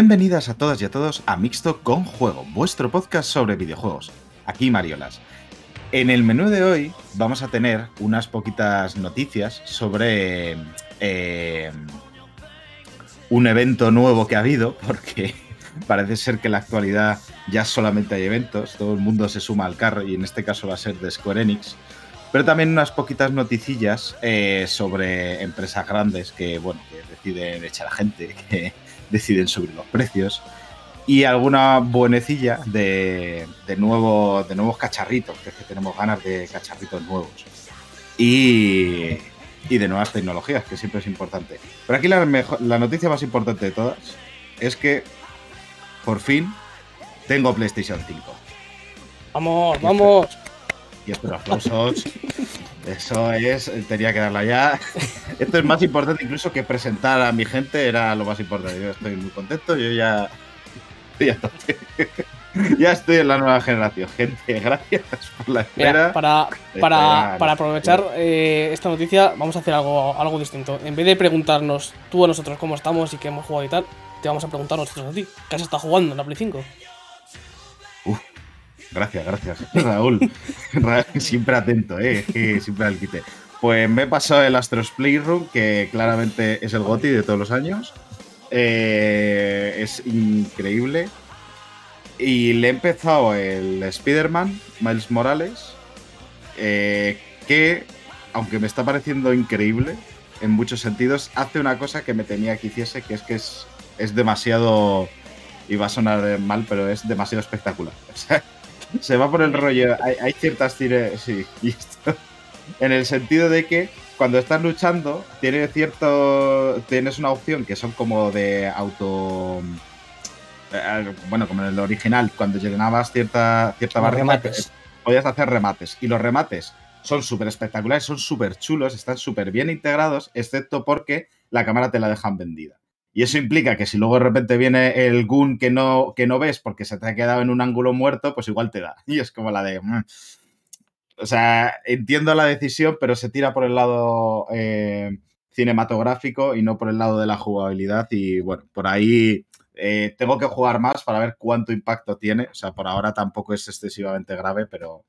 Bienvenidas a todas y a todos a Mixto con Juego, vuestro podcast sobre videojuegos. Aquí Mariolas. En el menú de hoy vamos a tener unas poquitas noticias sobre eh, un evento nuevo que ha habido, porque parece ser que en la actualidad ya solamente hay eventos, todo el mundo se suma al carro y en este caso va a ser de Square Enix. Pero también unas poquitas noticillas eh, sobre empresas grandes que, bueno, que deciden echar a gente, que deciden subir los precios. Y alguna buenecilla de, de, nuevo, de nuevos cacharritos, que es que tenemos ganas de cacharritos nuevos. Y, y de nuevas tecnologías, que siempre es importante. Pero aquí la, mejor, la noticia más importante de todas es que por fin tengo PlayStation 5. Vamos, y vamos. Espero, y espero aplausos. Eso es, tenía que darla ya. Esto es más importante incluso que presentar a mi gente, era lo más importante. Yo estoy muy contento, yo ya. Ya estoy, ya estoy en la nueva generación, gente. Gracias por la espera. Mira, para, para, para, aprovechar eh, esta noticia, vamos a hacer algo, algo distinto. En vez de preguntarnos tú a nosotros cómo estamos y qué hemos jugado y tal, te vamos a preguntar nosotros a ti. ¿Qué has estado jugando en la Play 5? Gracias, gracias, Raúl. siempre atento, ¿eh? siempre al quite. Pues me he pasado el Astros Playroom, que claramente es el GOTI de todos los años. Eh, es increíble. Y le he empezado el Spider-Man, Miles Morales, eh, que, aunque me está pareciendo increíble en muchos sentidos, hace una cosa que me tenía que hiciese, que es que es, es demasiado. Y va a sonar mal, pero es demasiado espectacular. Se va por el rollo. Hay, hay ciertas tires. Sí, y esto, en el sentido de que cuando estás luchando, tiene cierto. Tienes una opción que son como de auto. Bueno, como en el original, cuando llenabas cierta, cierta barrita, podías hacer remates. Y los remates son súper espectaculares, son súper chulos, están súper bien integrados, excepto porque la cámara te la dejan vendida. Y eso implica que si luego de repente viene el gun que no, que no ves porque se te ha quedado en un ángulo muerto, pues igual te da. Y es como la de. Mm. O sea, entiendo la decisión, pero se tira por el lado eh, cinematográfico y no por el lado de la jugabilidad. Y bueno, por ahí eh, tengo que jugar más para ver cuánto impacto tiene. O sea, por ahora tampoco es excesivamente grave, pero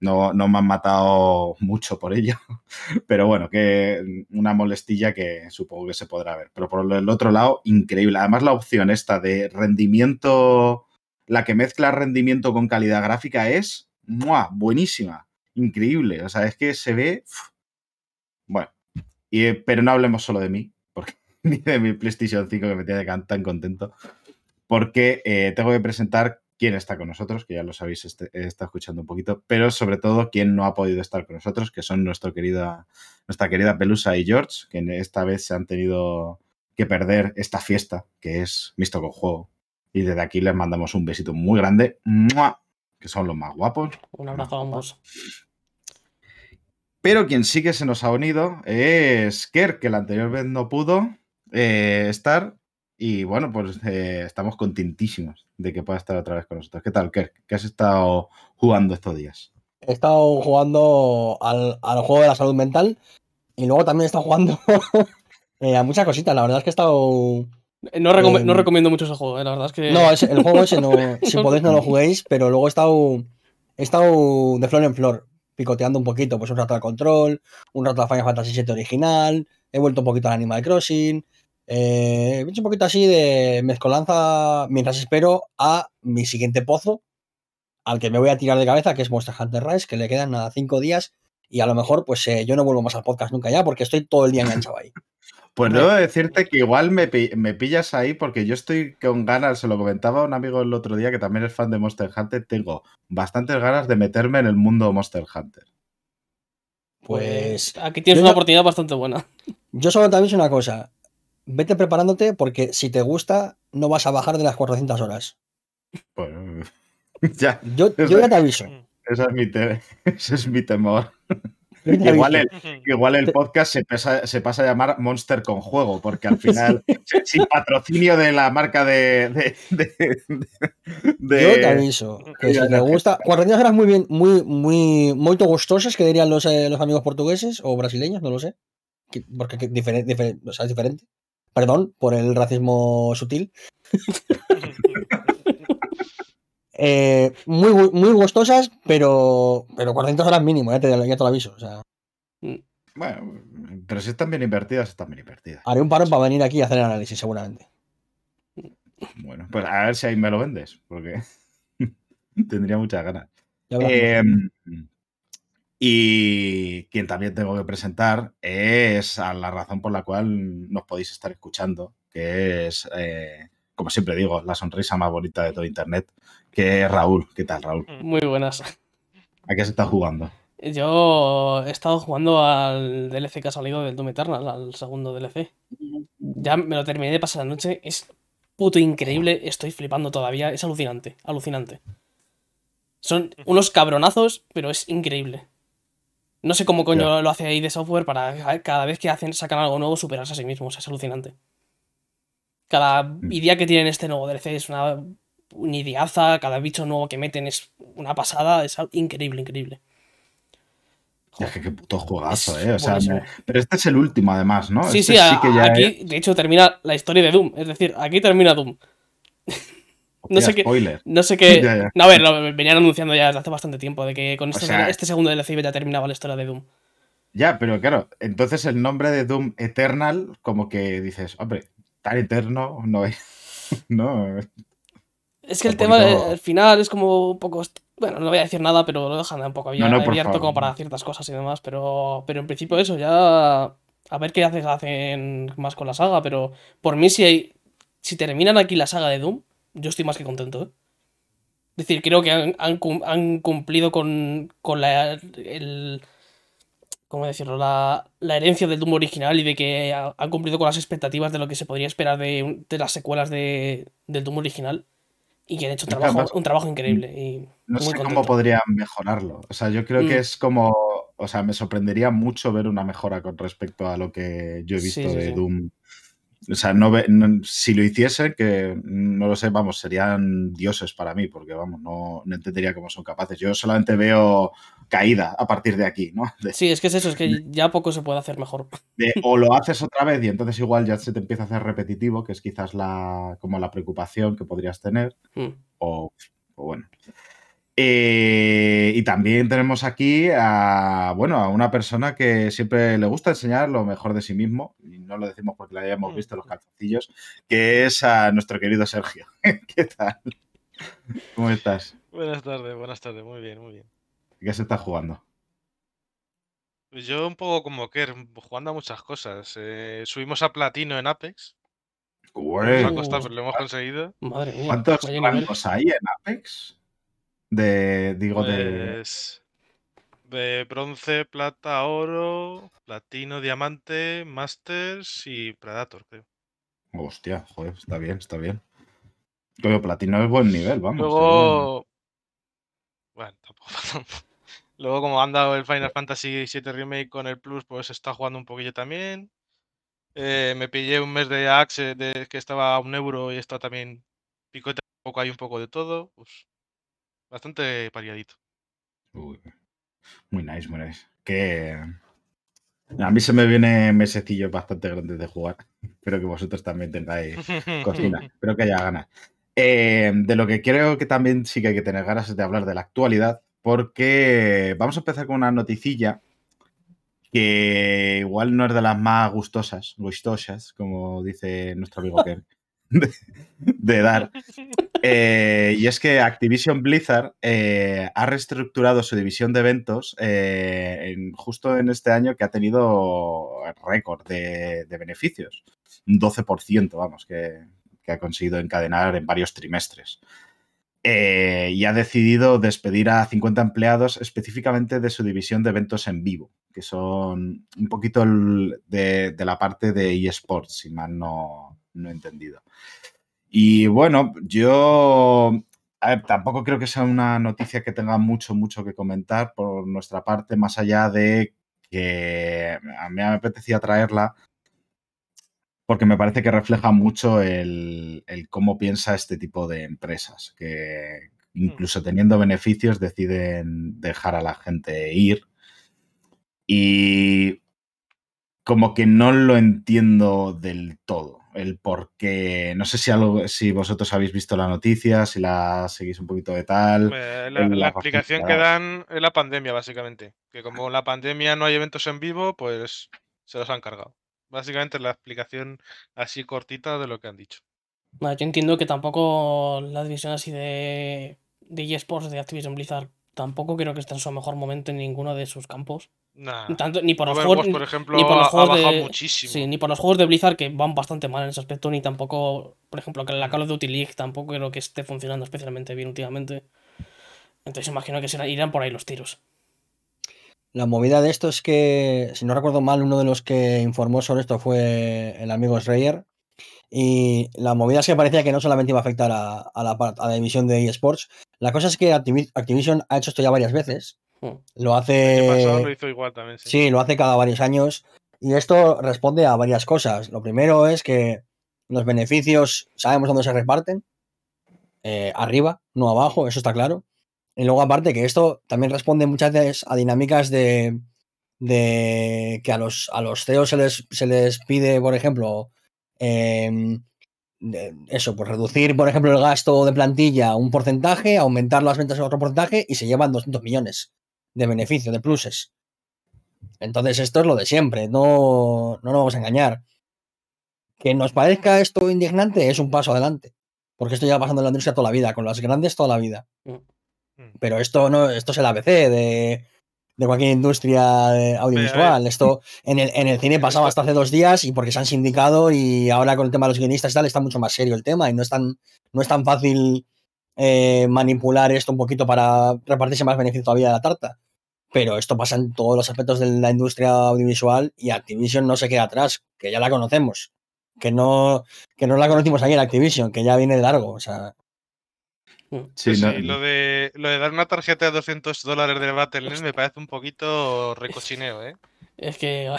no, no me han matado mucho por ello. Pero bueno, que una molestilla que supongo que se podrá ver. Pero por el otro lado, increíble. Además, la opción esta de rendimiento, la que mezcla rendimiento con calidad gráfica es ¡mua! buenísima. Increíble. O sea, es que se ve. Bueno. Y, pero no hablemos solo de mí, porque ni de mi PlayStation 5 que me tiene tan contento. Porque eh, tengo que presentar quién está con nosotros, que ya lo sabéis, este, está escuchando un poquito, pero sobre todo quién no ha podido estar con nosotros, que son nuestro querida, nuestra querida Pelusa y George, que esta vez se han tenido que perder esta fiesta, que es Misto con Juego. Y desde aquí les mandamos un besito muy grande, ¡mua! que son los más guapos. Un abrazo a ambos. Pero quien sí que se nos ha unido es Kerr, que la anterior vez no pudo eh, estar, y bueno, pues eh, estamos contentísimos de que pueda estar otra vez con nosotros. ¿Qué tal, Kerr? ¿Qué has estado jugando estos días? He estado jugando al, al juego de la salud mental y luego también he estado jugando eh, a muchas cositas. La verdad es que he estado. No, recom eh, no recomiendo mucho ese juego, eh, la verdad es que. No, ese, el juego ese no. si podéis, no lo juguéis, pero luego he estado. He estado de flor en flor, picoteando un poquito, pues un rato al control, un rato a Final Fantasy VII original, he vuelto un poquito al Animal Crossing. Eh, he hecho un poquito así de mezcolanza mientras espero a mi siguiente pozo, al que me voy a tirar de cabeza, que es Monster Hunter Rise, que le quedan nada cinco días y a lo mejor pues eh, yo no vuelvo más al podcast nunca ya porque estoy todo el día enganchado ahí. Pues debo decirte que igual me, me, pillas ahí porque yo estoy con ganas, se lo comentaba a un amigo el otro día que también es fan de Monster Hunter, tengo bastantes ganas de meterme en el mundo Monster Hunter. Pues aquí tienes una oportunidad bastante buena. Yo solo te aviso una cosa, vete preparándote porque si te gusta, no vas a bajar de las 400 horas. Bueno, ya. Yo, yo ya te aviso. Ese es mi, te ese es mi temor. Igual el, igual el, podcast se pasa, se pasa, a llamar Monster con juego, porque al final, sin patrocinio de la marca de. de, de, de Yo te aviso. Que si te gusta. 400 horas muy bien, muy, muy, muy gustosas, que dirían los, eh, los amigos portugueses o brasileños, no lo sé. Porque diferente, diferente, o sea, es diferente. Perdón por el racismo sutil. Eh, muy, muy gustosas, pero, pero 400 horas mínimo, ya te, ya te lo aviso. O sea. Bueno, pero si están bien invertidas, están bien invertidas. Haré un paro para venir aquí a hacer el análisis, seguramente. Bueno, pues a ver si ahí me lo vendes, porque tendría muchas ganas. Em, y quien también tengo que presentar es a la razón por la cual nos podéis estar escuchando, que es, eh, como siempre digo, la sonrisa más bonita de todo Internet, que es Raúl. ¿Qué tal, Raúl? Muy buenas. ¿A qué se está jugando? Yo he estado jugando al DLC que ha salido del Doom Eternal, al segundo DLC. Ya me lo terminé de pasar la noche. Es puto increíble. Estoy flipando todavía. Es alucinante, alucinante. Son unos cabronazos, pero es increíble. No sé cómo coño lo hace ahí de software para cada vez que hacen, sacan algo nuevo superarse a sí mismos. Es alucinante. Cada mm. idea que tienen este nuevo DLC es una, una ideaza. Cada bicho nuevo que meten es una pasada. Es increíble, increíble. Es que qué puto juegazo, ¿eh? O sea, pero este es el último, además, ¿no? Sí, este sí, aquí, de hecho, termina la historia de Doom. Es decir, aquí termina Doom. no sé qué. No sé qué. No, a ver, lo venían anunciando ya desde hace bastante tiempo de que con este, este segundo DLC ya terminaba la historia de Doom. Ya, pero claro, entonces el nombre de Doom Eternal, como que dices, hombre, tan eterno no es. no. Es que el tema, al final, es como un poco bueno, no voy a decir nada, pero lo dejan un poco abierto, como para ciertas cosas y demás. Pero, pero en principio eso, ya a ver qué haces, hacen más con la saga. Pero por mí, si, hay, si terminan aquí la saga de Doom, yo estoy más que contento. ¿eh? Es decir, creo que han, cumplido con, con la, el, ¿cómo decirlo? La, la, herencia del Doom original y de que han cumplido con las expectativas de lo que se podría esperar de, de las secuelas de, del Doom original y que han hecho un trabajo, un trabajo increíble. Y no sé cómo podrían mejorarlo. O sea, yo creo que mm. es como. O sea, me sorprendería mucho ver una mejora con respecto a lo que yo he visto de Doom. O sea, no, si lo hiciesen, que no lo sé, vamos, serían dioses para mí, porque vamos, no, no entendería cómo son capaces. Yo solamente veo caída a partir de aquí, ¿no? sí, es que es eso, es que ya poco se puede hacer mejor. o lo haces otra vez y entonces igual ya se te empieza a hacer repetitivo, que es quizás la, como la preocupación que podrías tener, mm. o, bueno. Eh, y también tenemos aquí a, bueno, a una persona que siempre le gusta enseñar lo mejor de sí mismo, y no lo decimos porque le hayamos mm. visto los calzoncillos, que es a nuestro querido Sergio. ¿Qué tal? ¿Cómo estás? Buenas tardes, buenas tardes, muy bien, muy bien. ¿Qué se está jugando? Pues yo un poco como Kerr, jugando a muchas cosas. Eh, subimos a platino en Apex. Nos ha costado, pero lo hemos conseguido. Madre mía. ¿Cuántos hay en Apex? De, digo, de... Pues, de bronce, plata, oro, platino, diamante, masters y predator, creo. Hostia, joder, está bien, está bien. Pero platino es buen nivel, vamos. Luego, bueno, tampoco. Luego, como han dado el Final Fantasy VII Remake con el Plus, pues está jugando un poquillo también. Eh, me pillé un mes de Axe de, que estaba a un euro y está también picote un poco, hay un poco de todo. Pues bastante pariadito. muy nice, muy nice. Que a mí se me viene mesecillos bastante grandes de jugar. Espero que vosotros también tengáis cocina. Espero que haya ganas. Eh, de lo que creo que también sí que hay que tener ganas es de hablar de la actualidad, porque vamos a empezar con una noticilla que igual no es de las más gustosas, gustosas, como dice nuestro amigo Ken, de, dar. Eh, y es que Activision Blizzard eh, ha reestructurado su división de eventos justo en este año que ha tenido récord de, de beneficios. Un 12%, vamos, que, ha conseguido encadenar en varios trimestres. Eh, y ha decidido despedir a 50 empleados específicamente de su división de eventos en vivo, que son un poquito de, la parte de eSports, si mal no, he entendido. Y bueno, yo tampoco creo que sea una noticia que tenga mucho, mucho que comentar por nuestra parte, más allá de que a mí me apetecía traerla porque me parece que refleja mucho el, cómo piensa este tipo de empresas, que hmm. incluso teniendo beneficios deciden dejar a la gente ir. Y como que no lo entiendo del todo. El por qué. No sé si, algo, si vosotros habéis visto la noticia, si la seguís un poquito de tal. la, explicación que dan es la pandemia, básicamente. Que como la pandemia no hay eventos en vivo, pues se los han cargado. Básicamente la explicación así cortita de lo que han dicho. yo entiendo que tampoco la división así de, de eSports de Activision Blizzard tampoco creo que esté en su mejor momento en ninguno de sus campos. Tanto, ni por los juegos, por ejemplo, ni por los juegos de, muchísimo. ni por los juegos de Blizzard que van bastante mal en ese aspecto, ni tampoco, por ejemplo, que la Call of Duty League tampoco creo que esté funcionando especialmente bien últimamente. Entonces imagino que se irán por ahí los tiros. La movida de esto es que, si no recuerdo mal, uno de los que informó sobre esto fue el amigo Schreier. Y la movida es que parecía que no solamente iba a afectar a, la, a la división de eSports. La cosa es que Activision ha hecho esto ya varias veces Hmm. Lo hace. lo hizo igual también. Sí. lo hace cada varios años. Y esto responde a varias cosas. Lo primero es que los beneficios sabemos dónde se reparten. Eh, arriba, no abajo, eso está claro. Y luego, aparte, que esto también responde muchas veces a dinámicas de, de que a los, a los CEOs se les, se les pide, por ejemplo, em, eso, pues reducir, por ejemplo, el gasto de plantilla un porcentaje, aumentar las ventas en otro porcentaje y se llevan 200 millones de beneficio, de pluses. Entonces, esto es lo de siempre, no, no nos vamos a engañar. Que nos parezca esto indignante es un paso adelante, porque esto ya pasando en la industria toda la vida, con las grandes toda la vida. Mm. Mm. Pero esto no, esto es el ABC de, de cualquier industria audiovisual. Esto en el, en el cine pasaba hasta hace dos días y porque se han sindicado y ahora con el tema de los guionistas y tal está mucho más serio el tema y no es tan, no es tan fácil eh, manipular esto un poquito para repartirse más beneficio todavía de la tarta. Pero esto pasa en todos los aspectos de la industria audiovisual y Activision no se queda atrás, que ya la conocemos, que no, que no la conocimos ayer Activision, que ya viene de largo, o sea... Sí, lo, de, lo de dar una tarjeta de 200 dólares de Battle.net me parece un poquito recochineo, ¿eh? Es que...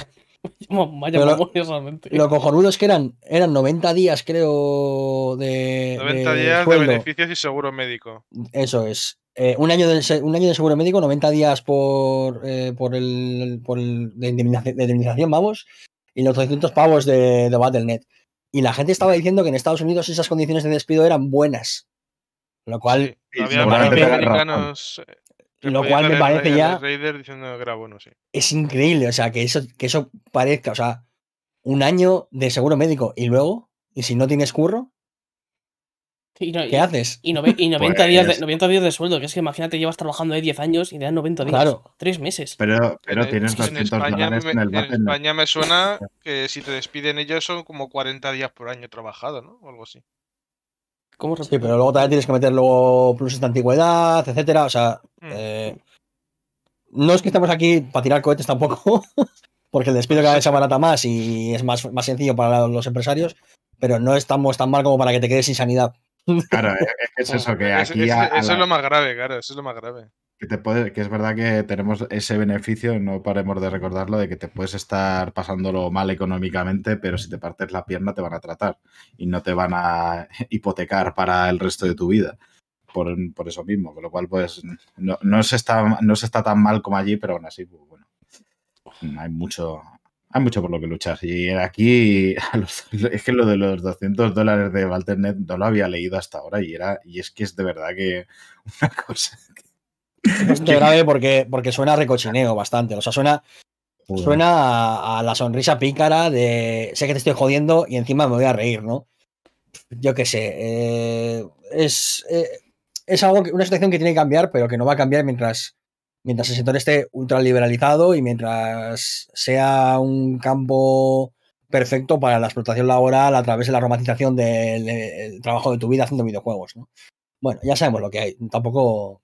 Vaya lo, realmente. Lo cojonudo es que eran, eran 90 días, creo, de. 90 días de beneficios y seguro médico. Eso es. Eh, un, año de, un año de seguro médico, 90 días por, eh, por, el, por el de, indemnización, vamos, y los 200 pavos de, de Battle.net. Y la gente estaba diciendo que en Estados Unidos esas condiciones de despido eran buenas. Lo cual. lo cual me parece ya. Es increíble, o sea, que eso, que eso parezca, o sea, un año de seguro médico y luego, y si no tienes curro, ¿Qué haces? Y, 90, días de, 90 pues días de sueldo, que es que imagínate, llevas trabajando ahí 10 años y te dan 90 días. Claro. Tres meses. Pero, pero tienes 200 España dólares en el En España me suena que si te despiden ellos son como 40 días por año trabajado, ¿no? O algo así. ¿Cómo sí, pero luego también tienes que meter luego pluses de antigüedad, etcétera. O sea, mm. eh, no es que estemos aquí para tirar cohetes tampoco, porque el despido cada vez se abarata más y es más, más sencillo para los empresarios, pero no estamos tan mal como para que te quedes sin sanidad. Claro, es es eso, que aquí. eso es lo más grave, claro, eso es lo más grave. Que, te puede, que es verdad que tenemos ese beneficio, no paremos de recordarlo, de que te puedes estar pasándolo mal económicamente, pero si te partes la pierna te van a tratar y no te van a hipotecar para el resto de tu vida. Por, por eso mismo, con lo cual, pues, no, no, se está, no se está tan mal como allí, pero aún así, pues, bueno, hay mucho, hay mucho por lo que luchar. Y aquí, es que lo de los 200 dólares de Walternet no lo había leído hasta ahora y, era, y es que es de verdad que una cosa... Es bastante grave porque, porque suena a recochineo bastante. O sea, suena, suena a, la sonrisa pícara de sé que te estoy jodiendo y encima me voy a reír, ¿no? Yo qué sé. Eh, es, eh, es algo que, una situación que tiene que cambiar, pero que no va a cambiar mientras mientras el sector esté ultraliberalizado y mientras sea un campo perfecto para la explotación laboral a través de la romantización del, trabajo de tu vida haciendo videojuegos. ¿no? Bueno, ya sabemos lo que hay. Tampoco.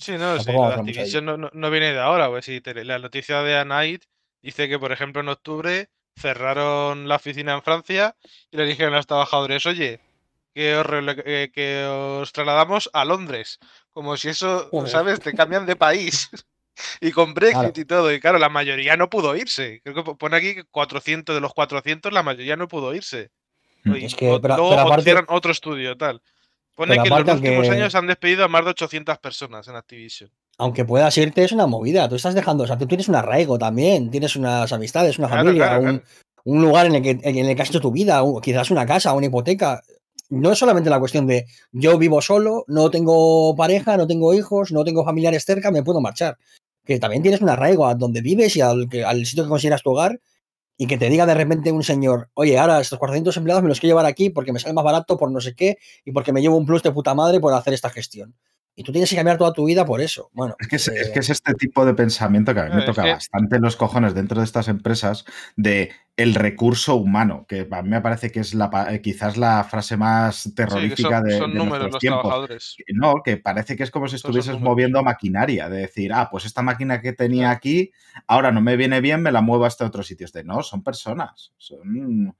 Sí, no, sí, la Activision no, viene de ahora. Pues, sí, la noticia de Anite dice que, por ejemplo, en octubre cerraron la oficina en Francia y le dijeron a los trabajadores, oye, que os, eh, que os trasladamos a Londres. Como si eso, ¿sabes? Te cambian de país. y con Brexit y todo. Y claro, la mayoría no pudo irse. Creo que pone aquí que 400 de los 400, la mayoría no pudo irse. Mm. es que, pero, luego otro estudio, tal. Pone que en los últimos años han despedido a más de 800 personas en Activision. Aunque puedas irte, es una movida. Tú estás dejando, o sea, tú tienes un arraigo también, tienes unas amistades, una familia, un lugar en el que, en el que has hecho tu vida, quizás una casa, una hipoteca. No es solamente la cuestión de yo vivo solo, no tengo pareja, no tengo hijos, no tengo familiares cerca, me puedo marchar. Que también tienes un arraigo a donde vives y al, al sitio que consideras tu hogar y que te diga de repente un señor, oye, ahora estos 400 empleados me los quiero llevar aquí porque me sale más barato por no sé qué y porque me llevo un plus de puta madre por hacer esta gestión. Y tú tienes que cambiar toda tu vida por eso. Bueno, es que es, que es este tipo de pensamiento que a mí me toca bastante los cojones dentro de estas empresas de el recurso humano, que a mí me parece que es la, quizás la frase más terrorífica de, son números los Trabajadores. No, que parece que es como si estuvieses moviendo maquinaria, de decir, ah, pues esta máquina que tenía aquí, ahora no me viene bien, me la muevo a este otro sitio. De no, son personas, son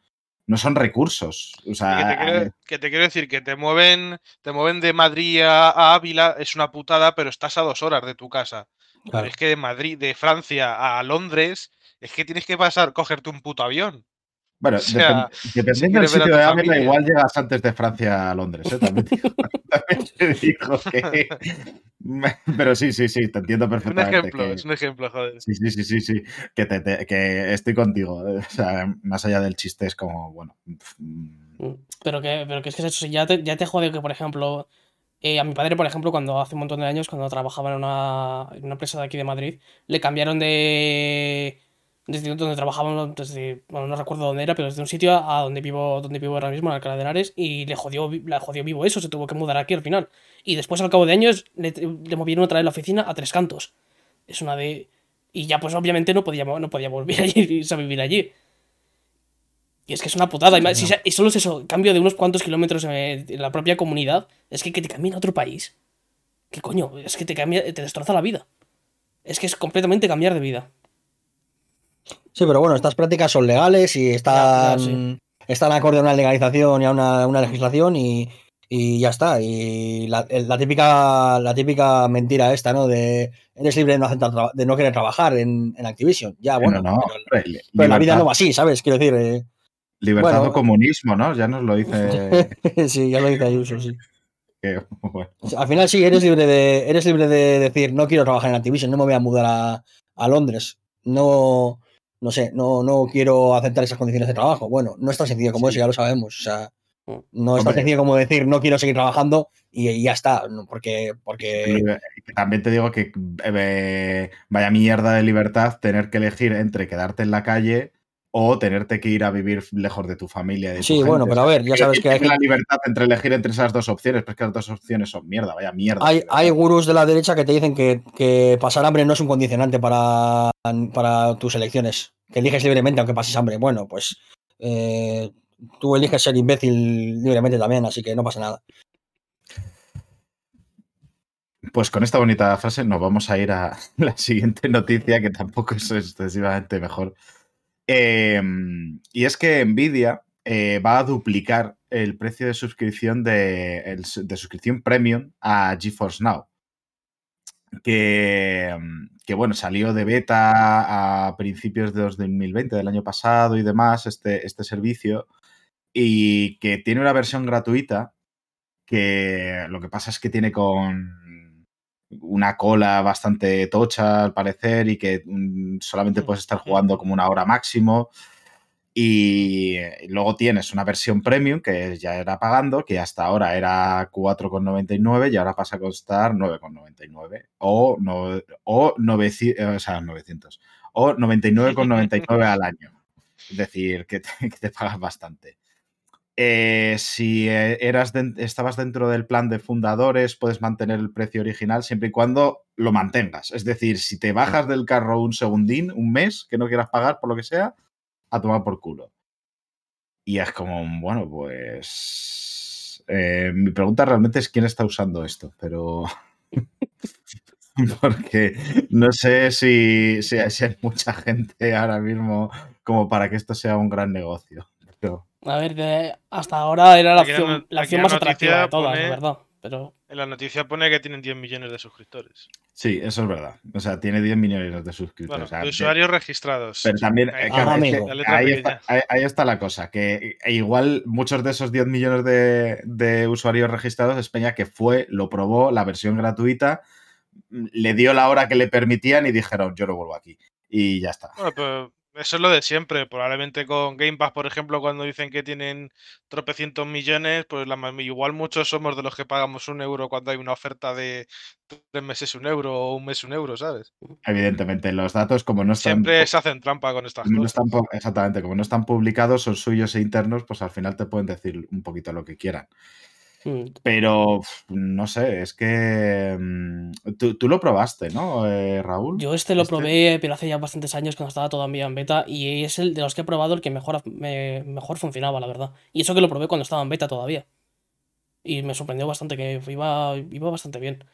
no son recursos. O sea, que, te quiero, decir que te mueven, te mueven de Madrid a, Ávila, es una putada, pero estás a dos horas de tu casa. Pero es que de Madrid, de Francia a Londres, es que tienes que pasar, cogerte un puto avión. Bueno, dependiendo del sitio de Ávila, igual llegas antes de Francia a Londres, ¿eh? También, te digo que. Pero sí, sí, sí, te entiendo perfectamente. Un ejemplo, es un ejemplo, joder. Sí, sí, sí, sí, sí. Que, te, que estoy contigo. ¿eh? O sea, más allá del chiste, es como, bueno. Mm, pero que, pero que es que eso, ya te, ya te jode que, por ejemplo, eh, a mi padre, por ejemplo, cuando hace un montón de años, cuando trabajaba en una, en una empresa de aquí de Madrid, le cambiaron de desde donde trabajábamos, desde, bueno, no recuerdo dónde era, pero desde un sitio a donde vivo, donde vivo ahora mismo, en Alcalá de Henares, y le jodió, le jodió vivo eso, se tuvo que mudar aquí al final. Y después, al cabo de años, le, movieron otra vez la oficina a tres cantos. Es una de. Y ya, pues obviamente no podía, no podía volver allí a vivir allí. Y es que es una putada. Y, solo es eso, cambio de unos cuantos kilómetros en, la propia comunidad. Es que, que te cambien a otro país. ¿Qué coño? Es que te cambia, te destroza la vida. Es que es completamente cambiar de vida. Sí, pero bueno, estas prácticas son legales y están, están acorde a una legalización y a una, legislación y, ya está. Y la, típica, la típica mentira esta, ¿no? De eres libre de no, de no querer trabajar en, Activision. Ya, bueno, no, pero, la vida no va así, ¿sabes? Quiero decir. Eh, libertad o comunismo, ¿no? Ya nos lo dice. sí, ya lo dice Ayuso, sí. Al final sí, eres libre de, eres libre de decir no quiero trabajar en Activision, no me voy a mudar a, a Londres. No, no sé, no, no quiero aceptar esas condiciones de trabajo. Bueno, no es tan sencillo como eso, ya lo sabemos. O sea, mm. no es tan sencillo como decir no quiero seguir trabajando y, ya está, porque, porque... También te digo que eh, vaya mierda de libertad tener que elegir entre quedarte en la calle o tenerte que ir a vivir lejos de tu familia. De sí, bueno, pero a ver, ya sabes que hay la libertad entre elegir entre esas dos opciones, pero es que las dos opciones son mierda, vaya mierda. Hay, hay gurús de la derecha que te dicen que, pasar hambre no es un condicionante para, para tus elecciones, que eliges libremente aunque pases hambre. Bueno, pues eh, tú eliges ser imbécil libremente también, así que no pasa nada. Pues con esta bonita frase nos vamos a ir a la siguiente noticia, que tampoco es excesivamente mejor. Em, y es que Nvidia eh, va a duplicar el precio de suscripción de, suscripción premium a GeForce Now. Que, que, bueno, salió de beta a principios de 2020, del año pasado y demás, este, este servicio, y que tiene una versión gratuita, que lo que pasa es que tiene con una cola bastante tocha al parecer y que mm, solamente puedes estar jugando como una hora máximo. Y luego tienes una versión premium que ya era pagando, que hasta ahora era 4,99 y ahora pasa a costar 9,99 o, no, o, 900, o sea, 900 o 99,99 al año. Es decir, que te pagas bastante. Eh, si eh, eras estabas dentro del plan de fundadores, puedes mantener el precio original siempre y cuando lo mantengas. Es decir, si te bajas del carro un segundín, un mes, que no quieras pagar por lo que sea, a tomar por culo. Y es como, bueno, pues... Eh, mi pregunta realmente es quién está usando esto, pero... Porque no sé si, si, hay mucha gente ahora mismo como para que esto sea un gran negocio. Pero... A ver, hasta ahora era la opción, la más atractiva de todas, verdad. Pero... En la noticia pone que tienen 10 millones de suscriptores. Sí, eso es verdad. O sea, tiene 10 millones de suscriptores. de usuarios registrados. Pero también, ahí, está, la cosa, que igual muchos de esos 10 millones de, usuarios registrados es Peña que fue, lo probó, la versión gratuita, le dio la hora que le permitían y dijeron, yo no vuelvo aquí. Y ya está. Bueno, pero eso es lo de siempre. Probablemente con Game Pass, por ejemplo, cuando dicen que tienen tropecientos millones, pues la, igual muchos somos de los que pagamos un euro cuando hay una oferta de tres meses un euro o un mes un euro, ¿sabes? Evidentemente, los datos, como no están. Siempre se hacen trampa con estas cosas. exactamente, como no están publicados, son suyos e internos, pues al final te pueden decir un poquito lo que quieran. Mm. Pero no sé, es que mm, tú, lo probaste, ¿no, eh, Raúl? Yo este lo este probé, pero hace ya bastantes años cuando estaba todavía en beta y es el de los que he probado el que mejor, mejor funcionaba, la verdad. Y eso que lo probé cuando estaba en beta todavía. Y me sorprendió bastante que iba, iba bastante bien.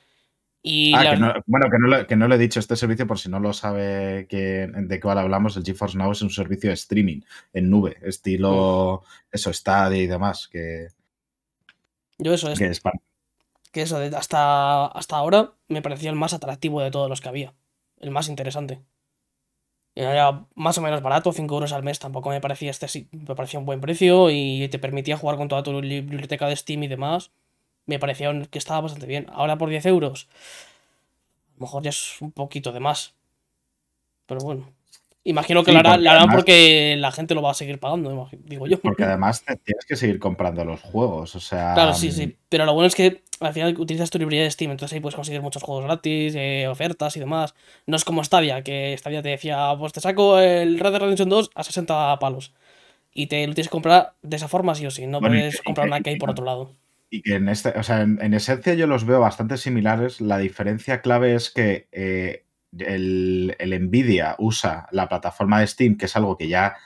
Y ah, bueno, que no, lo, que no, le he dicho este servicio por si no lo sabe que, de cuál hablamos. El GeForce Now es un servicio de streaming en nube, estilo mm. eso, Stadia y demás. Que, yo eso es. Que, eso, hasta, hasta ahora me parecía el más atractivo de todos los que había. El más interesante. Era más o menos barato, 5 euros al mes tampoco me parecía este me parecía un buen precio y te permitía jugar con toda tu biblioteca de Steam y demás. Me parecía que estaba bastante bien. Ahora por 10 euros, a lo mejor ya es un poquito de más. Pero bueno. Imagino que lo, harán, porque la gente lo va a seguir pagando, digo yo. Porque además tienes que seguir comprando los juegos, o sea... Claro, sí, sí. Mm. Pero lo bueno es que al final utilizas tu librería de Steam, entonces ahí puedes conseguir muchos juegos gratis, eh, ofertas y demás. No es como Stadia, que Stadia te decía, pues te saco el Red Dead Redemption 2 a 60 palos. Y te lo tienes que comprar de esa forma sí o sí, no puedes comprar una que hay por otro lado. Y que en este, o sea, en, esencia yo los veo bastante similares. La diferencia clave es que eh, el, Nvidia usa la plataforma de Steam, que es algo que ya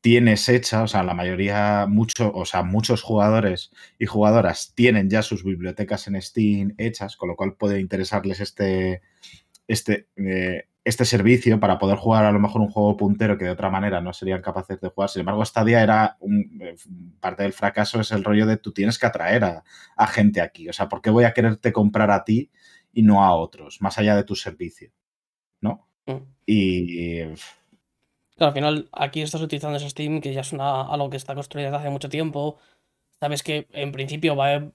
tienes hecha, o sea, la mayoría, mucho, o sea, muchos jugadores y jugadoras tienen ya sus bibliotecas en Steam hechas, con lo cual puede interesarles este, este, eh, este servicio para poder jugar a lo mejor un juego puntero que de otra manera no serían capaces de jugar. Sin embargo, Stadia era un, eh, parte del fracaso es el rollo de tú tienes que atraer a, a gente aquí. O sea, ¿por qué voy a quererte comprar a ti y no a otros, más allá de tu servicio? ¿No? Mm. Y. Claro, al final aquí estás utilizando ese Steam, que ya es algo que está construido desde hace mucho tiempo. Sabes que en principio va,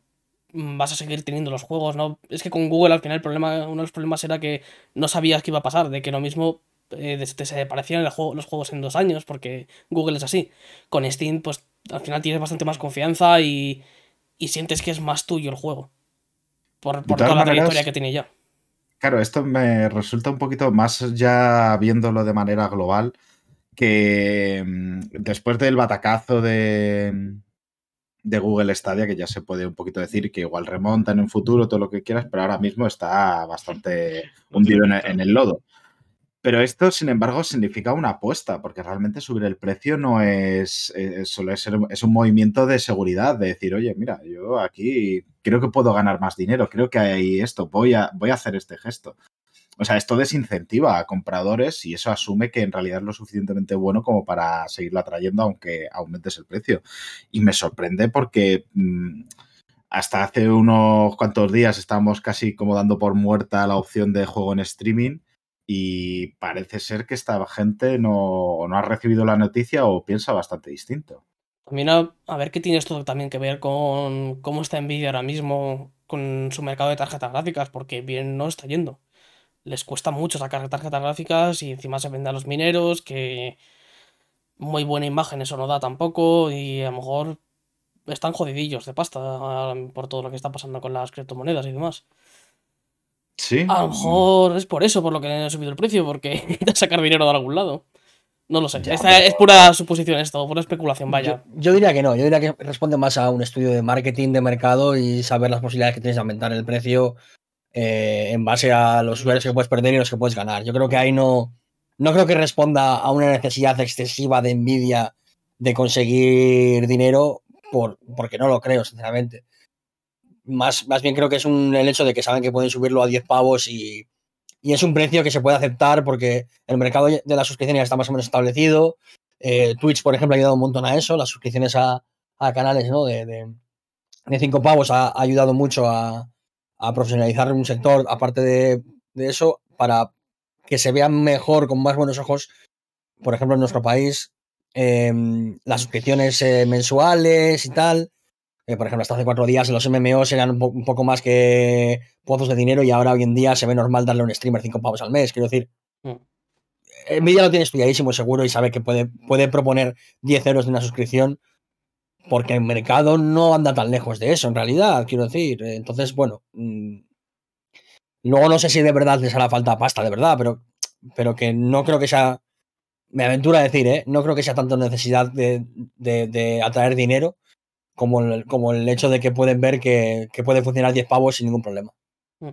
vas a seguir teniendo los juegos, ¿no? Es que con Google al final el problema, uno de los problemas era que no sabías qué iba a pasar, de que lo mismo eh, te desaparecían los juegos en dos años, porque Google es así. Con Steam, pues al final tienes bastante más confianza y, y sientes que es más tuyo el juego. Por, por toda la trayectoria que tiene ya. Claro, esto me resulta un poquito más ya viéndolo de manera global, que mm, después del batacazo de, de Google Stadia, que ya se puede un poquito decir que igual remonta en un futuro, todo lo que quieras, pero ahora mismo está bastante hundido en el lodo. Pero esto, sin embargo, significa una apuesta, porque realmente subir el precio no es, eh, solo es, es, un movimiento de seguridad, de decir, oye, mira, yo aquí creo que puedo ganar más dinero, creo que hay esto, voy a, voy a hacer este gesto. O sea, esto desincentiva a compradores y eso asume que en realidad es lo suficientemente bueno como para seguirlo atrayendo aunque aumentes el precio. Y me sorprende porque... Mm, hasta hace unos cuantos días estábamos casi como dando por muerta la opción de juego en streaming y parece ser que esta gente no, ha recibido la noticia o piensa bastante distinto. También a, ver qué tiene esto también que ver con cómo está Nvidia ahora mismo con su mercado de tarjetas gráficas, porque bien no está yendo. Les cuesta mucho sacar tarjetas gráficas y encima se vende a los mineros, que muy buena imagen eso no da tampoco y a lo mejor están jodidillos de pasta por todo lo que está pasando con las criptomonedas y demás. A lo mejor es por eso, por lo que han subido el precio, porque necesitan sacar dinero de algún lado. No lo sé. es pura suposición esto, pura especulación, vaya. Yo, diría que no. Yo diría que responde más a un estudio de marketing de mercado y saber las posibilidades que tienes de aumentar el precio eh, en base a los usuarios que puedes perder y los que puedes ganar. Yo creo que ahí no. No creo que responda a una necesidad excesiva de envidia de conseguir dinero, por, porque no lo creo, sinceramente. Más, más bien creo que es un, el hecho de que saben que pueden subirlo a 10 pavos y, es un precio que se puede aceptar porque el mercado de las suscripciones está más o menos establecido. Eh, Twitch, por ejemplo, ha ayudado un montón a eso. Las suscripciones a, canales ¿no? de, de, 5 pavos ha, ayudado mucho a, profesionalizar un sector, aparte de, eso, para que se vean mejor, con más buenos ojos, por ejemplo, en nuestro país, em, las suscripciones eh, mensuales y tal por ejemplo, hasta hace cuatro días los MMOs eran un, poco más que pozos de dinero y ahora hoy en día se ve normal darle a un streamer cinco pavos al mes. Quiero decir, mm. Nvidia lo tiene estudiadísimo seguro y sabe que puede, puede proponer 10 euros de una suscripción porque el mercado no anda tan lejos de eso, en realidad, quiero decir. Entonces, bueno, mm, luego no sé si de verdad les hará falta pasta, de verdad, pero, pero que no creo que sea, me aventuro a decir, ¿eh? no creo que sea tanto necesidad de, atraer dinero como el, como el hecho de que pueden ver que, puede funcionar 10 pavos sin ningún problema. Mm.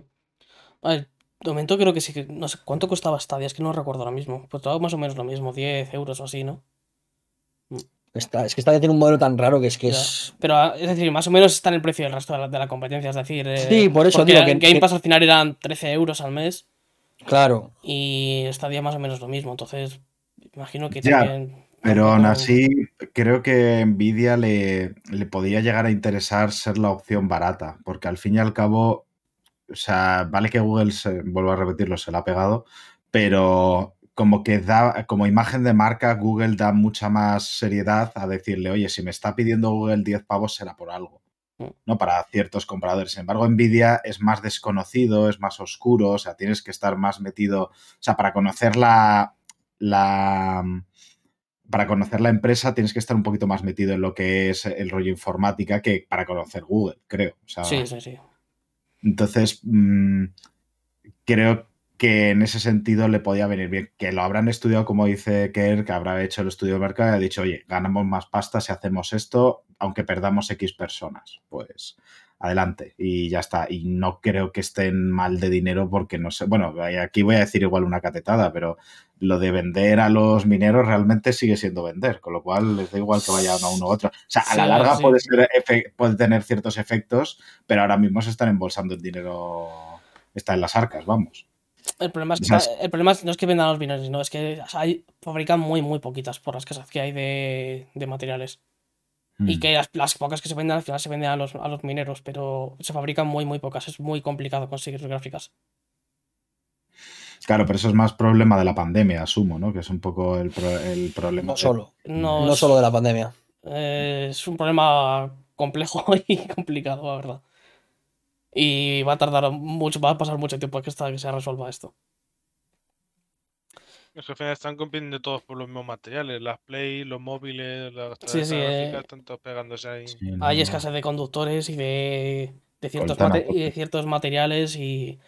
A ver, de momento creo que sí que, no sé, ¿cuánto costaba Stadia? Es que no recuerdo ahora mismo. Pues todo más o menos lo mismo, 10 euros o así, ¿no? Mm es que Stadia tiene un modelo tan raro que es que es. Pero ah, es decir, más o menos está en el precio del resto de la, competencia. Es decir, eh, sí, por eso digo que. Game Pass al final eran 13 euros al mes. Claro. Y Stadia más o menos lo mismo. Entonces, imagino que también. Pero aún así, creo que Nvidia le, le podía llegar a interesar ser la opción barata. Porque al fin y al cabo. O sea, vale que Google, se, vuelvo a repetirlo, se la ha pegado. Pero como que da, como imagen de marca, Google da mucha más seriedad a decirle, oye, si me está pidiendo Google 10 pavos será por algo, mm. ¿no? Para ciertos compradores. Sin embargo, Nvidia es más desconocido, es más oscuro, o sea, tienes que estar más metido, o sea, para conocer la, la para conocer la empresa tienes que estar un poquito más metido en lo que es el rollo informática que para conocer Google, creo. sí, sí, sí. Entonces, mm, creo que en ese sentido le podía venir bien. Que lo habrán estudiado, como dice Kerr, que habrá hecho el estudio de mercado y ha dicho, oye, ganamos más pasta si hacemos esto, aunque perdamos X personas. Pues adelante y ya está. Y no creo que estén mal de dinero porque no sé, bueno, aquí voy a decir igual una catetada, pero lo de vender a los mineros realmente sigue siendo vender, con lo cual les da igual que vaya uno u otro. O sea, a la larga puede, ser, puede tener ciertos efectos, pero ahora mismo se están embolsando el dinero, está en las arcas, vamos. El problema, es que el problema no es que vendan los mineros, no, es que hay, fabrican muy, muy poquitas por las que hay de, de materiales. Y mm. que las, pocas que se venden al final se venden a los, a los mineros, pero se fabrican muy, muy pocas. Es muy complicado conseguir gráficas. Claro, pero eso es más problema de la pandemia, asumo, ¿no? Que es un poco el, el problema. No solo. No, solo de la pandemia. Eh, es un problema complejo y complicado, la verdad. Y va a tardar mucho, va a pasar mucho tiempo hasta que se resuelva esto. Es que al final están compitiendo todos por los mismos materiales, las Play, los móviles, las sí, sí, eh, están todos pegándose ahí. Hay escasez de conductores y de, de ciertos, y de ciertos materiales y,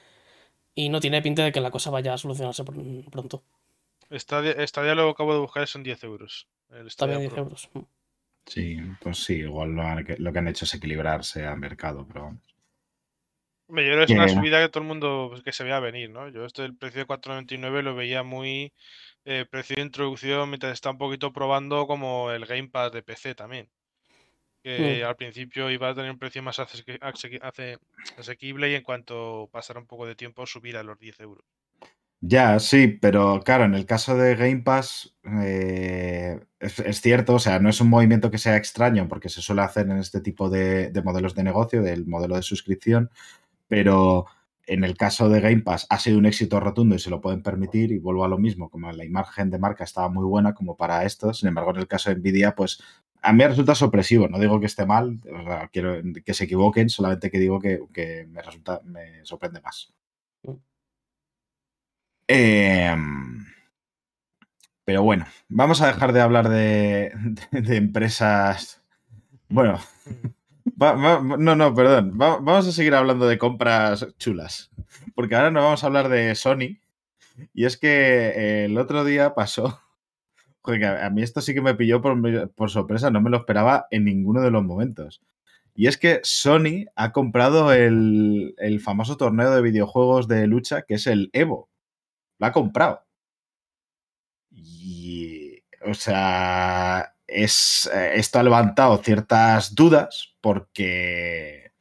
y no tiene pinta de que la cosa vaya a solucionarse pronto. Stadia, lo que acabo de buscar son 10 euros. Está bien 10 euros. Sí, pues sí, igual lo, lo, que han hecho es equilibrarse al mercado, pero yo es una subida que todo el mundo pues, que se veía venir, ¿no? Yo este el precio de 4.99 lo veía muy eh, precio de introducción mientras está un poquito probando como el Gamepad de PC también. Que mm. al principio iba a tener un precio más asequible y en cuanto pasara un poco de tiempo subir a los 10 euros. Ya, sí, pero claro, en el caso de Game Pass eh, es, cierto, o sea, no es un movimiento que sea extraño porque se suele hacer en este tipo de modelos de negocio, del modelo de suscripción, pero en el caso de Game Pass ha sido un éxito rotundo y se lo pueden permitir y vuelvo a lo mismo, como la imagen de marca estaba muy buena como para esto, sin embargo en el caso de Nvidia pues a mí resulta sorpresivo, no digo que esté mal, quiero que se equivoquen, solamente que digo que, me resulta, me sorprende más. Em, pero bueno, vamos a dejar de hablar de empresas. Bueno, no, no, perdón. vamos a seguir hablando de compras chulas. Porque ahora nos vamos a hablar de Sony. Y es que eh, el otro día pasó. a mí esto sí que me pilló por, sorpresa, no me lo esperaba en ninguno de los momentos. Y es que Sony ha comprado el, el famoso torneo de videojuegos de lucha que es el Evo. Lo ha comprado. Y. O sea es, eh, esto ha levantado ciertas dudas porque,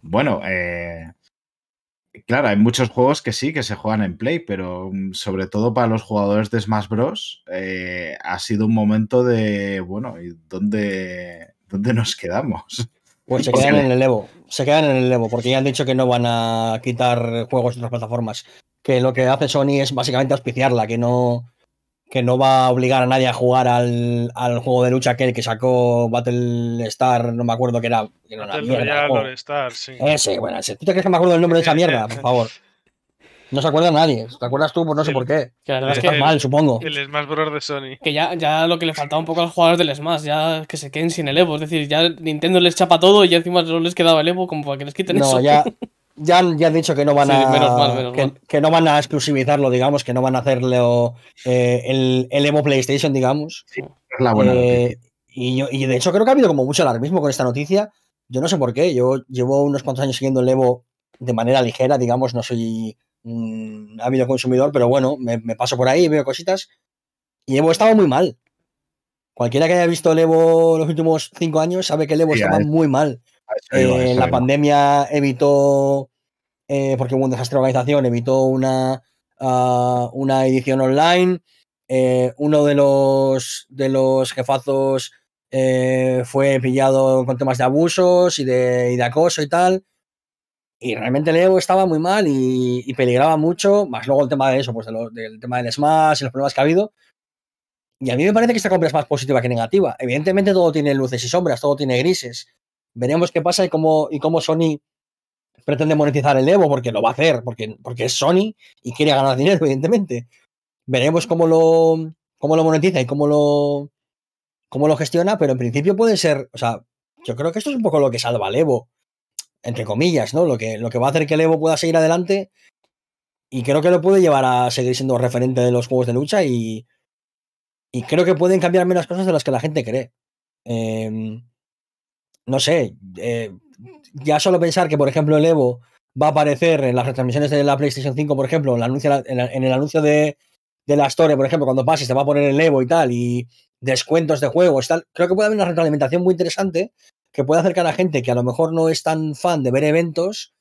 bueno, eh, claro, hay muchos juegos que sí, que se juegan en Play, pero mm, sobre todo para los jugadores de Smash Bros. Eh, ha sido un momento de, bueno, ¿y dónde, dónde nos quedamos? Pues se quedan en el Evo, se quedan en el Evo, porque ya han dicho que no van a quitar juegos de otras plataformas. Que lo que hace Sony es básicamente auspiciarla, que no, que no va a obligar a nadie a jugar al, juego de lucha aquel que sacó Battle Star, no me acuerdo qué era. Battle Royale Star, sí. Ese, bueno, ese. ¿Tú te crees que me acuerdo del nombre de esa mierda? Por favor. No se acuerda nadie. ¿Te acuerdas tú? Pues no sé por qué. Que la verdad es que mal, supongo. El Smash Bros. de Sony. Que ya, ya lo que le faltaba un poco a los jugadores del Smash, ya que se queden sin el Evo. Es decir, ya Nintendo les chapa todo y ya encima solo les quedaba el Evo como para que les quiten eso. No, ya, ya, ya han dicho que no van a. que, no van a exclusivizarlo, digamos, que no van a hacerlo eh, el, el, Evo PlayStation, digamos. Sí, es la buena eh, y, yo, y de hecho creo que ha habido como mucho alarmismo con esta noticia. Yo no sé por qué. Yo llevo unos cuantos años siguiendo el Evo de manera ligera, digamos, no soy un ávido consumidor, pero bueno, me, paso por ahí, veo cositas. Y Evo estaba muy mal. Cualquiera que haya visto el Evo los últimos cinco años sabe que el Evo estaba muy mal. Eh, la pandemia evitó, eh, porque hubo un desastre de organización, evitó una, ah, una edición online. Eh, uno de los, de los jefazos fue pillado con temas de abusos y de, y de acoso y tal. Y realmente Leo estaba muy mal y, peligraba mucho, más luego el tema de eso, pues del tema del Smash y los problemas que ha habido. Y a mí me parece que esta compra es más positiva que negativa. Evidentemente todo tiene luces y sombras, todo tiene grises. Veremos qué pasa y cómo, y cómo Sony pretende monetizar el Evo, porque lo va a hacer, porque, porque es Sony y quiere ganar dinero, evidentemente. Veremos cómo lo, cómo lo monetiza y cómo lo, cómo lo gestiona, pero en principio puede ser, o sea, yo creo que esto es un poco lo que salva al Evo entre comillas, ¿no? Lo que, lo que va a hacer que el Evo pueda seguir adelante y creo que lo puede llevar a seguir siendo referente de los juegos de lucha y, y creo que pueden cambiar menos cosas de las que la gente cree. Em, no sé, eh, ya solo pensar que, por ejemplo, el Evo va a aparecer en las retransmisiones de la PlayStation 5, por ejemplo, en, el anuncio de, de, la Store, por ejemplo, cuando pases te va a poner el Evo y tal, y descuentos de juegos, tal. Creo que puede haber una retroalimentación muy interesante que puede acercar a gente que a lo mejor no es tan fan de ver eventos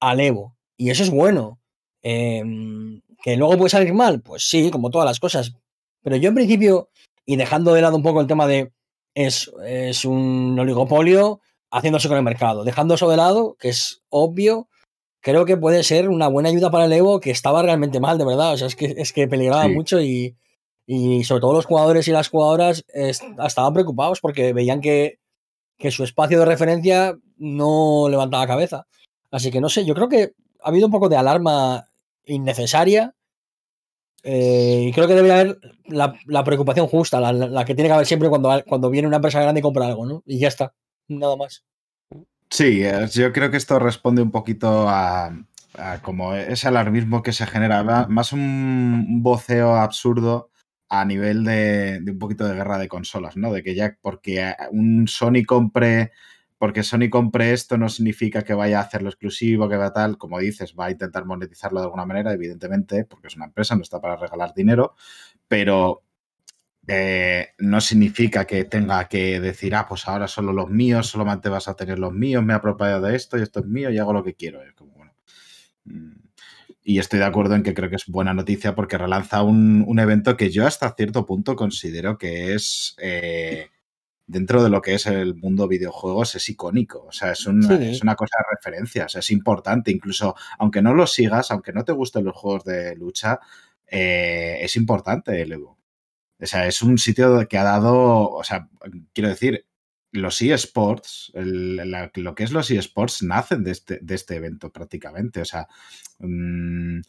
al Evo. Y eso es bueno. Em, ¿Que luego puede salir mal? Pues sí, como todas las cosas. Pero yo en principio, y dejando de lado un poco el tema de es, es un oligopolio haciéndose con el mercado, dejando eso de lado, que es obvio, creo que puede ser una buena ayuda para el Evo que estaba realmente mal, de verdad. O sea, es que, es que peligraba mucho y, y sobre todo los jugadores y las jugadoras estaban preocupados porque veían que que su espacio de referencia no levantaba cabeza. Así que no sé, yo creo que ha habido un poco de alarma innecesaria. Eh, y creo que debe haber la, preocupación justa, la, que tiene que haber siempre cuando, cuando viene una empresa grande y compra algo, ¿no? Y ya está, nada más. Sí, yo creo que esto responde un poquito a, como ese alarmismo que se genera, más un voceo absurdo a nivel de, un poquito de guerra de consolas, ¿no? De que ya porque un Sony compre, porque Sony compre esto no significa que vaya a hacerlo exclusivo, que va tal, como dices, va a intentar monetizarlo de alguna manera, evidentemente, porque es una empresa, no está para regalar dinero, pero eh, no significa que tenga que decir, ah, pues ahora solo los míos, solamente vas a tener los míos, me he apropiado de esto y esto es mío y hago lo que quiero. Mm, y estoy de acuerdo en que creo que es buena noticia porque relanza un, evento que yo hasta cierto punto considero que es, eh, dentro de lo que es el mundo videojuegos, es icónico. O sea, es una, es una cosa de referencia, es importante. Incluso, aunque no lo sigas, aunque no te gusten los juegos de lucha, eh, es importante el Evo. O sea, es un sitio que ha dado, o sea, quiero decir, los eSports, lo que es los eSports, nacen de este, de este evento prácticamente. O sea, mm,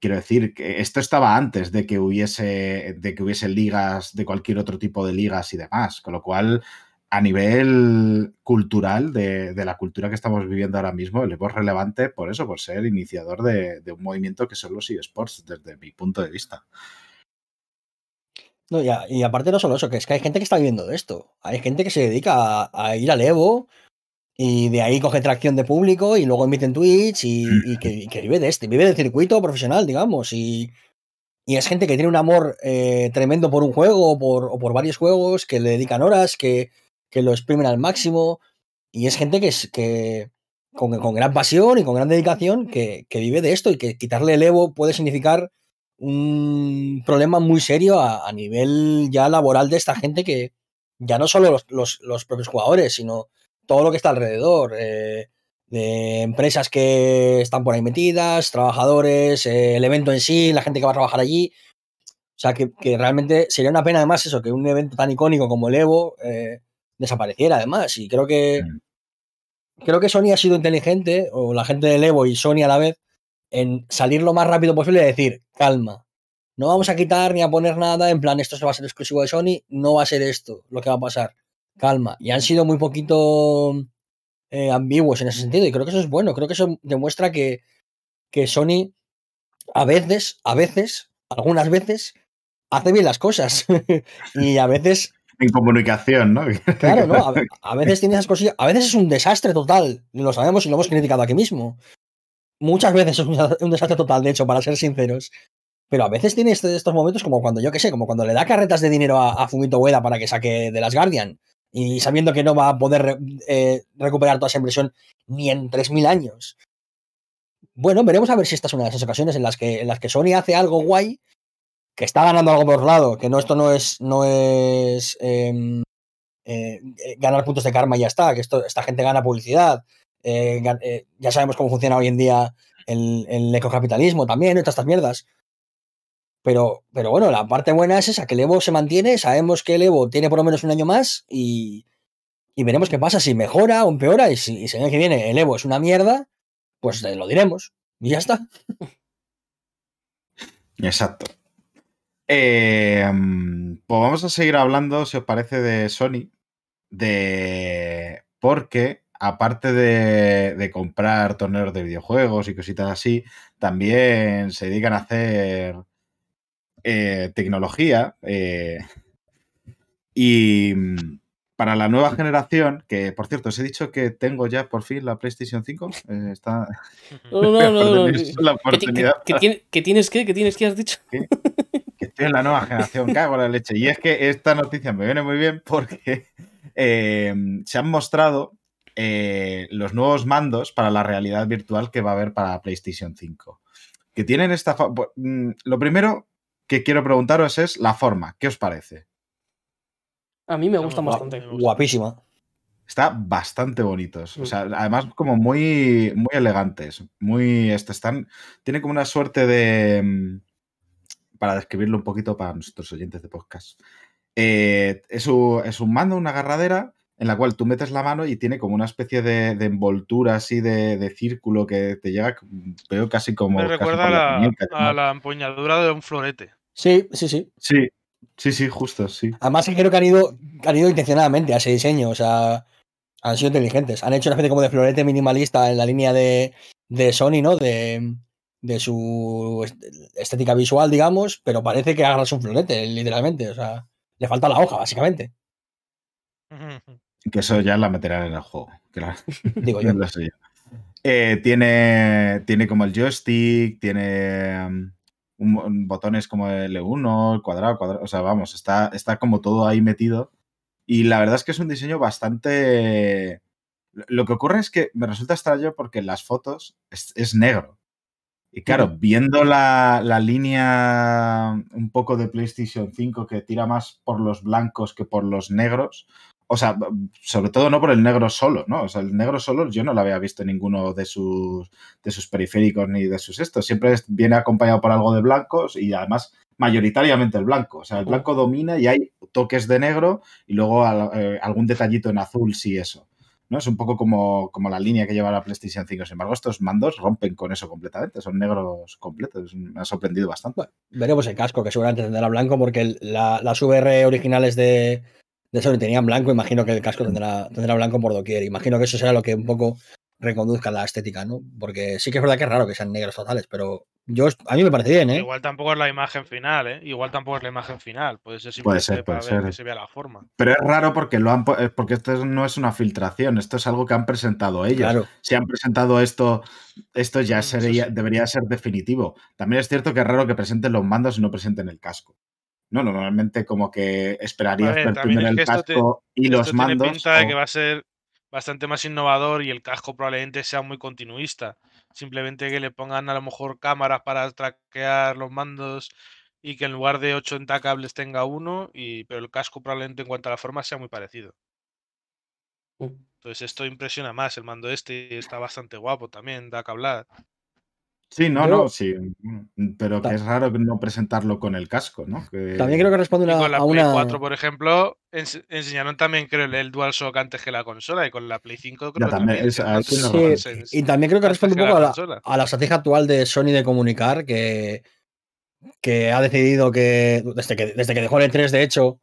quiero decir que esto estaba antes de que hubiese, de que hubiese ligas, de cualquier otro tipo de ligas y demás. Con lo cual, a nivel cultural, de, la cultura que estamos viviendo ahora mismo, Evo es relevante por eso, por ser iniciador de, de un movimiento que son los eSports, desde mi punto de vista. No, y aparte no solo eso, que es que hay gente que está viviendo de esto. Hay gente que se dedica a, ir al Evo y de ahí coge tracción de público y luego emite en Twitch y, mm. que, vive de este, vive del circuito profesional, digamos. Y, es gente que tiene un amor eh, tremendo por un juego o por, varios juegos, que le dedican horas, que, lo exprimen al máximo. Y es gente que, es, que con, con gran pasión y con gran dedicación que, vive de esto y que quitarle el Evo puede significar un problema muy serio a, nivel ya laboral de esta gente que ya no solo los, propios jugadores, sino todo lo que está alrededor. Eh, de empresas que están por ahí metidas, trabajadores, eh, el evento en sí, la gente que va a trabajar allí. O sea, que, realmente sería una pena además eso, que un evento tan icónico como el Evo eh, desapareciera además. Y creo que, mm. creo que Sony ha sido inteligente, o la gente del Evo y Sony a la vez, en salir lo más rápido posible y decir, calma, no vamos a quitar ni a poner nada, en plan, esto se va a ser exclusivo de Sony, no va a ser esto lo que va a pasar. Calma. Y han sido muy poquito eh, ambiguos en ese sentido, y creo que eso es bueno, creo que eso demuestra que, que Sony a veces, a veces, algunas veces, hace bien las cosas. y a veces. En comunicación, ¿no? claro, ¿no? A, veces tiene esas cosillas. A veces es un desastre total. Lo sabemos y lo hemos criticado aquí mismo. Muchas veces es un desastre total, de hecho, para ser sinceros. Pero a veces tiene este, estos momentos como cuando, yo qué sé, como cuando le da carretas de dinero a, Fumito Ueda para que saque de las Guardian y sabiendo que no va a poder eh, recuperar toda esa inversión ni en 3.000 años. Bueno, veremos a ver si esta es una de esas ocasiones en las que, en las que Sony hace algo guay, que está ganando algo por lado, que no, esto no es, no es em, eh, ganar puntos de karma y ya está, que esto, esta gente gana publicidad. Eh, ya sabemos cómo funciona hoy en día el, el ecocapitalismo también, todas estas mierdas. Pero, pero bueno, la parte buena es esa, que el Evo se mantiene, sabemos que el Evo tiene por lo menos un año más y, veremos qué pasa, si mejora o empeora y si, el año que viene el Evo es una mierda, pues lo diremos y ya está. Exacto. Eh, pues vamos a seguir hablando, si os parece, de Sony, de porque aparte de, de, comprar torneos de videojuegos y cositas así, también se dedican a hacer eh, tecnología eh, y mm, para la nueva generación, que por cierto, os he dicho que tengo ya por fin la PlayStation 5. Eh, está. No, no, no. no, ¿Qué, tienes que? ¿Qué tienes que? ¿Has dicho? Que, estoy en la nueva generación, cago la leche. Y es que esta noticia me viene muy bien porque se han mostrado los nuevos mandos para la realidad virtual que va a haber para PlayStation 5. Que tienen esta. Mm, lo primero, que quiero preguntaros es la forma. ¿Qué os parece? A mí me gustan bastante. Guapísima. Está bastante bonitos. O sea, además como muy, muy elegantes. Muy. Este, están. Tiene como una suerte de. Mm, para describirlo un poquito para nuestros oyentes de podcast. Eh, es, un, es, un, mando, una agarradera, en la cual tú metes la mano y tiene como una especie de, envoltura así de, círculo que te llega, veo casi como. Me recuerda a la empuñadura de un florete. Sí, sí, sí. Sí, sí, sí, justo, sí. Además creo que han ido, han ido intencionadamente a ese diseño, o sea, han sido inteligentes. Han hecho una especie como de florete minimalista en la línea de, de Sony, ¿no? De, de su estética visual, digamos, pero parece que agarras un florete, literalmente. O sea, le falta la hoja, básicamente. Que eso ya la meterán en el juego. Digo yo. Eh, tiene, tiene como el joystick, tiene botones como L1, el cuadrado, cuadrado, o sea, vamos, está, está como todo ahí metido. Y la verdad es que es un diseño bastante... Lo que ocurre es que me resulta extraño porque en las fotos es, negro. Y claro, viendo la, la, línea un poco de PlayStation 5 que tira más por los blancos que por los negros, o sea, sobre todo no por el negro solo, ¿no? O sea, el negro solo yo no lo había visto en ninguno de sus, de sus periféricos ni de sus estos. Siempre viene acompañado por algo de blancos y además mayoritariamente el blanco. O sea, el blanco domina y hay toques de negro y luego eh, algún detallito en azul, sí, eso. ¿no? Es un poco como, como, la línea que lleva la PlayStation 5. Sin embargo, estos mandos rompen con eso completamente. Son negros completos. Me ha sorprendido bastante. veremos el casco, que seguramente tendrá blanco, porque las VR originales de, de Sony tenían blanco, imagino que el casco tendrá, tendrá blanco por doquier. Imagino que eso será lo que un poco reconduzca la estética, ¿no? Porque sí que es verdad que es raro que sean negros totales, pero yo a mí me parece bien, ¿eh? Igual tampoco es la imagen final, ¿eh? Igual tampoco es la imagen final. Puede ser simplemente puede ser, que se vea la forma. Pero es raro porque lo han eh, porque esto no es una filtración, esto es algo que han presentado ellos. Claro. Si han presentado esto, esto ya mm, sería, debería ser definitivo. También es cierto que es raro que presenten los mandos y no presenten el casco. No, normalmente como que esperarías ver, primero el casco y los mandos. Tiene pinta de que va a ser bastante más innovador y el casco probablemente sea muy continuista. Simplemente que le pongan a lo mejor cámaras para traquear los mandos y que en lugar de 80 cables tenga uno, y, pero el casco probablemente en cuanto a la forma sea muy parecido. Mm. Entonces esto impresiona más, el mando este está bastante guapo también, da que hablar. Sí, no, no, sí. Pero que es raro no presentarlo con el casco, ¿no? También creo que responde una, con la a Play una... 4, por ejemplo, enseñaron también, creo, el DualShock antes que la consola. Y con la Play 5 creo ya, también. y también creo que responde un poco a la, a la, estrategia actual de Sony de comunicar, que, que ha decidido que desde, que, desde que dejó el E3, de hecho,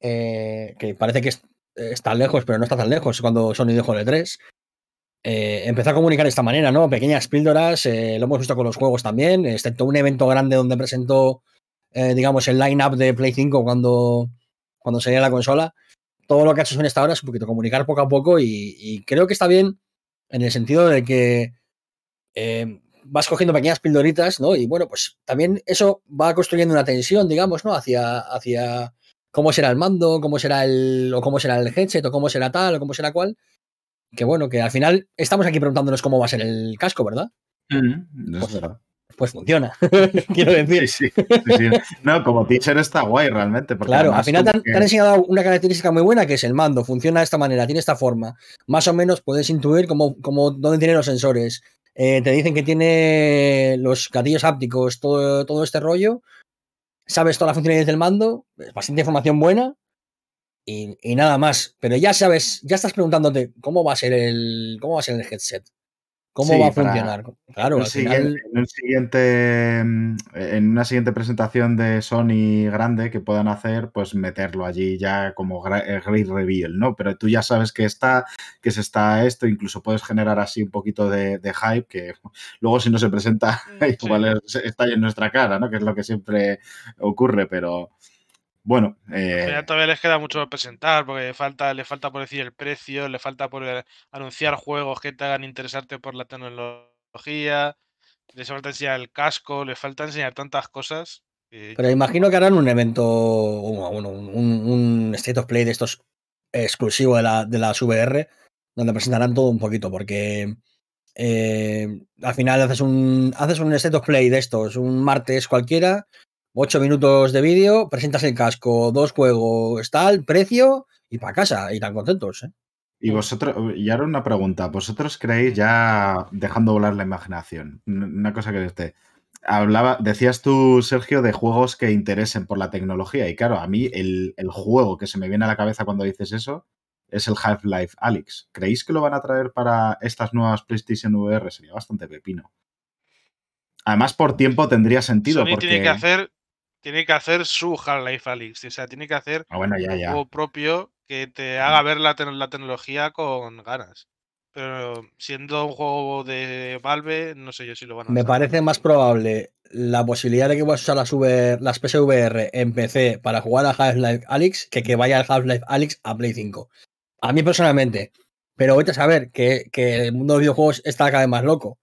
eh, que parece que está lejos, pero no está tan lejos cuando Sony dejó el E3, eh, empezó a comunicar de esta manera, ¿no? Pequeñas píldoras, eh, lo hemos visto con los juegos también, excepto un evento grande donde presentó, eh, digamos, el line-up de Play 5 cuando, cuando salía la consola. Todo lo que ha hecho en esta hora es un poquito comunicar poco a poco y, creo que está bien en el sentido de que vas cogiendo pequeñas pildoritas, ¿no? Y bueno, pues también eso va construyendo una tensión, digamos, ¿no? Hacia, hacia cómo será el mando, cómo será el, o cómo será el headset, o cómo será tal, o cómo será cual que bueno, que al final estamos aquí preguntándonos cómo va a ser el casco, ¿verdad? Mm, pues, pues, funciona, quiero decir. Sí, sí, No, como teaser está guay realmente. claro, al final te han, enseñado una característica muy buena que es el mando, funciona de esta manera, tiene esta forma. Más o menos puedes intuir cómo, cómo dónde tiene los sensores. Eh, te dicen que tiene los gatillos ápticos, todo, todo este rollo. Sabes toda la funcionalidad del mando, bastante información buena y, nada más. Pero ya sabes, ya estás preguntándote cómo va a ser el, cómo va a ser el headset. ¿Cómo va a funcionar? Claro, al final... en, siguiente, mm, en una siguiente presentación de Sony grande que puedan hacer, pues meterlo allí ya como Great Reveal, ¿no? Pero tú ya sabes que está, que se está esto, incluso puedes generar así un poquito de, hype, que luego si no se presenta, igual está en nuestra cara, ¿no? Que es lo que siempre ocurre, pero, bueno, eh... todavía les queda mucho por presentar, porque falta, le falta por decir el precio, le falta por anunciar juegos que te hagan interesarte por la tecnología, les falta enseñar el casco, le falta enseñar tantas cosas. Pero imagino que harán un evento, un, un, State of Play de estos exclusivo de, la, de las VR, donde presentarán todo un poquito, porque eh, al final haces un, haces un State of Play de estos, un martes cualquiera, 8 minutos de vídeo, presentas el casco, dos juegos, tal, precio y para casa, y tan contentos. ¿eh? Y vosotros, y ahora una pregunta, ¿vosotros creéis ya dejando volar la imaginación? Una cosa que este. Hablaba, decías tú, Sergio, de juegos que interesen por la tecnología. Y claro, a mí el, el juego que se me viene a la cabeza cuando dices eso es el Half-Life Alyx. ¿Creéis que lo van a traer para estas nuevas PlayStation VR? Sería bastante pepino. Además, por tiempo tendría sentido. porque... tiene que hacer tiene que hacer su Half-Life Alyx. O sea, tiene que hacer ah, un juego propio que te haga ver la, tecnología con ganas. Pero siendo un juego de Valve, no sé yo si lo van a Me parece más probable la posibilidad de que a usar las, las PSVR en PC para jugar a Half-Life Alyx que que vaya al Half-Life Alyx a Play 5. A mí personalmente. Pero vete a saber que, que el mundo de los videojuegos está cada vez más loco.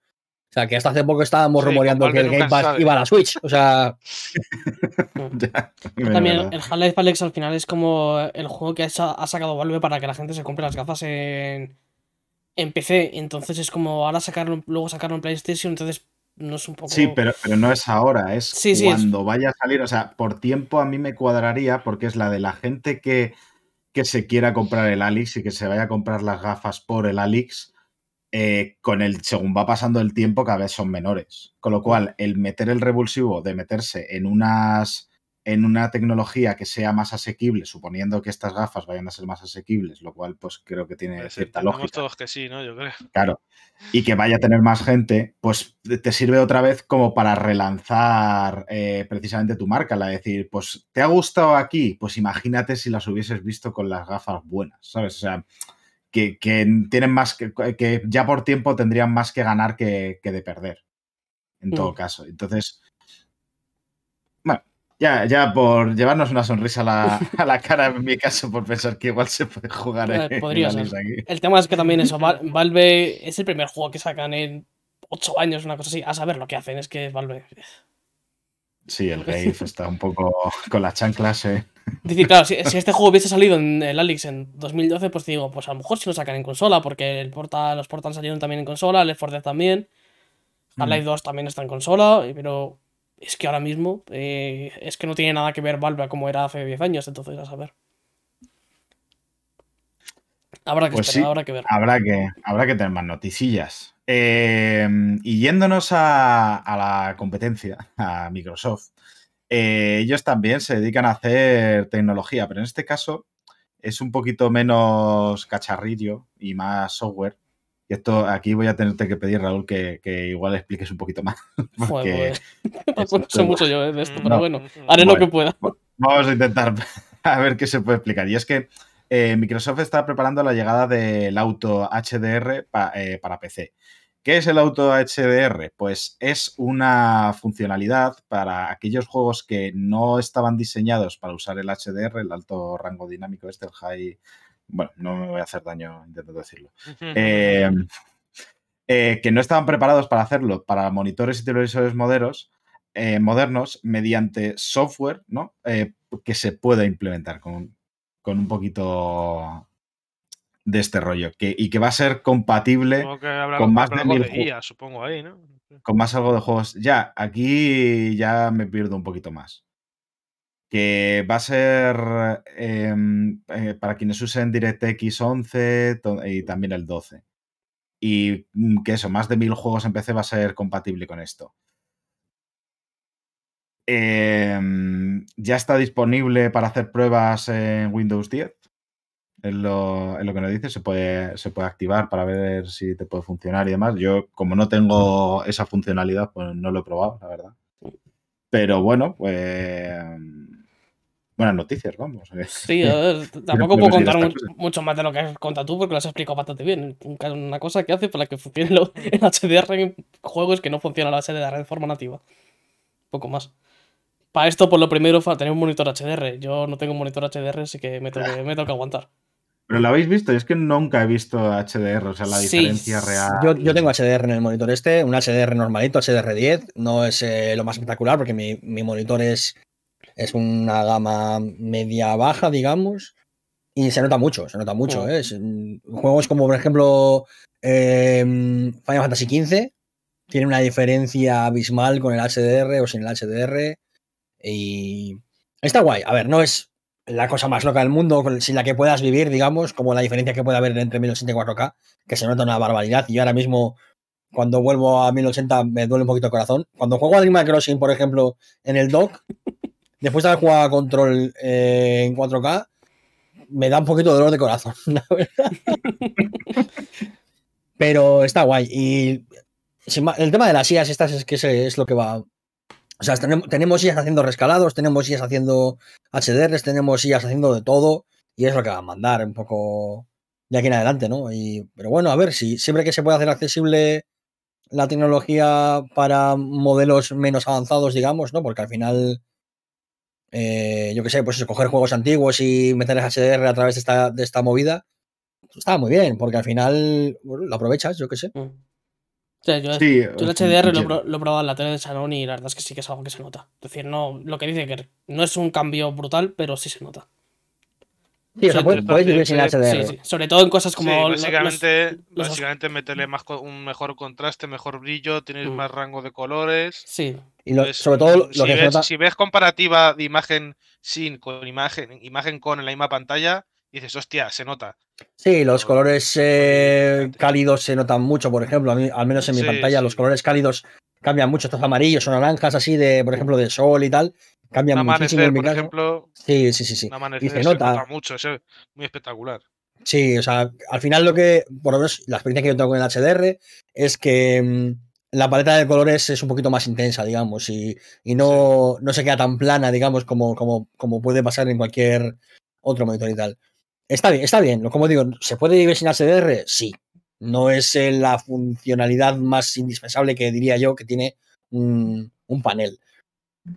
O sea, que hasta hace poco estábamos rumoreando que el Game Pass iba a la Switch. O sea. También el Half-Life Alex al final es como el juego que ha, sacado Valve para que la gente se compre las gafas en, en PC. Entonces es como ahora sacarlo, luego sacarlo en PlayStation. Entonces no es un poco. Sí, pero, pero no es ahora, es cuando vaya a salir. O sea, por tiempo a mí me cuadraría porque es la de la gente que, que se quiera comprar el Alix y que se vaya a comprar las gafas por el Alix eh, con el, según va pasando el tiempo, cada vez son menores. Con lo cual, el meter el revulsivo de meterse en unas en una tecnología que sea más asequible, suponiendo que estas gafas vayan a ser más asequibles, lo cual pues creo que tiene cierta lógica. todos que sí, ¿no? Yo creo. Claro. Y que vaya a tener más gente, pues te sirve otra vez como para relanzar eh, precisamente tu marca, la de decir, pues ¿te ha gustado aquí? Pues imagínate si las hubieses visto con las gafas buenas, ¿sabes? O sea, que, tienen más que, que, ya por tiempo tendrían más que ganar que, de perder. En todo mm. caso. Entonces, bueno, ya, ya por llevarnos una sonrisa a la, cara, en mi caso, por pensar que igual se puede jugar eh, Podría ser. El tema es que también eso, Valve es el primer juego que sacan en 8 años, una cosa así. A saber lo que hacen, es que Valve. Sí, el Gave está un poco con las chanclas, ¿eh? Decir, claro, si, este juego hubiese salido en el Alix en 2012, pues digo, pues a lo mejor si lo sacan en consola, porque el porta, los Portal salieron también en consola, el Left también, mm. Half-Life 2 también está en consola, pero es que ahora mismo eh, es que no tiene nada que ver Valve como era hace 10 años, entonces a saber. Habrá que pues esperar, habrá que ver. Habrá que, habrá que tener más noticillas. Em, y yéndonos a, la competencia, a Microsoft, eh, ellos también se dedican a hacer tecnología, pero en este caso es un poquito menos cacharrillo y más software. Y esto aquí voy a tenerte que pedir, Raúl, que, igual expliques un poquito más. Porque no sé mucho yo eh, de esto, pero bueno, haré lo que pueda. Vamos a intentar a ver qué se puede explicar. Y es que eh, Microsoft está preparando la llegada del auto HDR eh, para PC. ¿Qué es el auto HDR? Pues es una funcionalidad para aquellos juegos que no estaban diseñados para usar el HDR, el alto rango dinámico este, el high... Bueno, no me voy a hacer daño intentando decirlo. Eh, que no estaban preparados para hacerlo para monitores y televisores modernos, modernos mediante software ¿no? que se pueda implementar con, con un poquito de este rollo. Que, y que va a ser compatible con más de mil juegos. supongo ahí, ¿no? Con más algo de juegos. Ya, aquí ya me pierdo un poquito más. Que va a ser em, eh, para quienes usen DirectX 11 y también el 12. Y mm, que eso, más de mil juegos en PC va a ser compatible con esto. Em, ya está disponible para hacer pruebas en Windows 10. Es lo, que nos dice, se puede, se puede activar para ver si te puede funcionar y demás. Yo, como no tengo esa funcionalidad, pues no lo he probado, la verdad. Pero bueno, pues buenas noticias, vamos. Sí, tampoco puedo contar mucho, más de lo que has contado tú porque lo has explicado bastante bien. Una cosa que hace para que funcione el HDR en juegos que no funciona el HDR de forma nativa. Poco más. Para esto, por lo primero, tener un monitor HDR. Yo no tengo un monitor HDR, así que me tengo, me que aguantar. Pero lo habéis visto, es que nunca he visto HDR, o sea, la diferencia real. Yo, tengo HDR en el monitor este, un HDR normalito, HDR10, no es eh, lo más espectacular porque mi, monitor es, es una gama media-baja, digamos, y se nota mucho, se nota mucho. Mm. ¿eh? Mm, juegos como, por ejemplo, em, Final Fantasy XV, tiene una diferencia abismal con el HDR o sin el HDR. Y está guay. A ver, no es la cosa más loca del mundo sin la que puedas vivir, digamos, como la diferencia que puede haber entre 1080 y 4K, que se nota una barbaridad. Y yo ahora mismo, cuando vuelvo a 1080, me duele un poquito el corazón. Cuando juego a Animal Crossing, por ejemplo, en el dock, después de haber jugado a Control eh, en 4K, me da un poquito de dolor de corazón, la verdad. Pero está guay. Y el tema de las IAS estas es que es lo que va o sea, tenemos, IAS haciendo rescalados, tenemos IAS haciendo HDRs, tenemos IAS haciendo de todo, y es lo que va a mandar un poco de aquí en adelante, ¿no? Y, pero bueno, a ver, si siempre que se puede hacer accesible la tecnología para modelos menos avanzados, digamos, ¿no? Porque al final, eh, yo qué sé, pues escoger juegos antiguos y meterles HDR a través de esta, de esta movida, pues está muy bien, porque al final lo aprovechas, yo qué sé. Mm yo, el HDR lo, he probado en la tele de Shannon y la verdad es que sí que es algo que se nota. Es decir, no, lo que dice que no es un cambio brutal, pero sí se nota. Sí, o sea, puedes, vivir sin HDR. Sobre todo en cosas como. básicamente, básicamente meterle más un mejor contraste, mejor brillo, tienes mm. más rango de colores. Sí. Y sobre todo si, ves, si ves comparativa de imagen sin con imagen, imagen con en la misma pantalla, dices, hostia, se nota. Sí, los colores eh, cálidos se notan mucho, por ejemplo, a mí, al menos en mi pantalla, los colores cálidos cambian mucho, estos amarillos o naranjas así de, por ejemplo, de sol y tal, cambian muchísimo en mi por ejemplo. Sí, sí, sí, sí. Y se nota. mucho, es muy espectacular. Sí, o sea, al final lo que, por lo menos la experiencia que yo tengo con el HDR es que mm, la paleta de colores es un poquito más intensa, digamos, y, no, no se queda tan plana, digamos, como, como, como puede pasar en cualquier otro monitor y tal. Está bien, está bien. Como digo, ¿se puede vivir sin HDR? Sí. No es eh, la funcionalidad más indispensable que diría yo que tiene un, panel.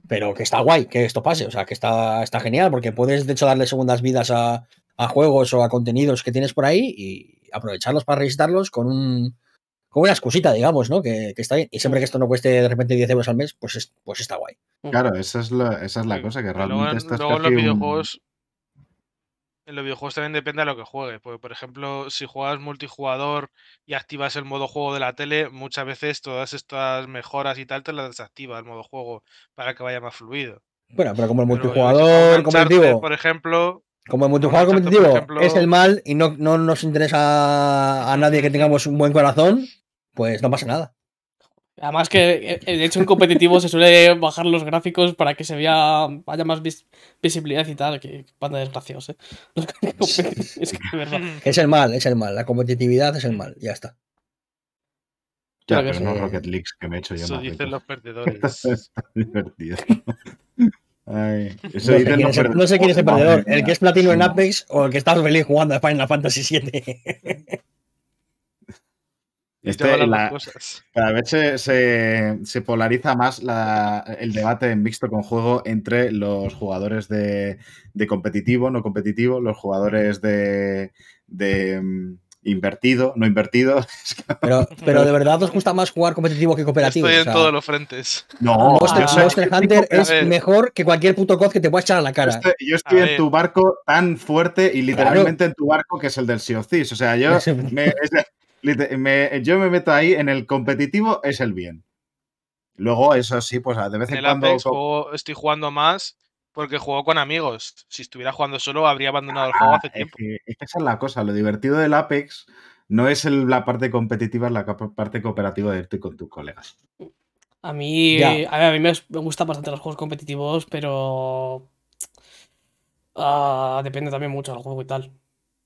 Pero que está guay que esto pase. O sea, que está, está genial porque puedes, de hecho, darle segundas vidas a, juegos o a contenidos que tienes por ahí y aprovecharlos para revisitarlos con un, con una excusita, digamos, ¿no? Que, está bien. Y siempre que esto no cueste de repente 10 euros al mes, pues, pues está guay. Claro, esa es la, esa es la cosa, que realmente luego, los videojuegos en los videojuegos también depende de lo que juegues. Porque, por ejemplo, si juegas multijugador y activas el modo juego de la tele, muchas veces todas estas mejoras y tal te las desactiva el modo juego para que vaya más fluido. Bueno, pero como el multijugador competitivo. Por ejemplo, Como el multijugador competitivo es el mal y no, no nos interesa a nadie que tengamos un buen corazón, pues no pasa nada. Además que, eh, de hecho, en competitivo se suele bajar los gráficos para que se vea, haya más visibilidad y tal, que banda desgraciados, ¿eh? es, que, es el mal, es el mal. La competitividad es el mal, ya está. Ya, pero no Rocket League que me he hecho yo Eso dicen los perdedores. divertido. no, sé quién es el perdedor, el que es platino en Apex o el que está feliz jugando a Final Fantasy VII. Este, cada vez se, polariza más el debate en mixto con juego entre los jugadores de, competitivo, no competitivo, los jugadores de, mm, invertido, no invertido. Pero, pero de verdad os gusta más jugar competitivo que cooperativo. Estoy en todos los frentes. No, Monster, Hunter es mejor que cualquier puto COD que te pueda echar a la cara. Yo estoy, en tu barco tan fuerte y literalmente en tu barco que es el del Sea of Thieves. O sea, yo me, yo me meto ahí en el competitivo, es el bien. Luego, eso sí, pues de vez en, cuando. estoy jugando más porque juego con amigos. Si estuviera jugando solo, habría abandonado el juego hace ah, tiempo. esa es la cosa. Lo divertido del Apex no es la parte competitiva, es la parte cooperativa de irte con tus colegas. A mí, a, mí me, gustan bastante los juegos competitivos, pero. Ah, depende también mucho del juego y tal.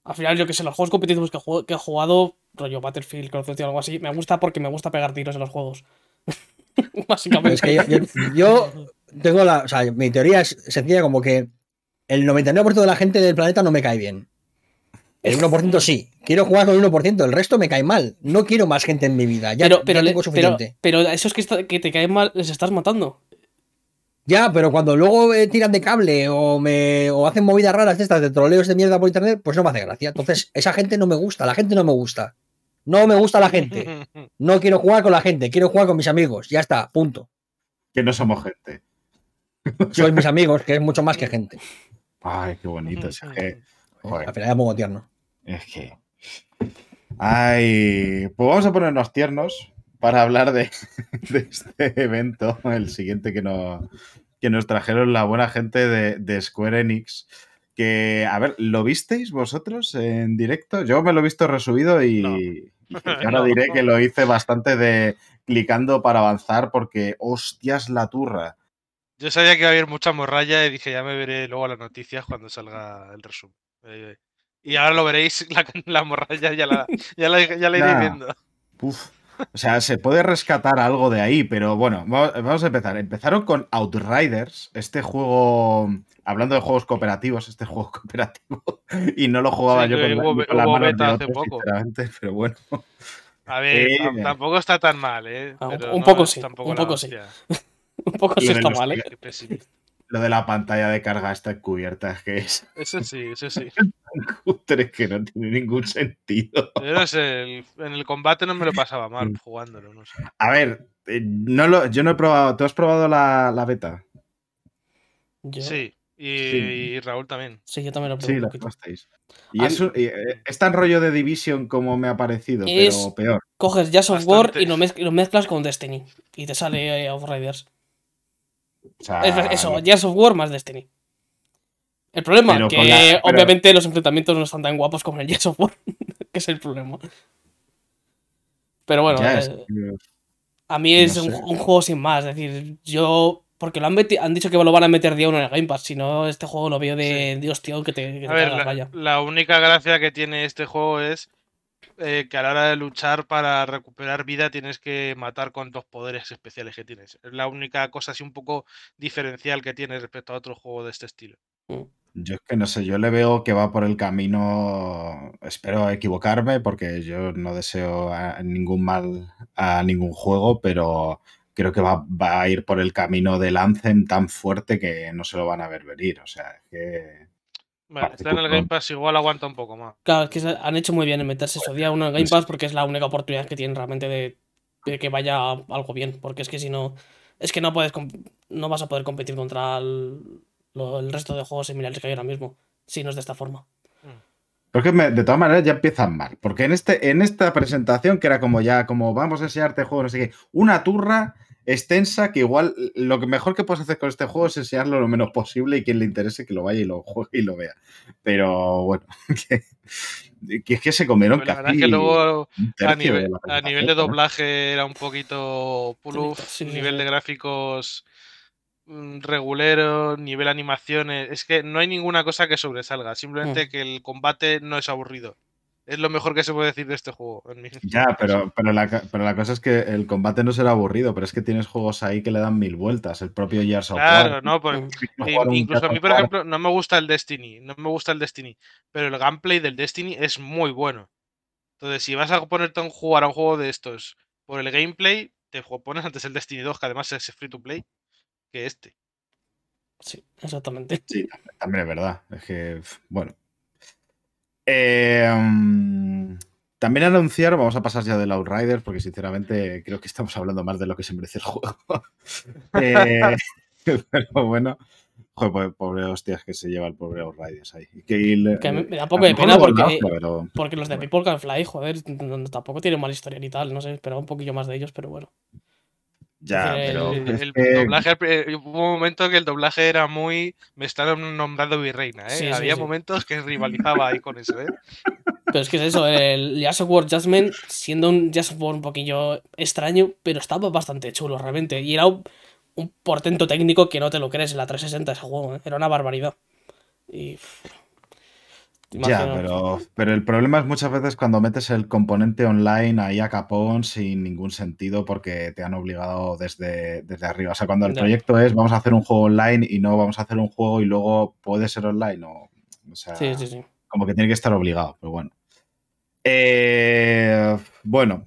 Al final, yo que sé, los juegos competitivos que, he jugado, rollo Battlefield, Call of Duty o algo así, me gusta porque me gusta pegar tiros en los juegos. Básicamente. Es que yo, tengo la. O sea, mi teoría es sencilla como que el 99% de la gente del planeta no me cae bien. El 1% sí. Quiero jugar con el 1%, el resto me cae mal. No quiero más gente en mi vida. Ya, pero, tengo suficiente. Pero, esos que, que te caen mal les estás matando. Ya, pero cuando luego eh, tiran de cable o me o hacen movidas raras de estas de troleos de mierda por internet, pues no me hace gracia. Entonces, esa gente no me gusta, la gente no me gusta. No me gusta la gente. No quiero jugar con la gente, quiero jugar con mis amigos. Ya está, punto. Que no somos gente. Soy mis amigos, que es mucho más que gente. Ay, qué bonito. Es que, Al final ya pongo tierno. Es que. Ay, pues vamos a ponernos tiernos para hablar de, este evento, el siguiente que nos, que nos trajeron la buena gente de, Square Enix. Que, a ver, ¿lo visteis vosotros en directo? Yo me lo he visto resubido y, ahora diré que lo hice bastante de clicando para avanzar porque, hostias, la turra. Yo sabía que iba a haber mucha morralla y dije, ya me veré luego las noticias cuando salga el resumen. Eh, y ahora lo veréis, la, morralla ya la, ya la, ya la iré viendo. Uf. O sea, se puede rescatar algo de ahí, pero bueno, vamos a empezar. Empezaron con Outriders, este juego, hablando de juegos cooperativos, este juego cooperativo, y no lo jugaba yo con, la, mano de hace poco. pero bueno. A ver, eh, tampoco está tan mal, ¿eh? Ah, un, poco sí, un poco sí. un poco sí está mal, ¿eh? Lo de la pantalla de carga está cubierta, es que es. Eso sí, eso sí. cutre que no tiene ningún sentido. en el combate no me lo pasaba mal mm. jugándolo, no sé. A ver, eh, no lo, yo no he probado. ¿Tú has probado la, beta? Sí, y, Raúl también. Sí, yo también lo probé. Sí, la probasteis. Y eso, eh, es tan rollo de Division como me ha parecido, pero peor. Coges ya software y lo, mezclas con Destiny y te sale Outriders. O sea, eso, ya software más Destiny. El problema es que obviamente los enfrentamientos no están tan guapos como el Gears of War, que es el problema. Pero bueno, eh, a mí es un, juego sin más. Es decir, yo. Porque lo han, han dicho que lo van a meter día uno en el Game Pass. Si no, este juego lo veo de Dios, tío, que te, a ver, la, la, única gracia que tiene este juego es eh, que a la hora de luchar para recuperar vida tienes que matar con dos poderes especiales que tienes. Es la única cosa así un poco diferencial que tiene respecto a otro juego de este estilo. Mm. Yo es que no sé, yo le veo que va por el camino, espero equivocarme porque yo no deseo ningún mal a ningún juego, pero creo que va, a ir por el camino del Anthem tan fuerte que no se lo van a ver venir. O sea, es que... Bueno, está en el Game Pass, igual aguanta un poco más. Claro, es que han hecho muy bien en meterse eso día uno en Game Pass porque es la única oportunidad que tienen realmente de, que vaya algo bien. Porque es que si no, es que no puedes, no vas a poder competir contra el, el resto de juegos similares que hay ahora mismo, si no es de esta forma. Porque de todas maneras ya empiezan mal. Porque en, este, en esta presentación, que era como ya, como vamos a enseñarte juegos, no sé qué, una turra, extensa que igual lo que mejor que puedes hacer con este juego es enseñarlo lo menos posible y quien le interese que lo vaya y lo juegue y lo vea. Pero bueno, que, es que se comieron casi es que luego a nivel, de, doblaje era un poquito pull nivel de gráficos regulero, nivel animaciones, es que no hay ninguna cosa que sobresalga, simplemente mm. que el combate no es aburrido. Es lo mejor que se puede decir de este juego. ya, pero, pero, la, pero la cosa es que el combate no será aburrido, pero es que tienes juegos ahí que le dan mil vueltas. El propio Gears of Claro, no, incluso a mí, por ejemplo, no me gusta el Destiny, no me gusta el Destiny, pero el gameplay del Destiny es muy bueno. Entonces, si vas a ponerte a jugar a un juego de estos por el gameplay, te pones antes el Destiny 2, que además es free to play, que este. Sí, exactamente. Sí, también es verdad. Es que, bueno, Em, también anunciaron, vamos a pasar ya del Outriders, porque sinceramente creo que estamos hablando más de lo que se merece el juego. Eh, pero bueno, joder, pobre hostias que se lleva el pobre Outriders ahí. Que, me, da poco de pena porque, porque los de People Can Fly, joder, tampoco tienen mala historia ni tal, no sé, esperaba un poquillo más de ellos, pero bueno. Ya, pero. El, doblaje, eh, hubo un momento que el doblaje era muy. Me estaban nombrando virreina, ¿eh? Había momentos que rivalizaba ahí con eso, ¿eh? Pero es que es eso, el Jazz of War Jasmine, siendo un Jazz of War un poquillo extraño, pero estaba bastante chulo realmente. Y era un, portento técnico que no te lo crees en la 360 ese juego, ¿eh? Era una barbaridad. Y. Ya, pero, pero el problema es muchas veces cuando metes el componente online ahí a capón sin ningún sentido porque te han obligado desde, desde arriba. O sea, cuando el proyecto es vamos a hacer un juego online y no vamos a hacer un juego y luego puede ser online. O, o sea, sí, sí, sí. como que tiene que estar obligado, pero bueno. Eh, bueno,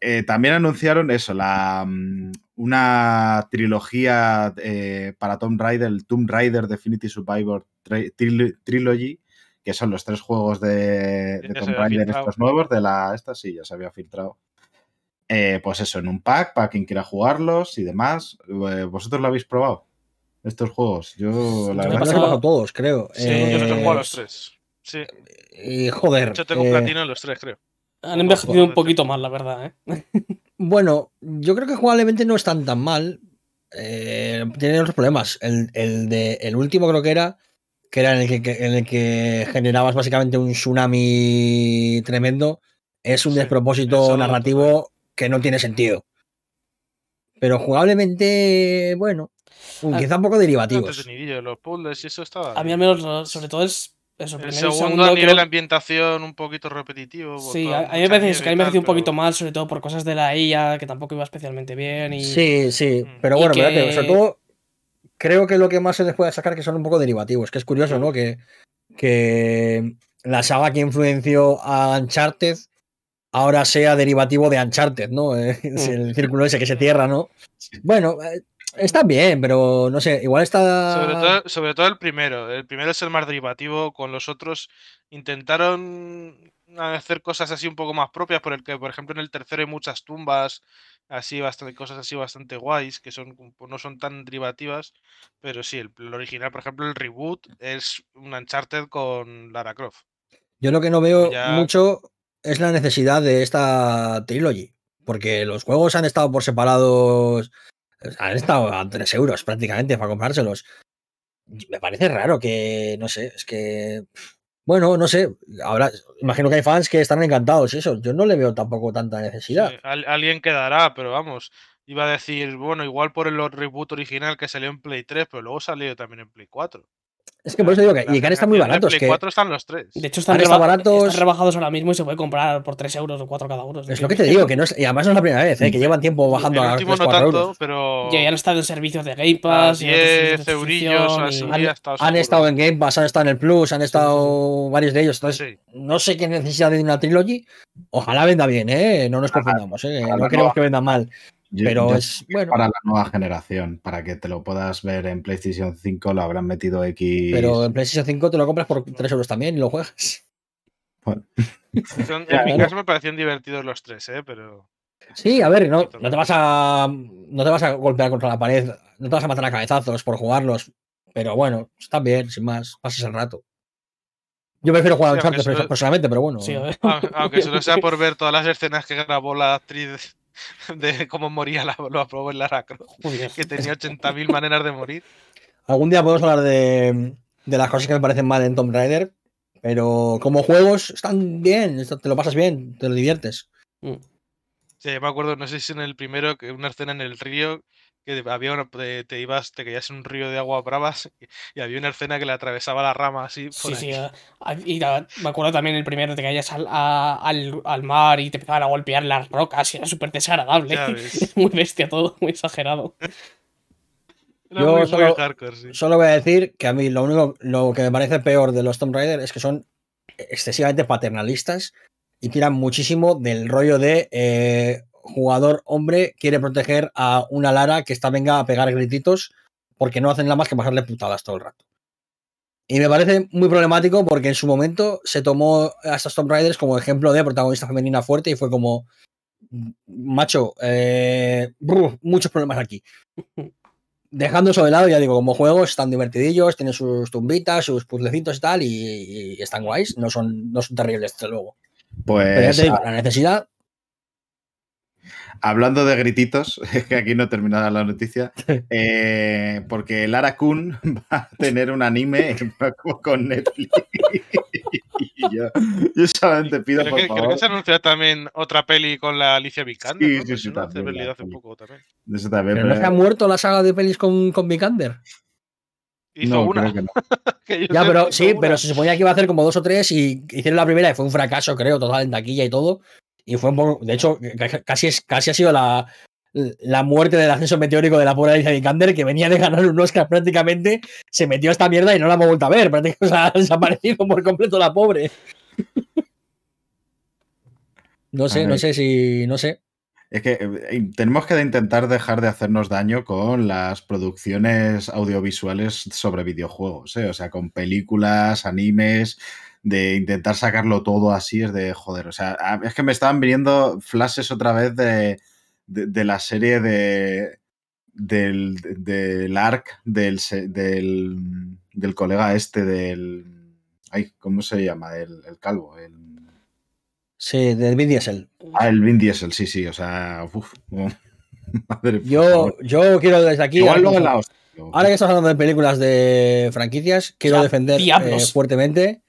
eh, también anunciaron eso, la, mm, una trilogía eh, para Tomb Raider, el Tomb Raider Definitive Survivor Trilogy que son los tres juegos de, de Tomb Raider estos nuevos, de la esta sí, ya se había filtrado. Eh, pues eso, en un pack para quien quiera jugarlos y demás. Eh, ¿Vosotros lo habéis probado? Estos juegos. Yo la verdad he pasado todos, creo. Sí, yo yo tengo a los tres. Sí. Y joder. Yo tengo un platino en los tres, creo. Han envejecido un poquito más, la verdad. ¿eh? bueno, yo creo que jugablemente no están tan mal. tienen otros problemas. El, el, de, el último creo que era que era en el que, en el que generabas básicamente un tsunami tremendo, es un despropósito narrativo que no tiene sentido. Pero jugablemente, bueno, ah, quizá un poco derivativos. A mí al menos, sobre todo es eso, el segundo, a nivel de ambientación un poquito repetitivo. Sí, a, mí me parece que a mí me un poquito mal, sobre todo por cosas de la IA que tampoco iba especialmente bien. Y... Sí, sí, mm. pero bueno, sobre todo creo que lo que más se les puede sacar que son un poco derivativos, que es curioso, ¿no? Que, que la saga que influenció a Uncharted ahora sea derivativo de Uncharted, ¿no? Es el círculo ese que se cierra, ¿no? Bueno, eh, está bien, pero no sé, igual está... Sobre todo, sobre todo el primero. El primero es el más derivativo, con los otros intentaron hacer cosas así un poco más propias, por el que, por ejemplo, en el tercero hay muchas tumbas, así bastante, cosas así bastante guays, que son, pues, no son tan derivativas, pero sí, el, original, por ejemplo, el reboot es un Uncharted con Lara Croft. Yo lo que no veo mucho es la necesidad de esta trilogy, porque los juegos han estado por separados, han estado a 3 euros prácticamente para comprárselos. Me parece raro que, no sé, es que bueno, no sé, ahora imagino que hay fans que están encantados, eso. Yo no le veo tampoco tanta necesidad. alguien quedará, pero vamos, iba a decir, bueno, igual por el reboot original que salió en Play 3, pero luego salió también en Play 4. Es que por eso digo que, y han estado muy baratos. que 4 están los tres. De hecho, están, baratos. están rebajados ahora mismo y se puede comprar por 3 euros o 4 cada uno. Es lo que te digo, que no es, y además no es la primera vez, ¿eh? que llevan tiempo bajando a 3, 4 tanto, euros. Pero... Ya, han estado en servicios de Game Pass. 10 eurillos, así, han, estado, han estado en Game Pass, han estado en el Plus, han estado varios de ellos. Entonces, no sé qué necesidad de una trilogy. Ojalá venda bien, ¿eh? No nos confundamos, ¿eh? No queremos que venda mal pero es bueno. Para la nueva generación, para que te lo puedas ver en PlayStation 5, lo habrán metido X. Pero en PlayStation 5 te lo compras por 3 euros también y lo juegas. Bueno. en mi caso me parecían divertidos los tres, ¿eh? Pero. Sí, a ver, no, no, te vas a. No te vas a golpear contra la pared, no te vas a matar a cabezazos por jugarlos. Pero bueno, están bien, sin más, pasas el rato. Yo prefiero jugar a Uncharted personalmente, pero bueno. aunque solo sea por ver todas las escenas que grabó la actriz de cómo moría la, lo aprobó en Lara Croft, que tenía 80.000 maneras de morir. Algún día podemos hablar de, de, las cosas que me parecen mal en Tomb Raider, pero como juegos están bien, te lo pasas bien, te lo diviertes. Mm. Sí, me acuerdo, no sé si en el primero, que una escena en el río que había una, te ibas, te caías en un río de agua bravas y, había una escena que le atravesaba la rama así. sí, sí. Y me acuerdo también el primero, te caías al, al, mar y te empezaban a golpear las rocas y era súper desagradable. muy bestia todo, muy exagerado. Yo solo, voy a decir que a mí lo único lo que me parece peor de los Tomb Raider es que son excesivamente paternalistas y tiran muchísimo del rollo de eh, jugador hombre quiere proteger a una Lara que está venga a pegar grititos porque no hacen nada más que pasarle putadas todo el rato. Y me parece muy problemático porque en su momento se tomó a estos Tomb Raiders como ejemplo de protagonista femenina fuerte y fue como, macho, eh, muchos problemas aquí. Dejando eso de lado, ya digo, como juegos están divertidillos, tienen sus tumbitas, sus puzzlecitos y tal, y, están guays, no son, no son terribles, desde luego. Pues. la necesidad Hablando de grititos, es que aquí no terminada la noticia, eh, porque Lara Kun va a tener un anime con Netflix. yo, yo, solamente pido por que, favor. Creo que se anunció también otra peli con la Alicia Vikander. Sí, sí, sí. También, hace poco también. Eso también pero, no se ha muerto la saga de pelis con, con Vikander. Hizo no, una. Que no. ya, pero sí, pero se suponía que iba a hacer como dos o tres y hicieron la primera y fue un fracaso, creo, total en taquilla y todo. Y fue un de hecho, casi, es, casi ha sido la, la muerte del ascenso meteórico de la pobre Alicia Vikander, que venía de ganar un Oscar prácticamente, se metió a esta mierda y no la hemos vuelto a ver. Prácticamente o sea, ha desaparecido por completo la pobre. No sé, no sé si. No sé. Es que eh, tenemos que intentar dejar de hacernos daño con las producciones audiovisuales sobre videojuegos, ¿eh? o sea, con películas, animes, de intentar sacarlo todo así es de joder. O sea, es que me estaban viniendo flashes otra vez de, de, la serie de del, del arc del, del, del, colega este del. Ay, ¿cómo se llama? El, el calvo. El... Sí, del Vin Diesel. Ah, el Vin Diesel, sí, sí. O sea, uf, madre, yo, yo quiero desde aquí. Igual la Ahora que estás hablando de películas de franquicias, quiero defender eh, fuertemente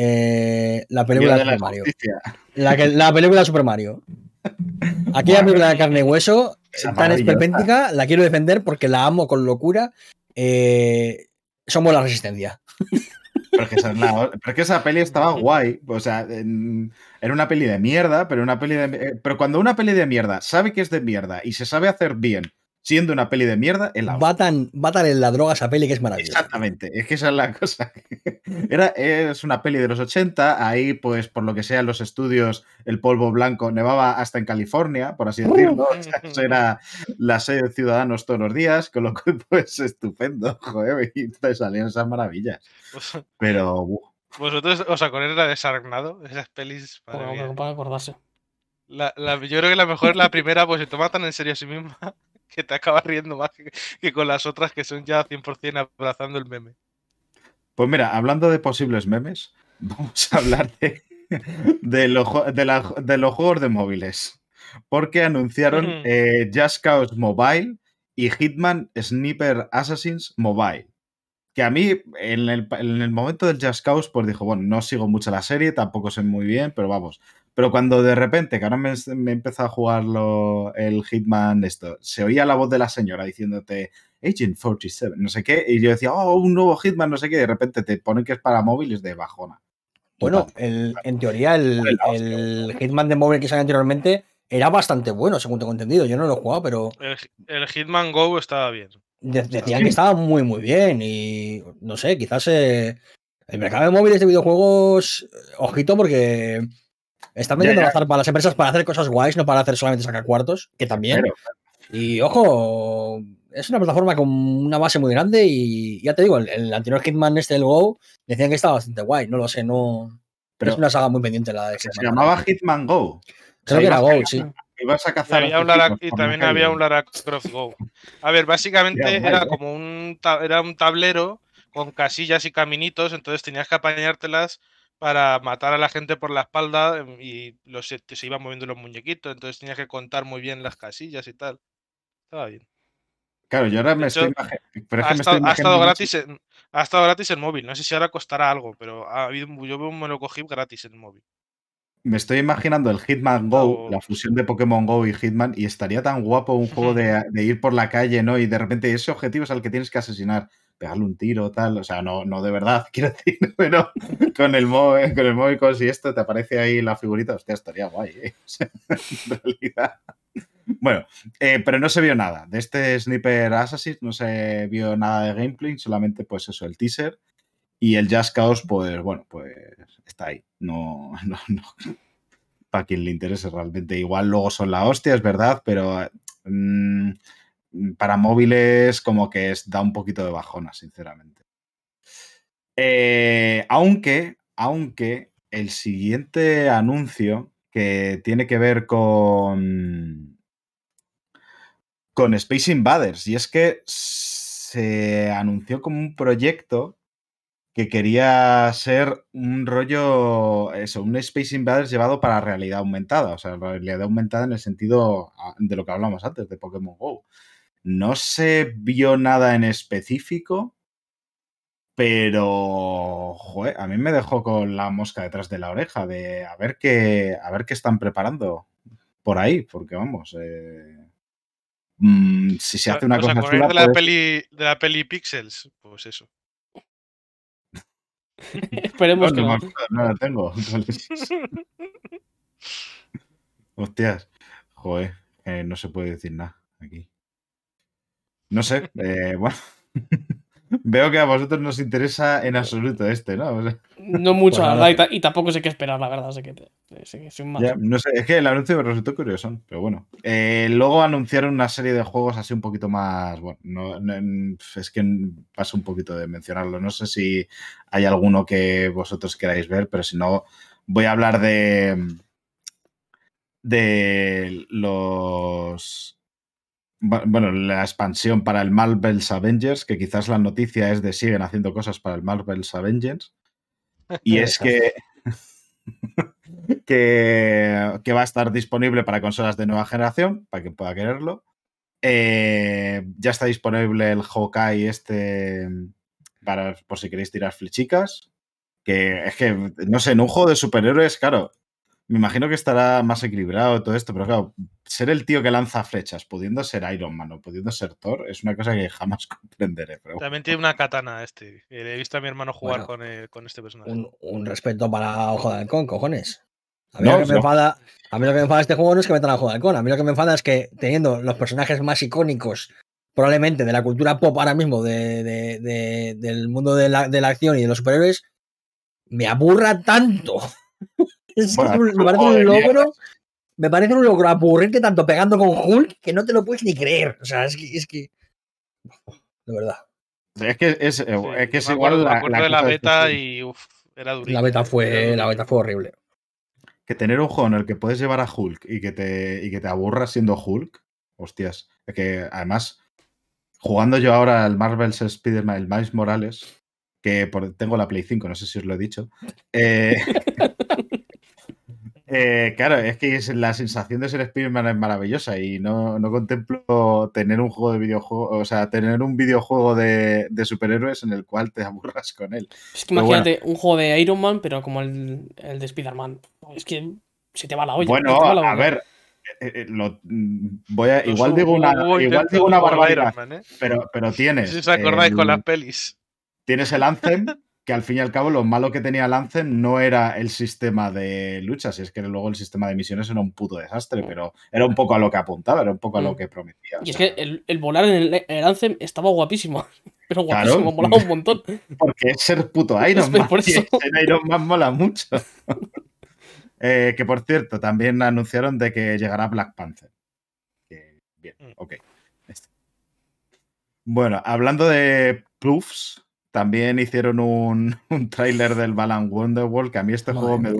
eh, la película de, Super Mario. La, película de Super Mario. Aquella película de carne y hueso, tan esperpéntica, la quiero defender porque la amo con locura. Eh, somos la resistencia. Pero es, que esa, peli estaba guay. O sea, era una peli de mierda, pero una peli de. Eh, pero cuando una peli de mierda sabe que es de mierda y se sabe hacer bien siendo una peli de mierda, en la va tan, en la droga esa peli que es maravillosa. Exactamente, es que esa es la cosa. Era, es una peli de los 80, ahí pues por lo que sea en los estudios el polvo blanco nevaba hasta en California, por así decirlo. eso era la sede de Ciudadanos todos los días, con lo cual pues estupendo, joder, y te salían esas maravillas. Pues, Pero... ¿Vosotros os acordáis la de Sargnado? Esas pelis... Para, para acordarse. La, yo creo que la mejor es la primera, pues se toma tan en serio a sí misma que te acabas riendo más que, con las otras que son ya 100% abrazando el meme. Pues mira, hablando de posibles memes, vamos a hablar de, de, los juegos de móviles. Porque anunciaron eh, Just Cause Mobile y Hitman Sniper Assassins Mobile. Que a mí, en el, en el momento del Just Cause, pues dijo, bueno, no sigo mucho la serie, tampoco sé muy bien, pero vamos, pero cuando de repente, que ahora me, me empezó a jugarlo el Hitman, esto, se oía la voz de la señora diciéndote Agent 47, no sé qué, y yo decía, oh, un nuevo Hitman, no sé qué, y de repente te ponen que es para móviles de bajona. Bueno, en teoría el, Hitman de móvil que salió anteriormente era bastante bueno, según tengo entendido. Yo no lo he jugado, pero. El, Hitman Go estaba bien. decían que estaba muy, muy bien. Y no sé, quizás eh, el mercado de móviles de videojuegos, ojito, porque están vendiendo la para las empresas para hacer cosas guays, no para hacer solamente sacar cuartos, que también. y ojo, es una plataforma con una base muy grande y ya te digo, el, anterior Hitman este del Go decían que estaba bastante guay, no lo sé, no. Pero es una saga muy pendiente la de Se llamaba Hitman Go. Creo que era Go, sí. Ibas a cazar. Y, también había un Lara Croft Go. A ver, básicamente era como un, era un tablero con casillas y caminitos, entonces tenías que apañártelas para matar a la gente por la espalda em, y los, se iban moviendo los muñequitos, entonces tenías que contar muy bien las casillas y tal. Estaba bien. Claro, yo ahora me estoy, ha, estado, gratis en, ha estado gratis en móvil. No sé si ahora costará algo, pero ha habido, yo me lo cogí gratis en móvil. Me estoy imaginando el Hitman Go, la fusión de Pokémon Go y Hitman, y estaría tan guapo un juego de, de, ir por la calle, ¿no? Y de repente ese objetivo es al que tienes que asesinar pegarle un tiro, tal, o sea, no, no de verdad, quiero decir, pero con el móvil, con el móvil y esto te aparece ahí la figurita, hostia, estaría guay, ¿eh? en realidad. Bueno, eh, pero no se vio nada. De este Sniper Assassin no se vio nada de gameplay, solamente pues eso, el teaser. Y el Jazz Chaos, pues bueno, pues está ahí. No, no, no. Para quien le interese realmente. Igual luego son la hostia, es verdad, pero Mm, para móviles como que es, da un poquito de bajona, sinceramente. Eh, aunque, aunque el siguiente anuncio que tiene que ver con, con Space Invaders, y es que se anunció como un proyecto que quería ser un rollo, eso, un Space Invaders llevado para realidad aumentada, o sea, realidad aumentada en el sentido ah, de lo que hablamos antes, de Pokémon Go. No se vio nada en específico, pero joder, a mí me dejó con la mosca detrás de la oreja de a ver qué, a ver qué están preparando por ahí, porque vamos, eh, mm, si se hace una cosa de la peli de la peli Pixels, pues eso. Esperemos que no. No la tengo. Hostias, joder, no se puede decir nada aquí. No sé, eh, bueno. Veo que a vosotros nos interesa en absoluto este, ¿no? no mucho, la verdad, y, tampoco sé qué esperar, la verdad, sé que, no sé, es que el anuncio me resultó curioso, pero bueno. Eh, luego anunciaron una serie de juegos así un poquito más, bueno, es que paso un poquito de mencionarlo. No sé si hay alguno que vosotros queráis ver, pero si no, voy a hablar de de los bueno, la expansión para el Marvel's Avengers, que quizás la noticia es de siguen haciendo cosas para el Marvel's Avengers. Y es que, que, va a estar disponible para consolas de nueva generación, para quien pueda quererlo. Eh, ya está disponible el Hawkeye este para por si queréis tirar flechicas. Que es que, no sé, en un juego de superhéroes, claro, me imagino que estará más equilibrado todo esto, pero claro, ser el tío que lanza flechas, pudiendo ser Iron Man o pudiendo ser Thor, es una cosa que jamás comprenderé. También tiene una katana este. He visto a mi hermano jugar con, este personaje. Un, respeto para Ojo de Halcón, cojones. A mí, lo que me enfada, a mí lo que me enfada de este juego no es que metan a Ojo de Halcón. A mí lo que me enfada es que teniendo los personajes más icónicos probablemente de la cultura pop ahora mismo, del mundo de la, de la acción y de los superhéroes, me aburra tanto me parece un logro. Me parece un logro aburrirte tanto pegando con Hulk que no te lo puedes ni creer. O sea, es que. Es que de verdad. Es que es, es, que es igual la, la, de la beta y uf, era La beta fue, la beta fue horrible. Que tener un juego en el que puedes llevar a Hulk y que te, y que te aburras siendo Hulk, hostias. Es que además, jugando yo ahora al Marvel's Spider-Man, el Miles Morales, que tengo la Play 5, no sé si os lo he dicho. Eh, Eh, claro, es que la sensación de ser Spider-Man es maravillosa y no, contemplo tener un juego de videojuego, o sea, tener un videojuego de, superhéroes en el cual te aburras con él. Es que imagínate un juego de Iron Man, pero como el, de Spider-Man. Es que se te va la olla. Bueno, a ver. Eh, eh, mm, voy a, igual digo una, igual digo una barbaridad, pero, pero tienes. Si os acordáis con las pelis. Tienes el Anthem, que al fin y al cabo lo malo que tenía Lancen no era el sistema de luchas, es que luego el sistema de misiones era un puto desastre, pero era un poco a lo que apuntaba, era un poco a lo mm. que prometía. Y es que el, volar en el, en estaba guapísimo, pero guapísimo, molaba un montón. Porque es ser puto Iron Man, por ser Iron Man mola mucho. Eh, que por cierto, también anunciaron de que llegará Black Panther. bien, mm. ok. Bueno, hablando de proofs, también hicieron un, un tráiler del Balan Wonderworld, que a mí este juego me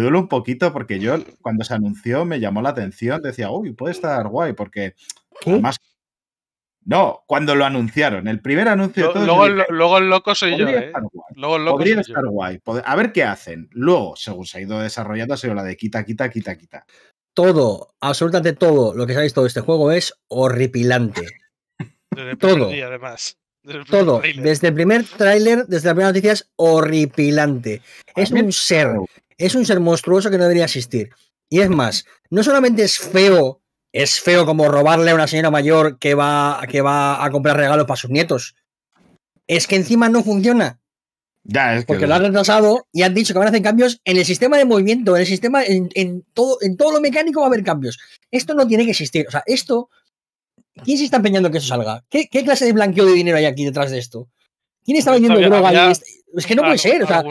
duele, un poquito porque yo cuando se anunció me llamó la atención, decía, uy, puede estar guay, porque además No, cuando lo anunciaron, el primer anuncio de todo. Luego, el, luego el loco soy yo, ¿eh? Luego el loco Podría estar guay. A ver qué hacen. Luego, según se ha ido desarrollando, ha sido la de quita, quita, quita, quita. Todo, absolutamente todo lo que se ha visto de este juego es horripilante. todo. además. Todo. Desde el primer tráiler, desde la primera noticia es horripilante. Es un ser. Es un ser monstruoso que no debería existir. Y es más, no solamente es feo es feo como robarle a una señora mayor que va, que va a comprar regalos para sus nietos. Es que encima no funciona. Ya, es Porque lo han retrasado y han dicho que van a hacer cambios en el sistema de movimiento, en el sistema, en, todo, en todo lo mecánico va a haber cambios. Esto no tiene que existir. O sea, esto. ¿Quién se está empeñando que eso salga? ¿Qué, clase de blanqueo de dinero hay aquí detrás de esto? ¿Quién está vendiendo droga? Es que no puede ser. O sea,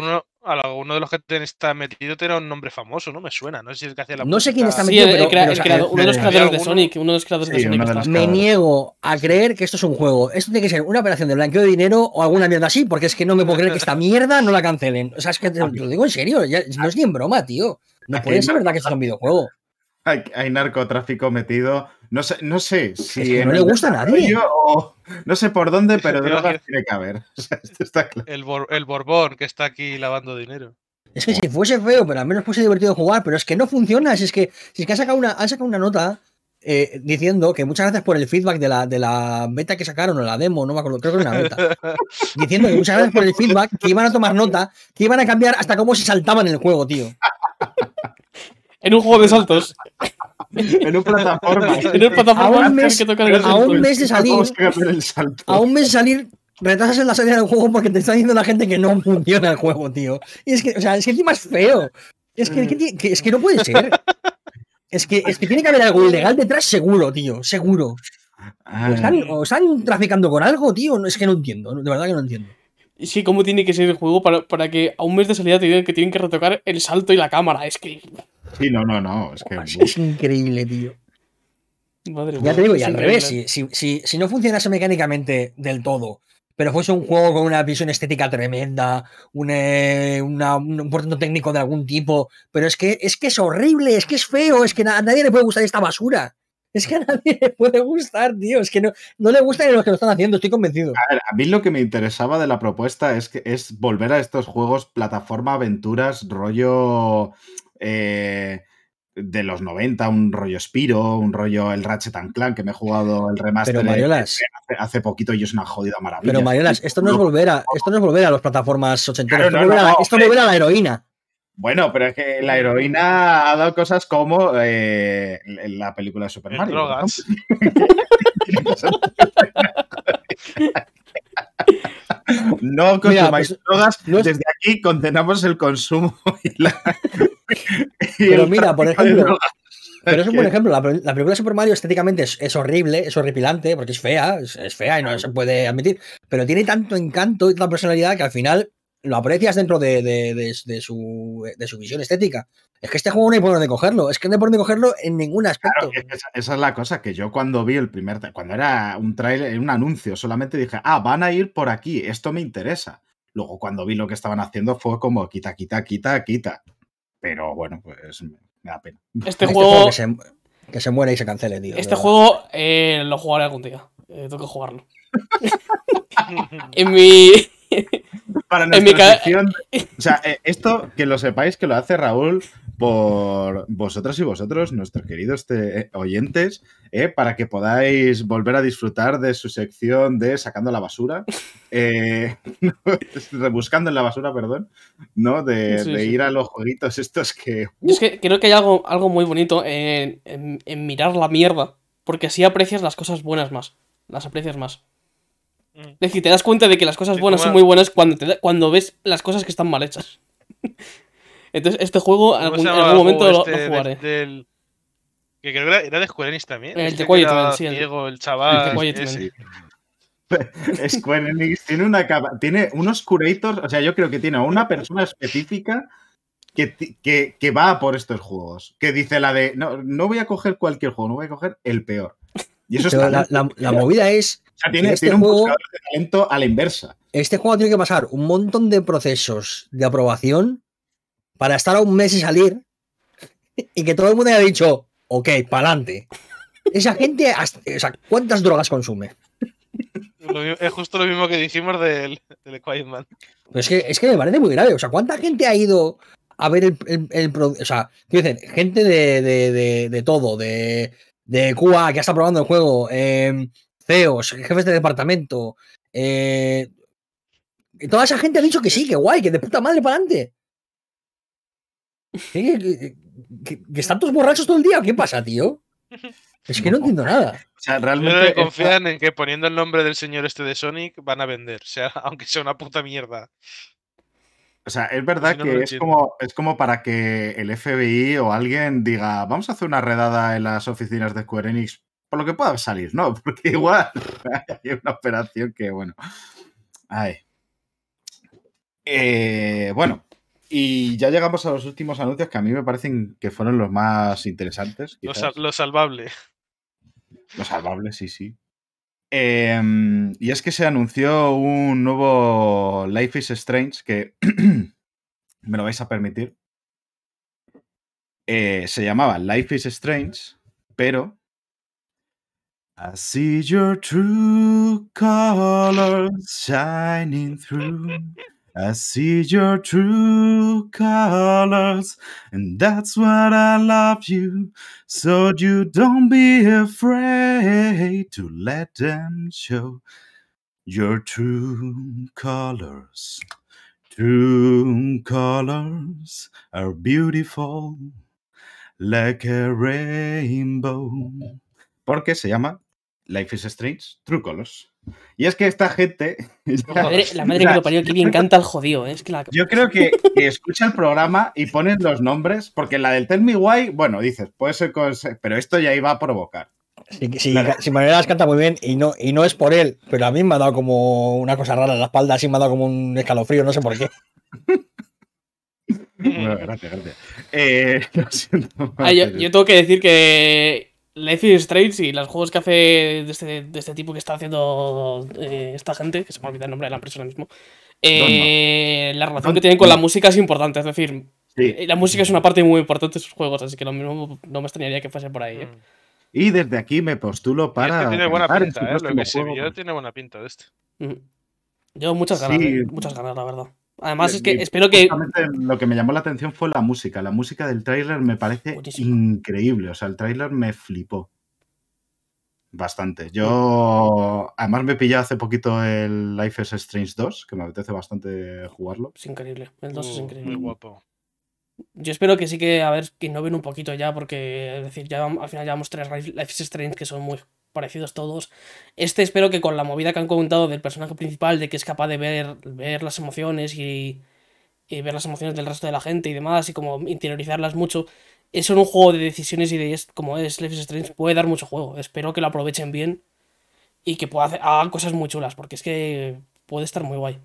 alguno de los que está metido tiene un nombre famoso, ¿no? Me suena. No sé si es el que hacía la No sé quién está metido, pero, uno de los creadores de Sonic. Uno de los creadores de Sonic. me niego a creer que esto es un juego. Esto tiene que ser una operación de blanqueo de dinero o alguna mierda así, porque es que no me puedo creer que esta mierda no la cancelen. O sea, es que te lo digo en serio. no es ni en broma, tío. No puede ser verdad que esto es un videojuego. Hay, narcotráfico metido. No sé, no sé si. no le gusta a nadie. no sé por dónde, pero drogas tiene que haber. El, el Borbón que está aquí lavando dinero. Es que si fuese feo, pero al menos fuese divertido jugar, pero es que no funciona. Si es que, si es que han sacado una, han sacado una nota eh, diciendo que muchas gracias por el feedback de la, de la beta que sacaron, o la demo, no me acuerdo, creo que era una beta. diciendo que muchas gracias por el feedback, que iban a tomar nota, que iban a cambiar hasta cómo se saltaban en el juego, tío. En un juego de saltos. en un plataforma. en un plataforma a un mes, a un mes de salir. A un mes de salir retrasas en la salida del juego porque te está diciendo la gente que no funciona el juego, tío. Y es que, o sea, es que encima es feo. Es que, es que no puede ser. Es que, es que tiene que haber algo ilegal detrás, seguro, tío, seguro. O están, traficando con algo, tío. Es que no entiendo, de verdad que no entiendo. Sí, ¿cómo tiene que ser el juego para, para que a un mes de salida te digan que tienen que retocar el salto y la cámara? Es que. Sí, no, no, no. Es, que... es increíble, tío. Madre ya te digo, y al revés, si, si, si, no funcionase mecánicamente del todo, pero fuese un juego con una visión estética tremenda, eh, un portento técnico de algún tipo, pero es que, es que es horrible, es que es feo, es que a nadie le puede gustar esta basura. Es que a nadie le puede gustar, tío. Es que no, no le gusta ni los que lo están haciendo, estoy convencido. A, ver, a mí lo que me interesaba de la propuesta es que es volver a estos juegos plataforma, aventuras, rollo. Eh, de los 90, un rollo Spiro, un rollo el Ratchet and Clank, que me he jugado el remaster hace, poquito y es una jodida maravilla. Pero Mariolas, esto no es volver a, esto no es volver a las plataformas ochenteras, esto, es volver a la heroína. Bueno, pero es que la heroína ha dado cosas como eh, la película de Super Mario. No consumáis pues, drogas. Desde aquí condenamos el consumo y la. Pero mira, por ejemplo. Pero es un buen ejemplo. La, película de Super Mario estéticamente es, horrible, es horripilante, porque es fea, es, fea y no se puede admitir. Pero tiene tanto encanto y tanta personalidad que al final lo aprecias dentro de, su, de su visión estética. Es que este juego no hay por dónde cogerlo. Es que no hay por dónde cogerlo en ningún aspecto. esa, es la cosa que yo cuando vi el primer. Cuando era un trailer, un anuncio, solamente dije, ah, van a ir por aquí, esto me interesa. Luego, cuando vi lo que estaban haciendo, fue como quita, quita, quita, quita. Pero bueno, pues me da pena. Este, este juego. que, se, muere y se cancele, tío. Este juego eh, lo jugaré algún día. Eh, tengo que jugarlo. en mi. Para nuestra sección, o sea, eh, esto que lo sepáis que lo hace Raúl por vosotros y vosotros, nuestros queridos oyentes, eh, para que podáis volver a disfrutar de su sección de sacando la basura, eh, rebuscando en la basura, perdón, ¿no? De, ir a los jueguitos estos que... es que creo que hay algo, algo muy bonito en, mirar la mierda, porque así aprecias las cosas buenas más, las aprecias más. Mm. Es decir, te das cuenta de que las cosas buenas son muy buenas cuando, cuando ves las cosas que están mal hechas. Entonces, este juego en algún, momento lo, este jugaré. que creo que era de Square Enix también. El de Quiet sí. Diego, el chaval. Square Enix tiene, una tiene unos curators, o sea, yo creo que tiene una persona específica que, que, que, va por estos juegos. Que dice la de, no, no voy a coger cualquier juego, no voy a coger el peor. Y eso Pero la, la, movida es. Sea, tiene, este tiene un juego, de talento a la inversa. Este juego tiene que pasar un montón de procesos de aprobación para estar a un mes y salir y que todo el mundo haya dicho, ok, para adelante. Esa gente, o sea, ¿cuántas drogas consume? es justo lo mismo que dijimos del, del Quiet Man. es que, es que me parece muy grave. O sea, ¿cuánta gente ha ido a ver el, el, O sea, decir, gente de, de, de, todo, de, de QA que ha estado probando el juego, eh, CEOs, jefes de departamento, eh, toda esa gente ha dicho que sí, que guay, que de puta madre para adelante. ¿Que, están todos borrachos todo el día? ¿Qué pasa, tío? Es que no entiendo nada. O sea, realmente. confían en que poniendo el nombre del señor este de Sonic van a vender, o sea, aunque sea una puta mierda. O sea, es verdad que es como, es como para que el FBI o alguien diga, vamos a hacer una redada en las oficinas de Square Enix, por lo que pueda salir, ¿no? Porque igual hay una operación que, bueno. Ay. Eh, bueno, y ya llegamos a los últimos anuncios que a mí me parecen que fueron los más interesantes. Lo, salvable. Lo salvable, sí, sí. Em, y es que se anunció un nuevo Life is Strange que me lo vais a permitir. Eh, se llamaba Life is Strange, pero. I see your true colors shining through. I see your true colors, and that's what I love you. So you don't be afraid to let them show your true colors. True colors are beautiful like a rainbow. Porque se llama Life is Strange True Colors. Y es que esta gente. La madre, que lo parió, que bien canta el jodido. ¿eh? Yo creo que, escucha el programa y pones los nombres, porque la del Tell Me Why, bueno, dices, puede ser, pero esto ya iba a provocar. Sí, sí, si Manuel canta muy bien y no, y no es por él, pero a mí me ha dado como una cosa rara en la espalda, así me ha dado como un escalofrío, no sé por qué. bueno, gracias, gracias. Eh, ah, yo, yo tengo que decir que Life is Strange y los juegos que hace de este, de este tipo que está haciendo eh, esta gente, que se me olvida el nombre de la empresa ahora mismo, eh, la relación que tienen con la música es importante. Es decir, eh, la música es una parte muy importante de sus juegos, así que lo mismo no me extrañaría que fuese por ahí. Mm. Y desde aquí me postulo para. Este tiene buena pinta, ¿eh? Lo que se vio tiene buena pinta de este. Yo muchas ganas, muchas ganas, la verdad. Además, es que espero que. Lo que me llamó la atención fue la música. La música del tráiler me parece increíble. O sea, el tráiler me flipó. Bastante. Yo. Además, me pillé hace poquito el Life is Strange 2, que me apetece bastante jugarlo. Es increíble. El 2 es increíble. Muy guapo. Yo espero que sí que, a ver, que innoven un poquito ya, porque, es decir, ya al final llevamos tres Life is Strange que son muy parecidos todos. Este espero que con la movida que han comentado del personaje principal, de que es capaz de ver, ver las emociones y, ver las emociones del resto de la gente y demás, y como interiorizarlas mucho, eso en un juego de decisiones y de como es Life is Strange puede dar mucho juego. Espero que lo aprovechen bien y que pueda hacer, hagan cosas muy chulas, porque es que puede estar muy guay.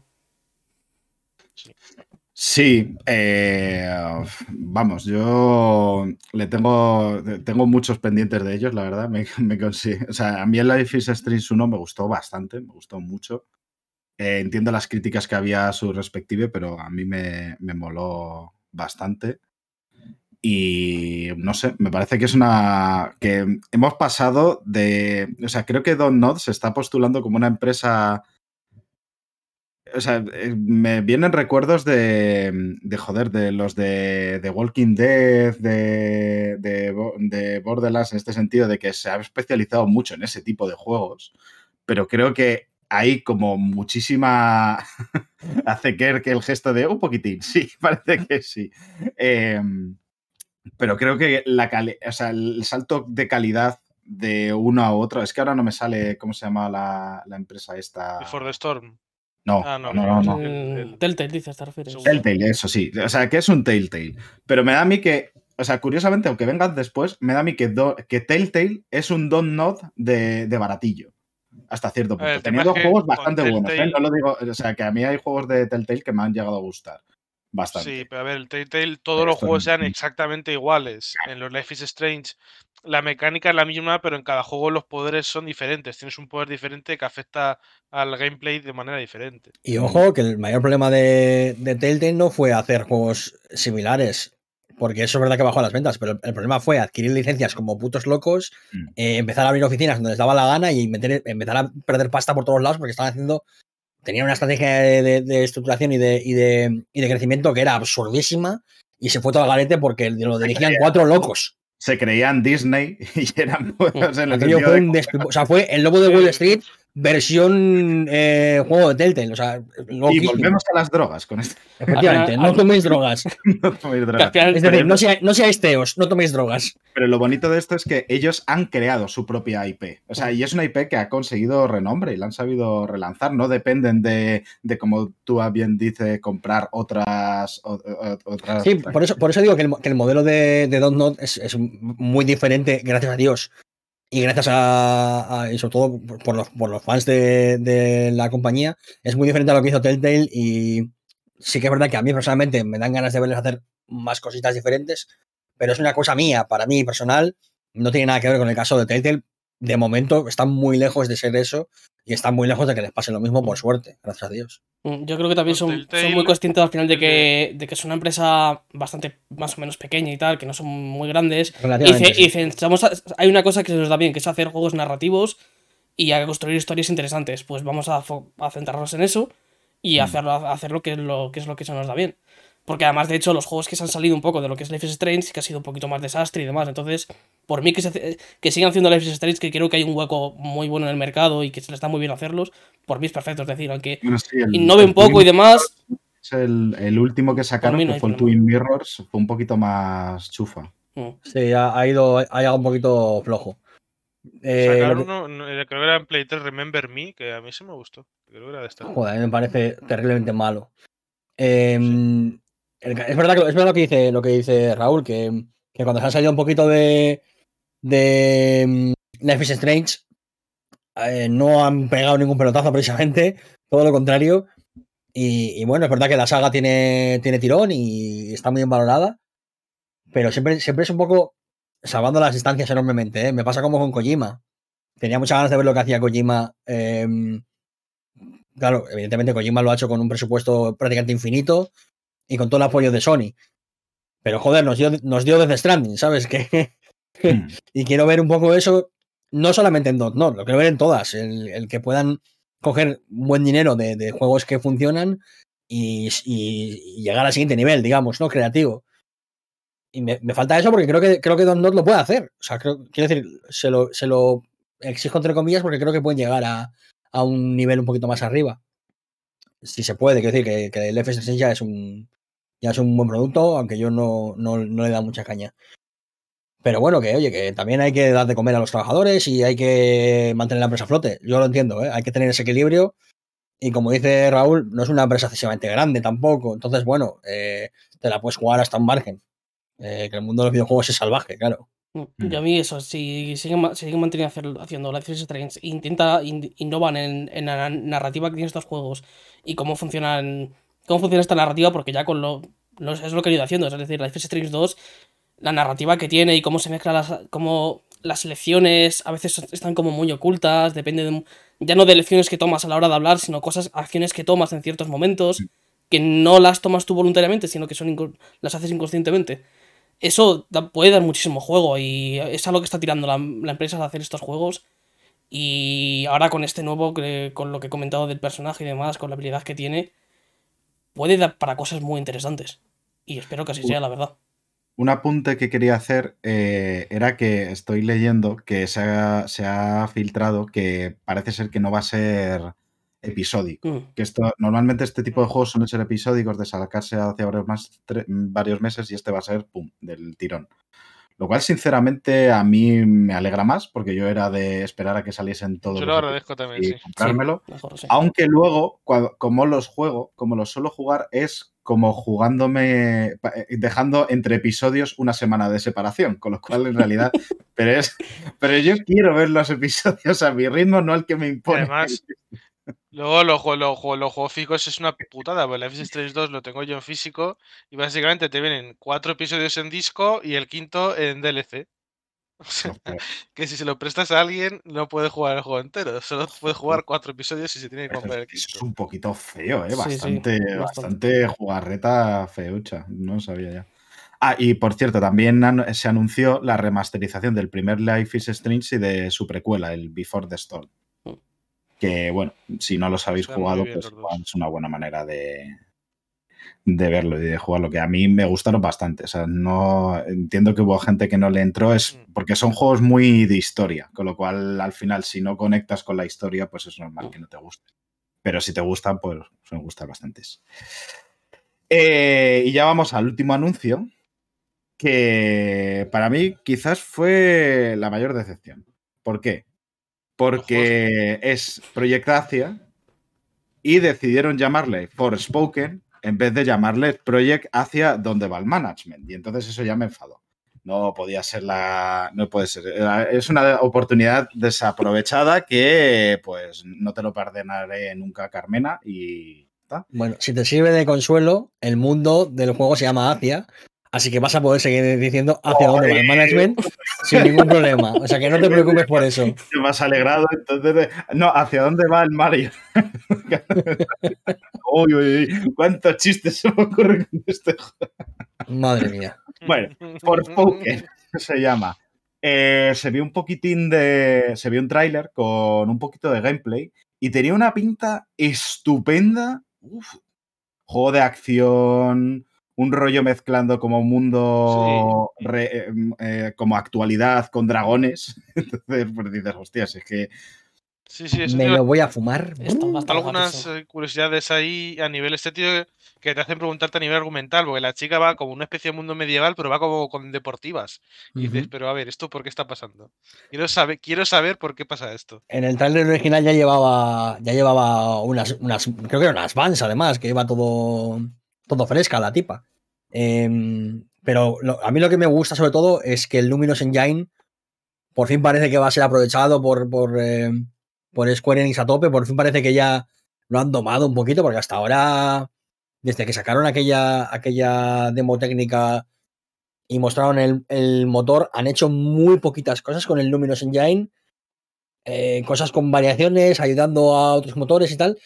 Sí, eh, vamos, yo le tengo, tengo muchos pendientes de ellos, la verdad. Me, o sea, a mí el Life is Strange 1 me gustó bastante, me gustó mucho. Eh, entiendo las críticas que había a su respective, pero a mí me, me moló bastante. Y no sé, me parece que es una. que hemos pasado de. O sea, creo que Don Nod se está postulando como una empresa o sea, eh, me vienen recuerdos de, de joder, de los de, de Walking Dead, de, de, Borderlands, en este sentido, de que se ha especializado mucho en ese tipo de juegos, pero creo que hay como muchísima. hace que, el gesto de un poquitín, sí, parece que sí. Em, pero creo que la o sea, el salto de calidad de uno a otro, es que ahora no me sale cómo se llama la, la empresa esta. Before the Storm. Ah, no, no, no, no. Telltale, dices, te refieres. Telltale, eso sí. O sea, que es un Telltale. Pero me da a mí que, o sea, curiosamente, aunque vengan después, me da a mí que, que Telltale es un Don Nod de, de baratillo. Hasta cierto punto. Teniendo juegos bastante buenos. ¿eh? No lo digo, o sea, que a mí hay juegos de Telltale que me han llegado a gustar. Bastante. Sí, pero a ver, el Telltale, todos los juegos sean exactamente iguales. En los Life is Strange la mecánica es la misma, pero en cada juego los poderes son diferentes. Tienes un poder diferente que afecta al gameplay de manera diferente. Y ojo, que el mayor problema de, de Telltale no fue hacer juegos similares. porque eso es verdad que bajó las ventas, pero el problema fue adquirir licencias como putos locos, mm. eh, empezar a abrir oficinas donde les daba la gana y empezar a perder pasta por todos lados porque estaban haciendo, tenían una estrategia de, estructuración y de, y, de, y de crecimiento que era absurdísima y se fue todo al garete porque lo dirigían cuatro locos se creían Disney y eran pues, o sea, fue el lobo de Wall Street versión eh, juego de Telltale. O sea, y volvemos a las drogas con esto. Efectivamente, no toméis drogas. no toméis drogas. Es decir, no, sea, no seáis teos, no toméis drogas. Pero lo bonito de esto es que ellos han creado su propia IP. O sea, y es una IP que ha conseguido renombre y la han sabido relanzar. No dependen de, de como tú bien dices, comprar otras. otras sí, por eso, por eso digo que el, que el modelo de, de Not es, es muy diferente, gracias a Dios y gracias a, y sobre todo por los, por los fans de, la compañía, es muy diferente a lo que hizo Telltale y sí que es verdad que a mí personalmente me dan ganas de verles hacer más cositas diferentes, pero es una cosa mía, para mí personal, no tiene nada que ver con el caso de Telltale. De momento están muy lejos de ser eso y están muy lejos de que les pase lo mismo, por suerte, gracias a Dios. Mm, yo creo que también son, muy conscientes al final de que, de que es una empresa bastante más o menos pequeña y tal, que no son muy grandes. Y, dicen, hay una cosa que se nos da bien, que es hacer juegos narrativos y a construir historias interesantes. Pues vamos a, centrarnos en eso y mm. hacerlo, hacer lo que, es lo que es lo que se nos da bien. Porque además, de hecho, los juegos que se han salido un poco de lo que es Life is Strange sí que ha sido un poquito más desastre y demás. Entonces, por mí que, se, que sigan haciendo Life is Strange, que creo que hay un hueco muy bueno en el mercado y que se le está muy bien hacerlos, por mí es perfecto. Es decir, aunque innoven poco y demás. Es el, último que sacaron, que fue el Twin Mirrors, fue un poquito más chufa. Mm. Sí, ha, ido, ha llegado un poquito flojo. Eh, sacaron uno, creo que era en Play 3 Remember Me, que a mí sí me gustó. Creo que era de esta. Joder, a mí me parece terriblemente malo. Eh, es verdad, que, es verdad lo que dice, lo que dice Raúl, que, cuando se ha salido un poquito de, de mm, Life Strange, eh, no han pegado ningún pelotazo precisamente, todo lo contrario. Y, bueno, es verdad que la saga tiene, tiene tirón y está muy bien valorada, pero siempre, siempre es un poco salvando las distancias enormemente. ¿eh? Me pasa como con Kojima. Tenía muchas ganas de ver lo que hacía Kojima. Em, claro, evidentemente Kojima lo ha hecho con un presupuesto prácticamente infinito y con todo el apoyo de Sony. Pero joder, nos dio, nos dio desde Stranding, ¿sabes? Que, hmm. y quiero ver un poco eso, no solamente en Dot, no, lo quiero ver en todas. El, que puedan coger buen dinero de, juegos que funcionan y, llegar al siguiente nivel, digamos, ¿no? Creativo. Y me, falta eso porque creo que, creo que Don Not lo puede hacer. O sea, quiero decir, se lo, se lo exijo entre comillas porque creo que pueden llegar a, a un nivel un poquito más arriba. Si se puede, quiero decir que, que el FS6 ya es un, ya es un buen producto, aunque yo no, no, le da mucha caña. Pero bueno, que oye, que también hay que dar de comer a los trabajadores y hay que mantener la empresa a flote. Yo lo entiendo, ¿eh? hay que tener ese equilibrio. Y como dice Raúl, no es una empresa excesivamente grande tampoco. Entonces, bueno, eh, te la puedes jugar hasta un margen. Eh, que el mundo de los videojuegos es salvaje, claro. Mm, mm. Yo a mí eso, si siguen, siguen manteniendo haciendo Life is Strange, intenta, innovan en, en, la narrativa que tienen estos juegos y cómo funcionan cómo funciona esta narrativa, porque ya con lo. es lo que he ido haciendo. Es decir, Life is Strange 2, la narrativa que tiene y cómo se mezcla las. cómo las elecciones a veces están como muy ocultas, depende de, ya no de elecciones que tomas a la hora de hablar, sino cosas, acciones que tomas en ciertos momentos, que no las tomas tú voluntariamente, sino que son las haces inconscientemente. Eso puede dar muchísimo juego y es algo que está tirando la, la empresa de hacer estos juegos. Y ahora con este nuevo, con lo que he comentado del personaje y demás, con la habilidad que tiene, puede dar para cosas muy interesantes. Y espero que así sea, la verdad. Un apunte que quería hacer eh, era que estoy leyendo que se ha, filtrado que parece ser que no va a ser episódico. Mm. Que esto, normalmente este tipo de juegos suelen ser episódicos, de sacarse hace varios meses y este va a ser, pum, del tirón. Lo cual, sinceramente, a mí me alegra más, porque yo era de esperar a que saliesen todos. Yo lo agradezco también, y comprármelo. Aunque luego, como los juego, como los suelo jugar, es como jugándome, eh, dejando entre episodios una semana de separación, con lo cual en realidad, pero es, pero yo quiero ver los episodios a mi ritmo, no al que me impone. Además, Luego los juegos, físicos es una putada, porque Life is Strange 2 lo tengo yo en físico y básicamente te vienen cuatro episodios en disco y el quinto en DLC. O sea, que si se lo prestas a alguien no puede jugar el juego entero, solo puede jugar cuatro episodios y se tiene que comprar el quinto. Es un poquito feo, ¿eh? bastante, bastante jugarreta feucha, no sabía ya. Ah, y por cierto, también se anunció la remasterización del primer Life is Strange y de su precuela, el Before the Storm. Que bueno, si no los habéis jugado, pues es una buena manera de, de verlo y de jugarlo, que a mí me gustaron bastante. O sea, no entiendo que hubo gente que no le entró, es mm. porque son juegos muy de historia, con lo cual al final, si no conectas con la historia, pues es normal que no te guste. Pero si te gustan, pues me gustan bastantes. Eh, y ya vamos al último anuncio, que para mí quizás fue la mayor decepción. ¿Por qué? Porque es Project Asia y decidieron llamarle Forspoken en vez de llamarle Project hacia dónde va el management. Y entonces eso ya me enfadó. No podía ser la. No puede ser. Es una oportunidad desaprovechada que, pues, no te lo perdonaré nunca, Carmena. Y. Bueno, si te sirve de consuelo, el mundo del juego se llama Asia Así que vas a poder seguir diciendo hacia dónde va el management sin ningún problema. O sea que no te preocupes por eso. Te más alegrado, entonces. No, ¿hacia dónde va el Mario? uy, uy, uy, cuántos chistes se me ocurren con este juego. Madre mía. Bueno, por Poker se llama. Eh, se vio un poquitín de. Se vio un tráiler con un poquito de gameplay y tenía una pinta estupenda. Uf, juego de acción un rollo mezclando como mundo em, eh, como actualidad con dragones. Entonces, pues dices, hostias, es que. Sí, sí, Me lo voy a fumar. algunas eh, curiosidades ahí a nivel estético que te hacen preguntarte a nivel argumental, porque la chica va como una especie de mundo medieval, pero va como con deportivas. Y dices, pero a ver, ¿esto por qué está pasando? Quiero saber, quiero saber por qué pasa esto. En el trailer original ya llevaba, ya llevaba unas, unas, creo que eran unas vans además, que iba todo todo fresca la tipa. Em, pero a mí lo que me gusta sobre todo es que el Luminous Engine por fin parece que va a ser aprovechado por, por, em, por Square Enix a tope, por fin parece que ya lo han domado un poquito, porque hasta ahora, desde que sacaron aquella, aquella demo técnica y mostraron el, motor, han hecho muy poquitas cosas con el Luminous Engine, eh, cosas con variaciones, ayudando a otros motores y tal,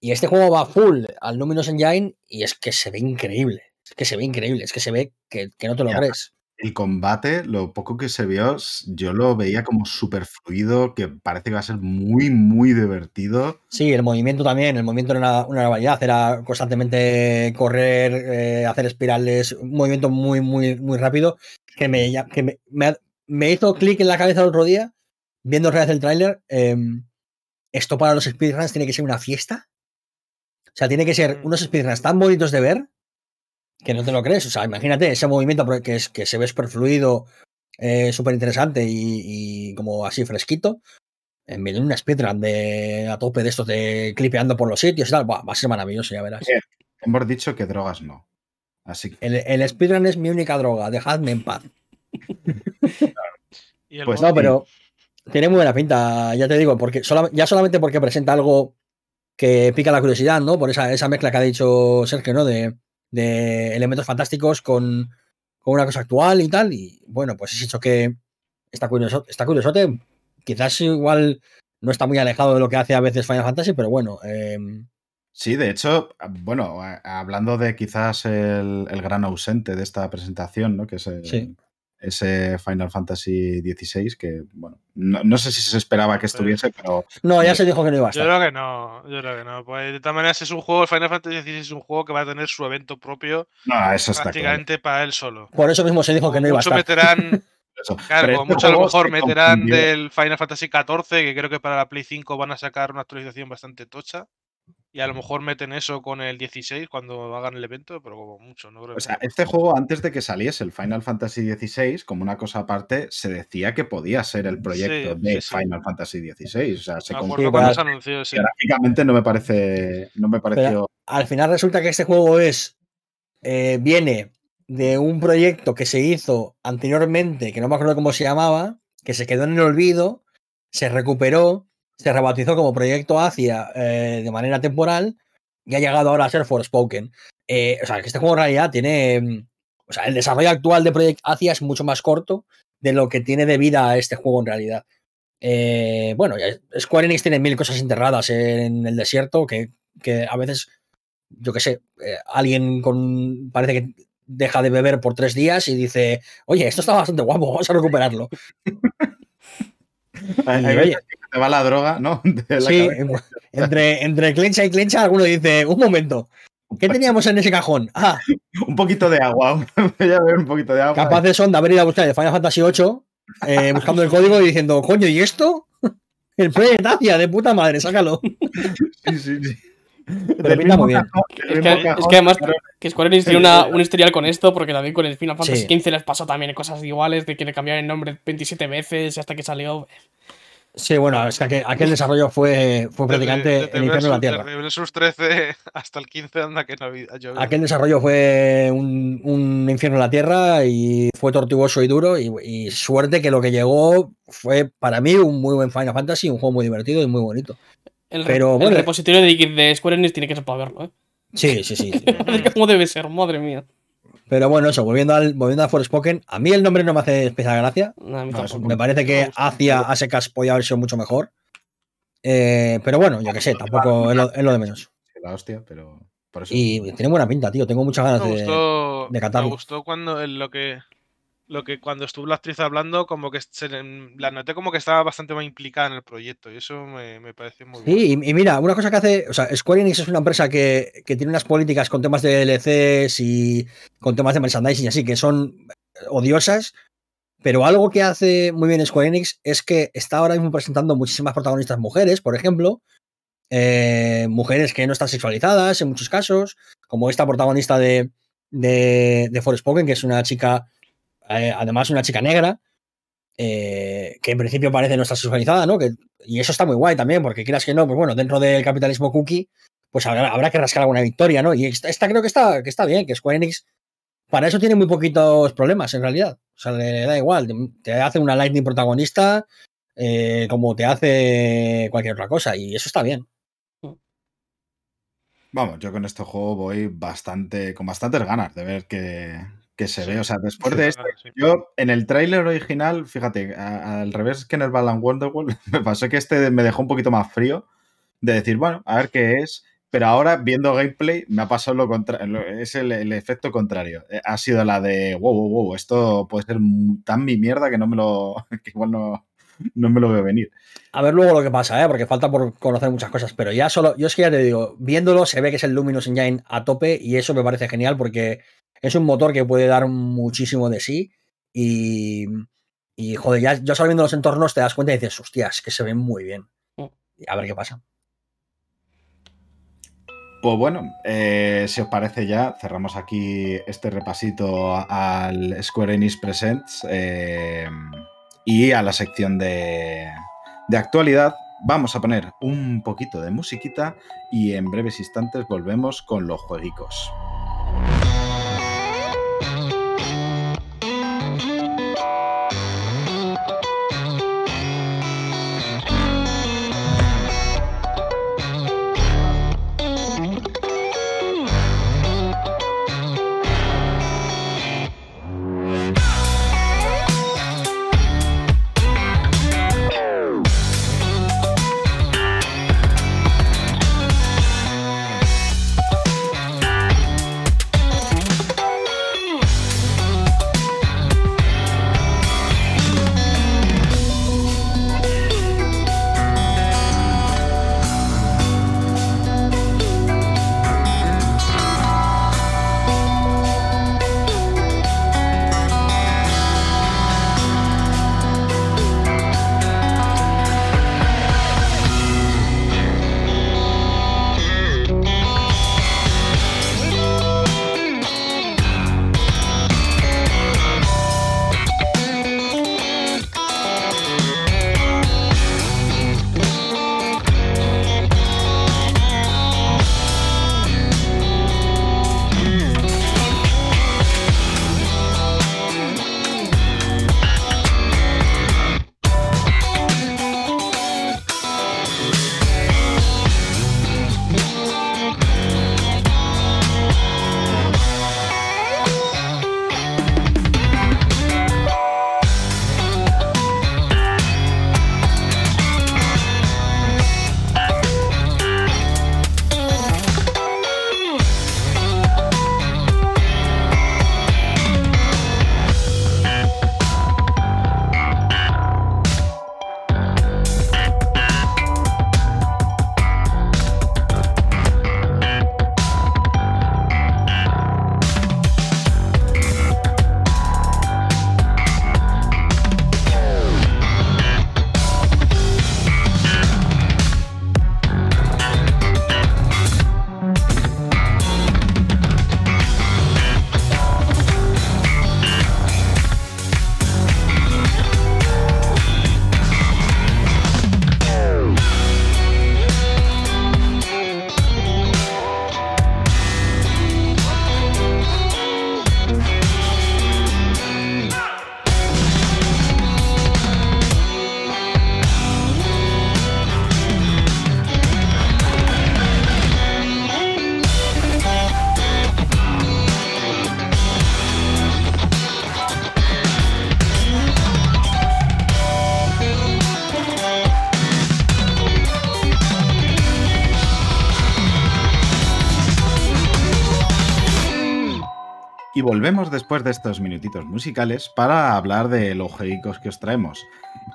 y este juego va full al Luminous Engine y es que se ve increíble. Es que se ve increíble, es que se ve que, no te lo crees. El combate, lo poco que se vio, yo lo veía como súper fluido, que parece que va a ser muy, muy divertido. Sí, el movimiento también, el movimiento era una, una variedad, era constantemente correr, eh, hacer espirales, un movimiento muy, muy, muy rápido, que me, que me, hizo clic en la cabeza el otro día, viendo otra vez el tráiler. Em, esto para los speedruns tiene que ser una fiesta. O sea, tiene que ser mm. unos speedruns tan bonitos de ver que no te lo crees. O sea, imagínate ese movimiento que, es, que se ve súper fluido, eh, súper interesante y, como así fresquito. En medio de una speedrun de a tope de estos de clipeando por los sitios y tal, va a ser maravilloso, ya verás. hemos dicho que drogas no. Así que... el, speedrun es mi única droga, dejadme en paz. pues no, pero tiene muy buena pinta, ya te digo, porque ya solamente porque presenta algo que pica la curiosidad, ¿no? Por esa, esa mezcla que ha dicho Sergio, ¿no? De, elementos fantásticos con, una cosa actual y tal. Y bueno, pues es hecho que está curioso, está curiosote. Quizás igual no está muy alejado de lo que hace a veces Final Fantasy, pero bueno. Em, sí, de hecho, bueno, hablando de quizás el, el, gran ausente de esta presentación, ¿no? Que es el, ese Final Fantasy XVI que, bueno, no, sé si se esperaba que estuviese, pero... No, ya se dijo que no iba a estar. Yo creo que no, yo creo que no. Pues de todas maneras es un juego, el Final Fantasy XVI es un juego que va a tener su evento propio no, eso está prácticamente para él solo. Por eso mismo se dijo que no iba a estar. Meterán, Claro, este mucho a lo mejor meterán del Final Fantasy XIV, que creo que para la Play 5 van a sacar una actualización bastante tocha. Y a lo mejor meten eso con el 16 cuando hagan el evento, pero como mucho, ¿no? o sea, este juego, antes de que saliese el Final Fantasy XVI, como una cosa aparte, se decía que podía ser el proyecto de Final Fantasy XVI. O sea, se anunció, Gráficamente no me parece. No me pareció. al final resulta que este juego es. Eh, viene de un proyecto que se hizo anteriormente, que no me acuerdo cómo se llamaba, que se quedó en el olvido, se recuperó se rebautizó como Proyecto Asia eh, de manera temporal y ha llegado ahora a ser Forspoken. Eh, o sea, que este juego en realidad tiene. Mm, o sea, el desarrollo actual de Project Asia es mucho más corto de lo que tiene de vida este juego en realidad. Eh, bueno, Square Enix tiene mil cosas enterradas en el desierto que, que a veces, yo qué sé, alguien con. Parece que deja de beber por tres días y dice, oye, esto está bastante guapo, vamos a recuperarlo. te va la droga, ¿no? sí, entre, entre clencha y clencha, alguno dice, un momento, ¿qué teníamos en ese cajón? Ah, un poquito de agua, un poquito de agua. Capaces son de haber ido a buscar el Final Fantasy VIII, eh, buscando el código y diciendo, coño, ¿y esto? El Tacia, de puta madre, sácalo. Sí, sí, sí. Pero pinta muy bien. Es que, además que Square Enix tiene una, un historial con esto, porque también con el Final Fantasy XV les pasó también cosas iguales, de que le cambiaron el nombre 27 veces hasta que salió. Sí, bueno, es que aquel, desarrollo fue, fue prácticamente el infierno de la Tierra. Desde sus 13 hasta el 15 anda que no había Aquel desarrollo fue un, un, infierno en la Tierra y fue tortuoso y duro y, suerte que lo que llegó fue para mí un muy buen Final Fantasy, un juego muy divertido y muy bonito. El, Pero, el repositorio de, de Square Enix tiene que ser para verlo, ¿eh? Sí, sí, sí. ¿Cómo debe ser? Madre mía. Pero bueno, eso, volviendo al, volviendo a Forspoken, a mí el nombre no me hace especial gracia. me parece que hacia Asecas podía haber sido mucho mejor. Eh, pero bueno, yo que sé, tampoco es lo, de menos. La hostia, pero. Y tiene buena pinta, tío. Tengo muchas ganas de, de Me gustó cuando lo que lo que cuando estuvo la actriz hablando, como que se, la noté como que estaba bastante más implicada en el proyecto y eso me, me pareció muy bien. Sí, y, mira, una cosa que hace, o sea, Square Enix es una empresa que, que, tiene unas políticas con temas de DLCs y con temas de merchandising y así, que son odiosas, pero algo que hace muy bien Square Enix es que está ahora mismo presentando muchísimas protagonistas mujeres, por ejemplo, eh, mujeres que no están sexualizadas en muchos casos, como esta protagonista de, de, de Forspoken, que es una chica eh, además una chica negra, eh, que en principio parece no estar sexualizada, ¿no? Que, y eso está muy guay también, porque quieras que no, pues bueno, dentro del capitalismo cookie, pues habrá, que rascar alguna victoria, ¿no? Y esta, creo que está, que está bien, que Square Enix para eso tiene muy poquitos problemas en realidad. O sea, le, da igual, te, hace una Lightning protagonista eh, como te hace cualquier otra cosa, y eso está bien. Vamos, yo con este juego voy bastante, con bastantes ganas de ver que, que se ve. O sea, después de esto, yo en el tráiler original, fíjate, al revés que en el Balan Wonderworld, me pasó que este me dejó un poquito más frío de decir, bueno, a ver qué es. Pero ahora, viendo gameplay, me ha pasado lo contrario. Es el, efecto contrario. Eh, ha sido la de, wow, wow, wow, esto puede ser tan mi mierda que no me lo. que igual no, no me lo veo venir. A ver luego lo que pasa, ¿eh? porque falta por conocer muchas cosas, pero ya solo, yo es que ya te digo, viéndolo se ve que es el Luminous Engine a tope y eso me parece genial porque es un motor que puede dar muchísimo de sí y, y joder, ya, ya solo viendo los entornos te das cuenta y dices, hostias, que se ven muy bien. Mm. A ver qué pasa. Pues bueno, eh, si os parece ya, cerramos aquí este repasito al Square Enix Presents eh, y a la sección de, de actualidad. Vamos a poner un poquito de musiquita y en breves instantes volvemos con los jueguicos. Volvemos después de estos minutitos musicales para hablar de los juegos que os traemos.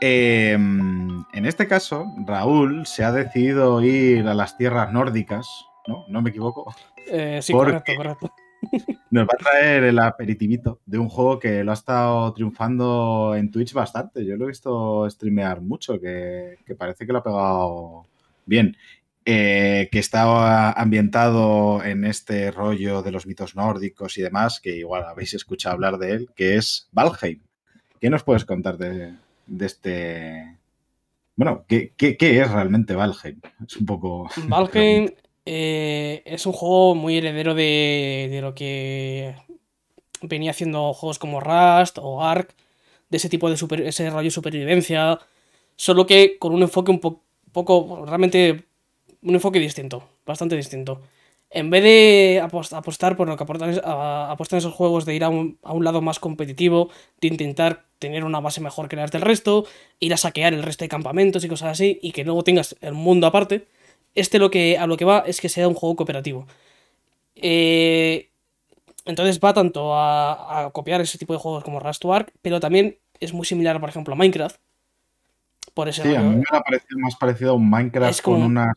Em, en este caso, Raúl se ha decidido ir a las tierras nórdicas, ¿no? ¿No me equivoco? Eh, sí, correcto, correcto. Nos va a traer el aperitivito de un juego que lo ha estado triunfando en Twitch bastante. Yo lo he visto streamear mucho, que, que parece que lo ha pegado bien. Eh, que está ambientado en este rollo de los mitos nórdicos y demás, que igual habéis escuchado hablar de él, que es Valheim. ¿Qué nos puedes contar de, este... Bueno, ¿qué, es realmente Valheim? Es un poco... Valheim eh, es un juego muy heredero de, lo que venía haciendo juegos como Rust o Ark, de ese tipo de super, ese rollo de supervivencia, solo que con un enfoque un poco, realmente un enfoque distinto, bastante distinto. En vez de apostar por lo que aportan, apostan esos juegos de ir a un, lado más competitivo, de intentar tener una base mejor que las del resto, ir a saquear el resto de campamentos y cosas así, y que luego tengas el mundo aparte, este lo que, a lo que va es que sea un juego cooperativo. Eh, entonces va tanto a, copiar ese tipo de juegos como Rust Ark, pero también es muy similar, por ejemplo, a Minecraft. Por ese sí, a mí me ha parecido más parecido a un Minecraft con una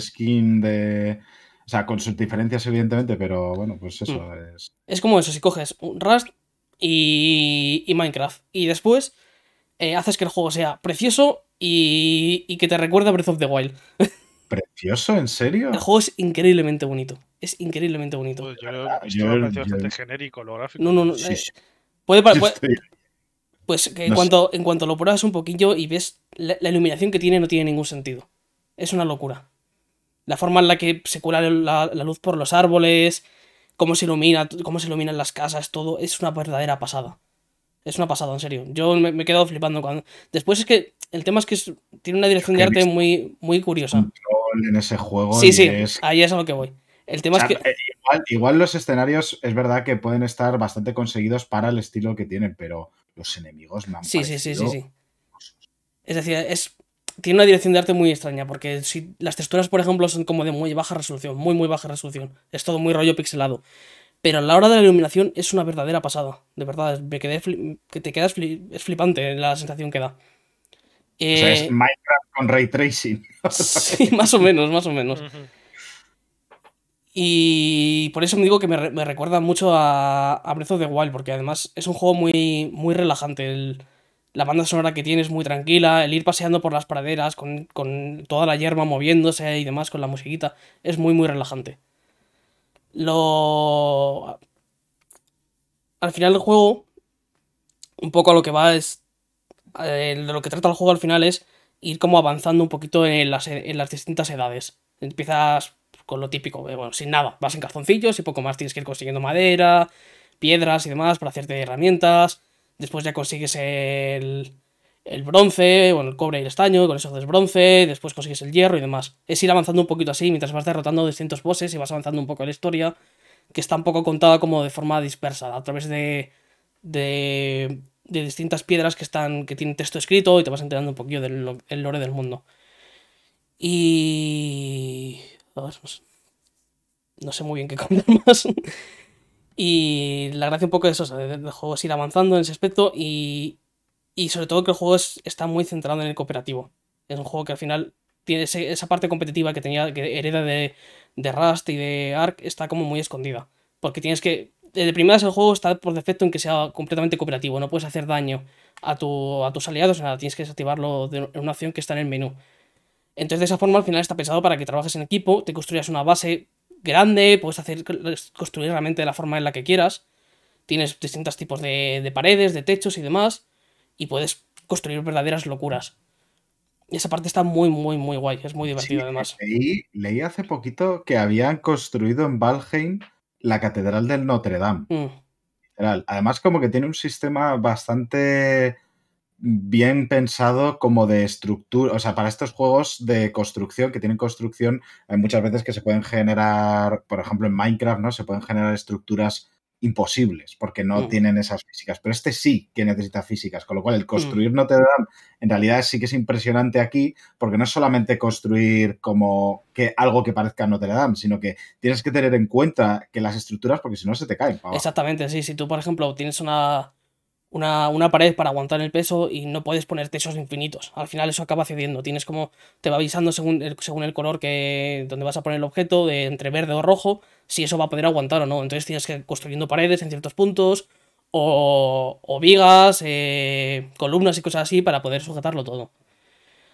skin de... O sea, con sus diferencias, evidentemente, pero bueno, pues eso mm. es. Es como eso, si coges un Rust y, y Minecraft y después eh, haces que el juego sea precioso y, y que te recuerde a Breath of the Wild. ¿Precioso? ¿En serio? El juego es increíblemente bonito. Es increíblemente bonito. Pues yo, lo he visto bastante genérico, lo gráfico. No, no, no. Eh, puede, puede, pues que en, cuanto, en cuanto lo pruebas un poquillo y ves la, la, iluminación que tiene, no tiene ningún sentido. Es una locura la forma en la que se cuela la, luz por los árboles, cómo se ilumina, cómo se iluminan las casas, todo, es una verdadera pasada. Es una pasada, en serio. Yo me, he quedado flipando cuando. Después es que el tema es que tiene una dirección de arte muy, muy curiosa. en ese juego. Sí, sí, ahí es a lo que voy. El tema es que. Eh, igual, igual, los escenarios es verdad que pueden estar bastante conseguidos para el estilo que tienen, pero los enemigos me han Sí, sí, sí, sí, sí. Es decir, es tiene una dirección de arte muy extraña, porque si las texturas, por ejemplo, son como de muy baja resolución, muy, muy baja resolución, es todo muy rollo pixelado. Pero a la hora de la iluminación es una verdadera pasada, de verdad, me quedé que te quedas es flipante la sensación que da. o sea, es eh, Minecraft con ray tracing. sí, más o menos, más o menos. Y por eso me digo que me, recuerda mucho a, a, Breath of the Wild, porque además es un juego muy, muy relajante. El, la banda sonora que tiene es muy tranquila, el ir paseando por las praderas con, toda la hierba moviéndose y demás con la musiquita es muy muy relajante. Lo... Al final del juego, un poco a lo que va es... Eh, de lo que trata el juego al final es ir como avanzando un poquito en las, en las distintas edades. Empiezas con lo típico, eh, bueno, sin nada, vas en calzoncillos y poco más tienes que ir consiguiendo madera, piedras y demás para hacerte herramientas Después ya consigues el, el bronce, bueno, el cobre y el estaño, con eso haces bronce, después consigues el hierro y demás. Es ir avanzando un poquito así mientras vas derrotando distintos bosses y vas avanzando un poco la historia, que está un poco contada como de forma dispersa, a través de, de, de distintas piedras que, están, que tienen texto escrito y te vas enterando un poquito del lore del mundo. Y... No sé muy bien qué contar más. Y la gracia un poco de eso, del juego es ir avanzando en ese aspecto y, y sobre todo que el juego está muy centrado en el cooperativo. Es un juego que al final tiene esa parte competitiva que tenía, que hereda de, de Rust y de Ark, está como muy escondida. Porque tienes que. De primeras el juego está por defecto en que sea completamente cooperativo. No puedes hacer daño a, tu, a tus aliados, nada. Tienes que desactivarlo de una opción que está en el menú. Entonces, de esa forma, al final está pensado para que trabajes en equipo, te construyas una base grande, puedes hacer construir realmente de la forma en la que quieras. Tienes distintos tipos de, paredes, de techos y demás. Y puedes construir verdaderas locuras. Y esa parte está muy, muy, muy guay. Es muy divertido además. Leí, hace poquito que habían construido en Valheim la Catedral del Notre Dame. Mm. Además, como que tiene un sistema bastante bien pensado como de estructura, o sea, para estos juegos de construcción, que tienen construcción, hay muchas veces que se pueden generar, por ejemplo, en Minecraft, ¿no? Se pueden generar estructuras imposibles, porque no mm. tienen esas físicas. Pero este sí que necesita físicas, con lo cual el mm. construir no te dan, en realidad sí que es impresionante aquí, porque no es solamente construir como que algo que parezca no te dan, sino que tienes que tener en cuenta que las estructuras, porque si no se te caen. Exactamente, sí. Si tú, por ejemplo, tienes una, una, pared para aguantar el peso y no puedes poner techos infinitos. Al final eso acaba cediendo. Tienes como. Te va avisando según el, según el color que. donde vas a poner el objeto, de entre verde o rojo, si eso va a poder aguantar o no. Entonces tienes que ir construyendo paredes en ciertos puntos. O, o vigas, eh, columnas y cosas así para poder sujetarlo todo.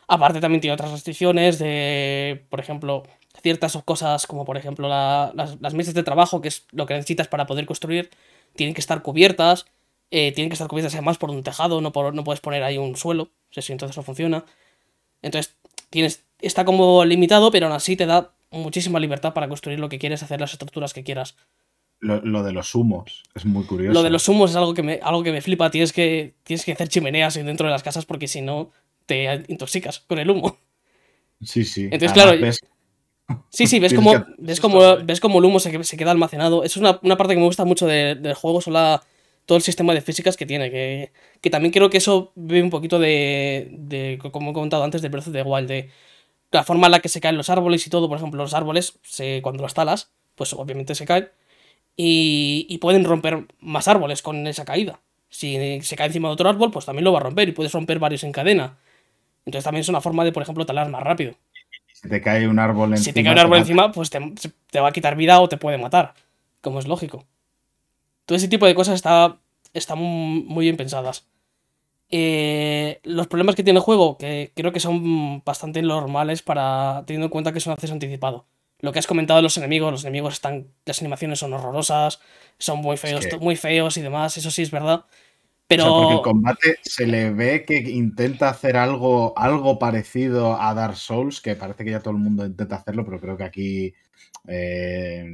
Aparte también tiene otras restricciones de, por ejemplo, ciertas cosas como por ejemplo las, las mesas de trabajo, que es lo que necesitas para poder construir, tienen que estar cubiertas eh, tienen que estar cubiertas además por un tejado, no, por, no puedes poner ahí un suelo, no si entonces no funciona. Entonces, tienes, está como limitado, pero aún así te da muchísima libertad para construir lo que quieres, hacer las estructuras que quieras. Lo, de los humos es muy curioso. Lo de los humos es algo que me, algo que me flipa. Tienes que, tienes que hacer chimeneas dentro de las casas porque si no te intoxicas con el humo. Sí, sí. Entonces, claro. Sí, sí, ves como, ves como, ves como el humo se, se queda almacenado. Es una, parte que me gusta mucho del juego, son la, todo el sistema de físicas que tiene. Que, que también creo que eso vive un poquito de, de, como he comentado antes, del Breath de Wild, de la forma en la que se caen los árboles y todo. Por ejemplo, los árboles, se, cuando los talas, pues obviamente se caen. Y, y pueden romper más árboles con esa caída. Si se cae encima de otro árbol, pues también lo va a romper y puedes romper varios en cadena. Entonces también es una forma de, por ejemplo, talar más rápido. Si te cae un árbol encima. Si te cae un árbol encima, pues te, te, va a quitar vida o te puede matar. Como es lógico. Todo ese tipo de cosas está, están muy bien pensadas. Eh, los problemas que tiene el juego, que creo que son bastante normales para teniendo en cuenta que es un acceso anticipado. Lo que has comentado de los enemigos, los enemigos están. Las animaciones son horrorosas, son muy feos, muy feos y demás, eso sí es verdad. Pero. porque el combate se le ve que intenta hacer algo, algo parecido a Dark Souls, que parece que ya todo el mundo intenta hacerlo, pero creo que aquí. Eh,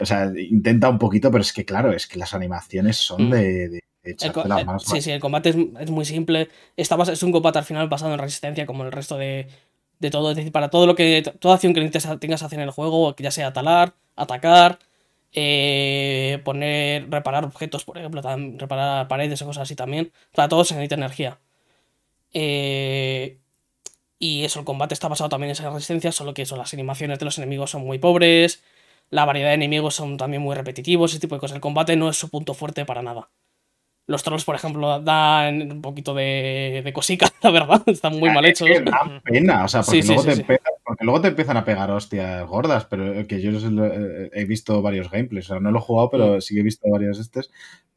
o sea, intenta un poquito, pero es que claro, es que las animaciones son mm. de, de, las manos. Sí, sí, el combate es, muy simple. es un combate al final basado en resistencia, como el resto de, todo. Es decir, para todo lo que. Toda acción que tengas que hacer en el juego, ya sea talar, atacar, eh, poner. reparar objetos, por ejemplo, reparar paredes o cosas así también. Para todo se necesita energía. Eh, y eso, el combate está basado también en esa resistencia, solo que eso, las animaciones de los enemigos son muy pobres. La variedad de enemigos son también muy repetitivos, ese tipo de cosas. El combate no es su punto fuerte para nada. Los trolls, por ejemplo, dan un poquito de, de cosica, la verdad. Están muy mal hechos. dan pena, o sea, porque, luego te porque, luego te empiezan a pegar hostias gordas, pero que yo he visto varios gameplays. O sea, no lo he jugado, pero mm. sí que he visto varios estos.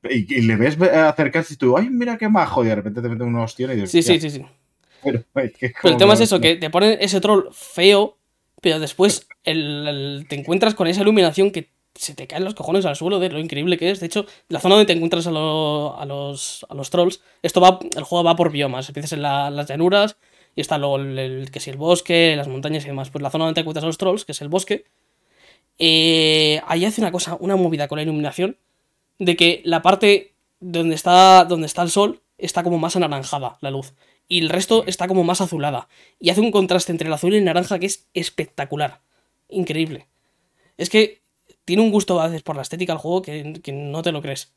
Y, le ves acercarse y tú, ay, mira qué majo, y de repente te meten unos hostias y dices, Sí, sí, sí, sí. Pero, el tema es eso, que te ponen ese troll feo pero después el, te encuentras con esa iluminación que se te caen los cojones al suelo de lo increíble que es. De hecho, la zona donde te encuentras a, a, los, a los trolls, esto va, el juego va por biomas. Empiezas en las llanuras y está el, que si el bosque, las montañas y demás. Pues la zona donde te encuentras a los trolls, que es el bosque, eh, ahí hace una cosa, una movida con la iluminación, de que la parte donde está, donde está el sol está como más anaranjada la luz y el resto está como más azulada. Y hace un contraste entre el azul y el naranja que es espectacular. Increíble. Es que tiene un gusto a veces por la estética del juego que, no te lo crees.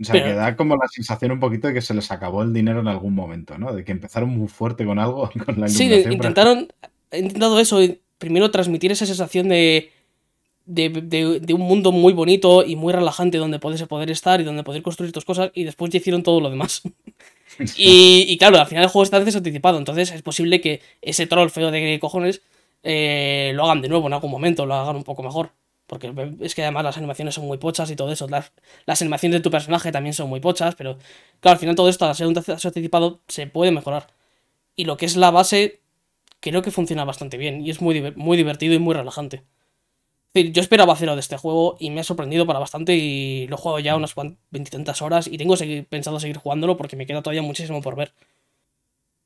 O sea, que da como la sensación un poquito de que se les acabó el dinero en algún momento, ¿no? De que empezaron muy fuerte con algo, con la iluminación. Sí, intentaron, he intentado eso, primero transmitir esa sensación de, de, de, un mundo muy bonito y muy relajante donde puedes poder estar y donde poder construir tus cosas y después ya hicieron todo lo demás. y, claro, al final el juego está desanticipado, entonces es posible que ese troll feo de cojones eh, lo hagan de nuevo en algún momento, lo hagan un poco mejor. Porque es que además las animaciones son muy pochas y todo eso. Las, las animaciones de tu personaje también son muy pochas, pero claro, al final todo esto al ser un anticipado se puede mejorar. Y lo que es la base, creo que funciona bastante bien y es muy, muy divertido y muy relajante yo esperaba hacerlo de este juego y me ha sorprendido para bastante y lo jugado ya unas veintitantas horas y tengo pensado seguir jugándolo porque me queda todavía muchísimo por ver.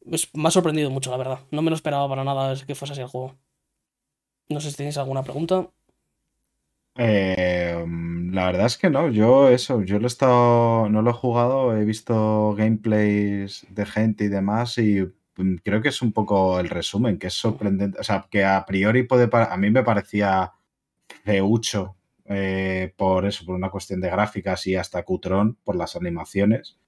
Me ha sorprendido mucho, la verdad. No me lo esperaba para nada que fuese así el juego. No sé si tenéis alguna pregunta. Eh, la verdad es que no, yo eso, yo lo he estado, no lo he jugado, he visto gameplays de gente y demás y mm, creo que es un poco el resumen, que es sorprendente, o sea, que a priori puede, a mí me parecía feucho eh, por eso, por una cuestión de gráficas y hasta cutrón, por las animaciones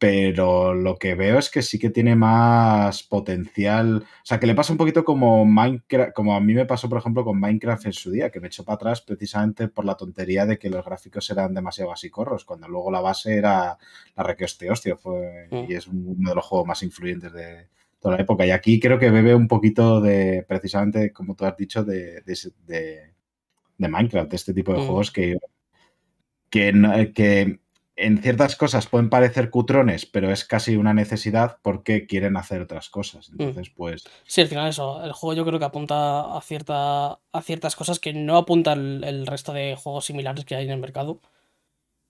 pero lo que veo es que sí que tiene más potencial. O sea, que le pasa un poquito como Minecraft, como a mí me pasó, por ejemplo, con Minecraft en su día, que me echó para atrás precisamente por la tontería de que los gráficos eran demasiado basicorros, cuando luego la base era la requeste hostia, fue, mm. y es uno de los juegos más influyentes de toda la época. Y aquí creo que bebe un poquito de, precisamente, como tú has dicho, de, de, Minecraft, de este tipo de mm. juegos que, que, que en ciertas cosas pueden parecer cutrones, pero es casi una necesidad porque quieren hacer otras cosas. Mm. Entonces, pues. Sí, al final eso. El juego yo creo que apunta a, cierta, a ciertas cosas que no apunta el, resto de juegos similares que hay en el mercado.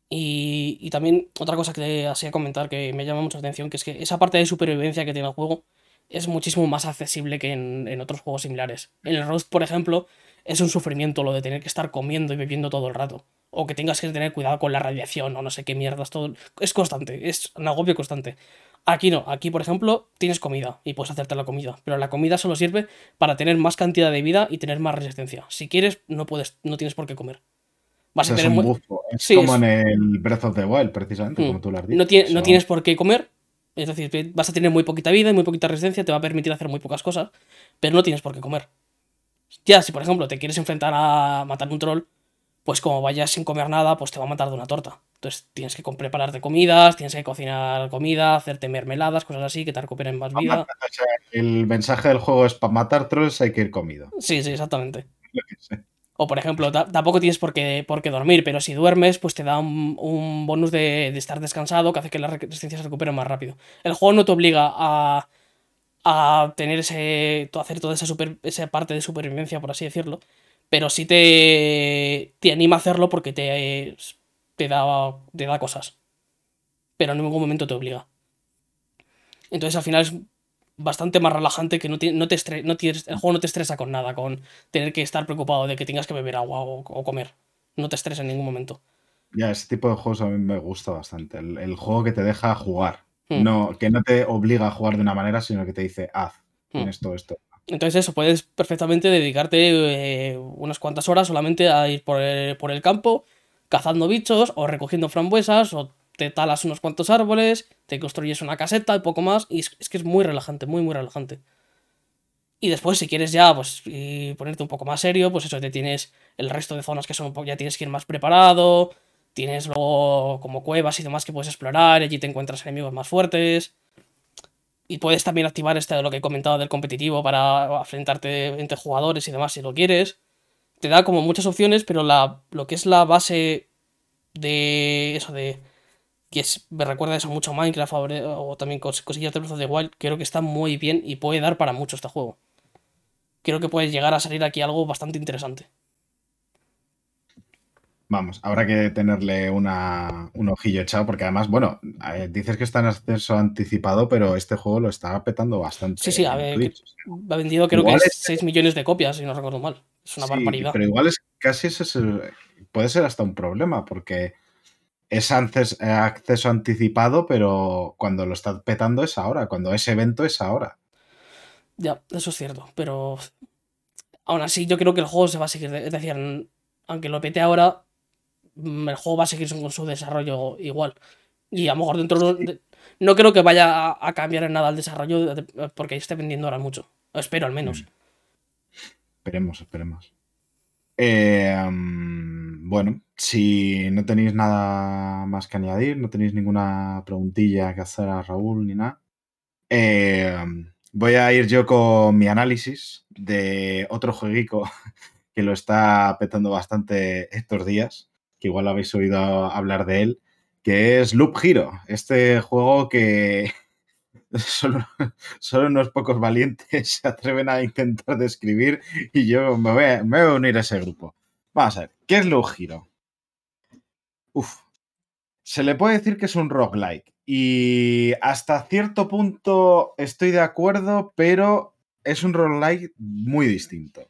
Y, también otra cosa que hacía comentar que me llama mucha atención, que es que esa parte de supervivencia que tiene el juego es muchísimo más accesible que en, en otros juegos similares. En el Roast, por ejemplo, es un sufrimiento lo de tener que estar comiendo y bebiendo todo el rato o que tengas que tener cuidado con la radiación o no sé qué mierdas, todo. Es constante, es un agobio constante. Aquí no, aquí por ejemplo tienes comida y puedes hacerte la comida, pero la comida solo sirve para tener más cantidad de vida y tener más resistencia. Si quieres, no puedes, no tienes por qué comer. Vas a tener es como en el Breath of the Wild, precisamente, como mm. tú lo has dicho. No, no tienes por qué comer, es decir, vas a tener muy poquita vida y muy poquita resistencia, te va a permitir hacer muy pocas cosas, pero no tienes por qué comer. Ya, si por ejemplo te quieres enfrentar a matar un troll, pues como vayas sin comer nada, pues te va a matar de una torta. Entonces tienes que prepararte comidas, tienes que cocinar comida, hacerte mermeladas, cosas así que te recuperen más vida. el mensaje del juego es para matar trolls hay que ir comido. Sí, sí, exactamente. O por ejemplo, tampoco tienes por qué, por qué, dormir, pero si duermes, pues te da un, bonus de, estar descansado que hace que las resistencias se recuperen más rápido. El juego no te obliga a, a tener ese. hacer toda esa, super, esa parte de supervivencia, por así decirlo pero sí te, te anima a hacerlo porque te, te, da, te da cosas. Pero en ningún momento te obliga. Entonces al final es bastante más relajante que no, no te no tienes, el juego no te estresa con nada, con tener que estar preocupado de que tengas que beber agua o, comer. No te estresa en ningún momento. Ya, ese tipo de juegos a mí me gusta bastante. El, juego que te deja jugar. No, que no te obliga a jugar de una manera, sino que te dice, haz, tienes todo esto. Entonces eso, puedes perfectamente dedicarte eh, unas cuantas horas solamente a ir por el, campo, cazando bichos o recogiendo frambuesas o te talas unos cuantos árboles, te construyes una caseta y poco más y es, que es muy relajante, muy muy relajante. Y después si quieres ya pues ponerte un poco más serio, pues eso, te tienes el resto de zonas que son un poco, ya tienes que ir más preparado, tienes luego como cuevas y demás que puedes explorar, allí te encuentras enemigos más fuertes. Y puedes también activar este de lo que he comentado del competitivo para enfrentarte entre jugadores y demás si lo quieres. Te da como muchas opciones, pero la, lo que es la base de eso de que es, me recuerda eso mucho a Minecraft o, también cosillas de Breath de Wild, creo que está muy bien y puede dar para mucho este juego. Creo que puede llegar a salir aquí algo bastante interesante. Vamos, habrá que tenerle una, un ojillo echado porque además, bueno, eh, dices que está en acceso anticipado, pero este juego lo está petando bastante. Sí, sí, ha, vendido creo que 6 millones de copias, si no recuerdo mal. Es una barbaridad. Pero igual es casi ese puede ser hasta un problema porque es acceso anticipado, pero cuando lo está petando es ahora, cuando ese evento es ahora. Ya, eso es cierto, pero aún así yo creo que el juego se va a seguir, es decir, aunque lo pete ahora, el juego va a seguir con su desarrollo igual. Y a lo mejor dentro de, no creo que vaya a, cambiar en nada el desarrollo porque esté vendiendo ahora mucho. Espero al menos. Mm. Esperemos, esperemos. Eh, mm, bueno, si no tenéis nada más que añadir, no tenéis ninguna preguntilla que hacer a Raúl ni nada, eh, voy a ir yo con mi análisis de otro jueguico que lo está petando bastante estos días que igual habéis oído hablar de él, que es Loop Hero, este juego que solo, unos pocos valientes se atreven a intentar describir y yo me voy, a, unir a ese grupo. Vamos a ver, ¿qué es Loop Hero? Uf, se le puede decir que es un roguelike y hasta cierto punto estoy de acuerdo, pero es un roguelike muy distinto.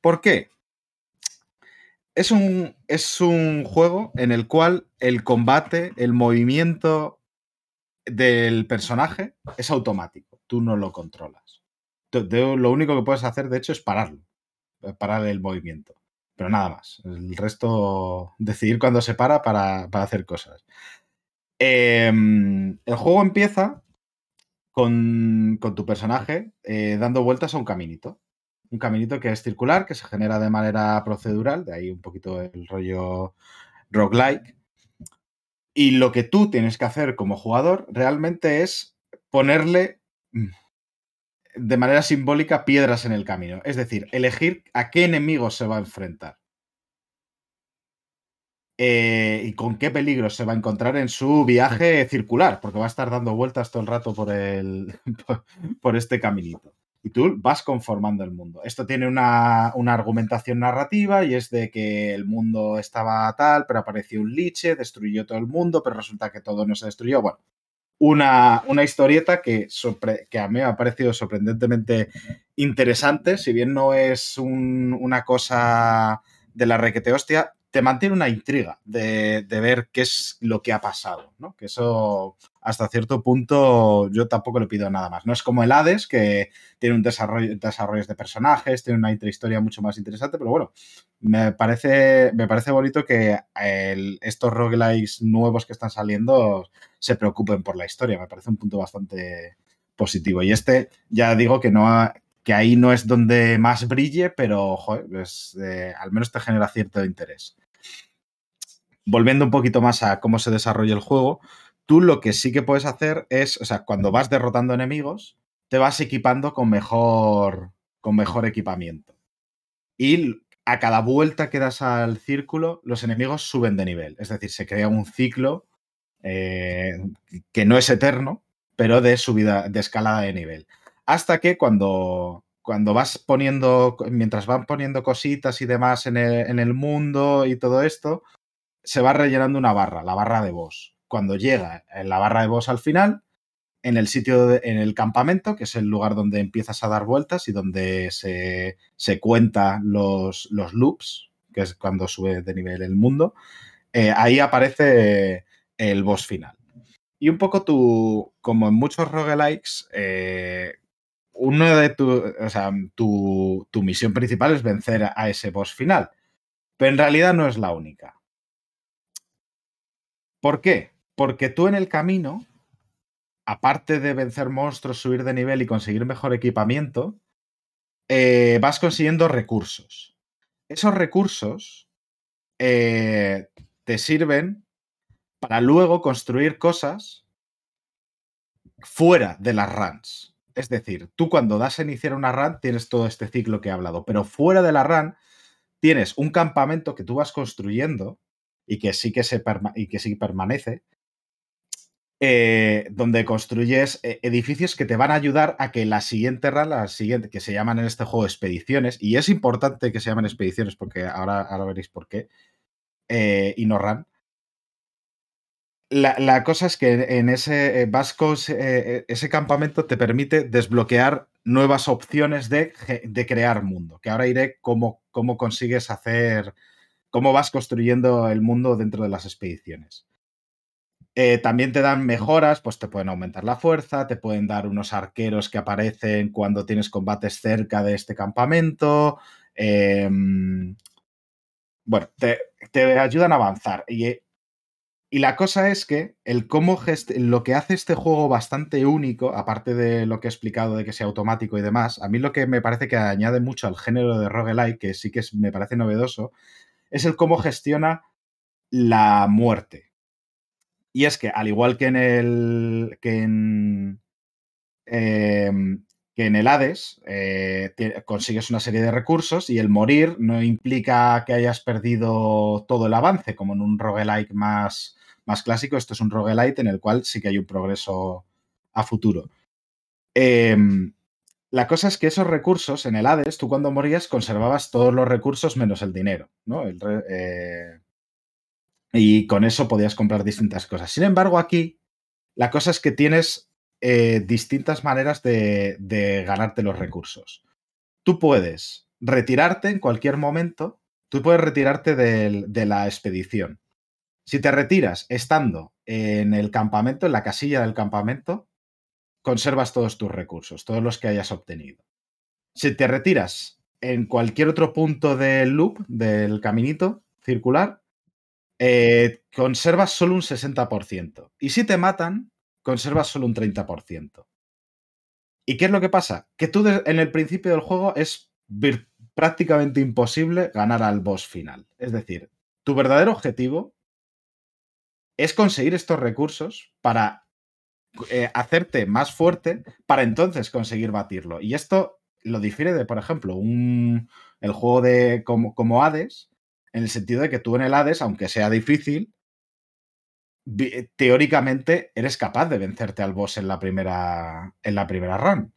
¿Por qué? Es un, es un juego en el cual el combate, el movimiento del personaje es automático. Tú no lo controlas. lo único que puedes hacer, de hecho, es pararlo. Parar el movimiento. pero nada más. El resto, decidir cuándo se para para, hacer cosas. Em, el juego empieza con, tu personaje eh, dando vueltas a un caminito. Un caminito que es circular, que se genera de manera procedural, de ahí un poquito el rollo roguelike. Y lo que tú tienes que hacer como jugador realmente es ponerle mm, de manera simbólica piedras en el camino. Es decir, elegir a qué enemigos se va a enfrentar. Eh, y con qué peligros se va a encontrar en su viaje circular, porque va a estar dando vueltas todo el rato por, el, por este caminito. Y tú vas conformando el mundo. Esto tiene una, una, argumentación narrativa y es de que el mundo estaba tal, pero apareció un liche, destruyó todo el mundo, pero resulta que todo no se destruyó. Bueno, una, una historieta que, a mí me ha parecido sorprendentemente interesante, si bien no es una cosa de la requete hostia, te mantiene una intriga de, ver qué es lo que ha pasado, ¿no? Que eso hasta cierto punto yo tampoco le pido nada más. No es como el Hades, que tiene un desarrollo desarrollos de personajes, tiene una intrahistoria mucho más interesante, pero bueno, me parece, me parece bonito que estos roguelikes nuevos que están saliendo se preocupen por la historia. Me parece un punto bastante positivo. Y este, ya digo que no que ahí no es donde más brille, pero joder, eh, al menos te genera cierto interés volviendo un poquito más a cómo se desarrolla el juego, tú lo que sí que puedes hacer es, o sea, cuando vas derrotando enemigos, te vas equipando con mejor, con mejor equipamiento. Y a cada vuelta que das al círculo, los enemigos suben de nivel. Es decir, se crea un ciclo eh, que no es eterno, pero de subida, de escalada de nivel. Hasta que cuando, cuando vas poniendo, mientras van poniendo cositas y demás en el, mundo y todo esto, se va rellenando una barra, la barra de boss. Cuando llega en la barra de boss al final, en el sitio, en el campamento, que es el lugar donde empiezas a dar vueltas y donde se, se cuenta los, loops, que es cuando sube de nivel el mundo, eh, ahí aparece el boss final. Y un poco tú, como en muchos roguelikes, eh, uno de tu, o sea, tu, tu misión principal es vencer a ese boss final. Pero en realidad no es la única. ¿Por qué? Porque tú en el camino, aparte de vencer monstruos, subir de nivel y conseguir mejor equipamiento, eh, vas consiguiendo recursos. Esos recursos eh, te sirven para luego construir cosas fuera de las runs. Es decir, tú cuando das a iniciar una run tienes todo este ciclo que he hablado, pero fuera de la run tienes un campamento que tú vas construyendo y que sí que, se y que sí permanece, eh, donde construyes eh, edificios que te van a ayudar a que la siguiente run, la siguiente, que se llaman en este juego expediciones, y es importante que se llamen expediciones porque ahora, ahora veréis por qué, eh, y no run. La, cosa es que en ese vasco, ese campamento te permite desbloquear nuevas opciones de, de crear mundo, que ahora iré cómo, cómo consigues hacer cómo vas construyendo el mundo dentro de las expediciones. Eh, también te dan mejoras, pues te pueden aumentar la fuerza, te pueden dar unos arqueros que aparecen cuando tienes combates cerca de este campamento. Em, bueno, te, ayudan a avanzar. Y, y, la cosa es que el cómo lo que hace este juego bastante único, aparte de lo que he explicado de que sea automático y demás, a mí lo que me parece que añade mucho al género de roguelike, que sí que me parece novedoso, es el cómo gestiona la muerte. Y es que, al igual que en el. que en. Em, que en el Hades eh, consigues una serie de recursos y el morir no implica que hayas perdido todo el avance, como en un roguelike más, más clásico. Esto es un roguelite en el cual sí que hay un progreso a futuro. Em, la cosa es que esos recursos en el Hades, tú cuando morías conservabas todos los recursos menos el dinero, ¿no? Eh, y con eso podías comprar distintas cosas. Sin embargo, aquí la cosa es que tienes eh, distintas maneras de, ganarte los recursos. Tú puedes retirarte en cualquier momento, tú puedes retirarte de la expedición. Si te retiras estando en el campamento, en la casilla del campamento, conservas todos tus recursos, todos los que hayas obtenido. Si te retiras en cualquier otro punto del loop, del caminito circular, eh, conservas solo un 60%. Y si te matan, conservas solo un 30%. ¿Y qué es lo que pasa? Que tú en el principio del juego es prácticamente imposible ganar al boss final. Es decir, tu verdadero objetivo es conseguir estos recursos para eh, hacerte más fuerte para entonces conseguir batirlo. Y esto lo difiere de, por ejemplo, un, el juego de como, como Hades, en el sentido de que tú en el Hades, aunque sea difícil, teóricamente eres capaz de vencerte al boss en la primera, en la primera run.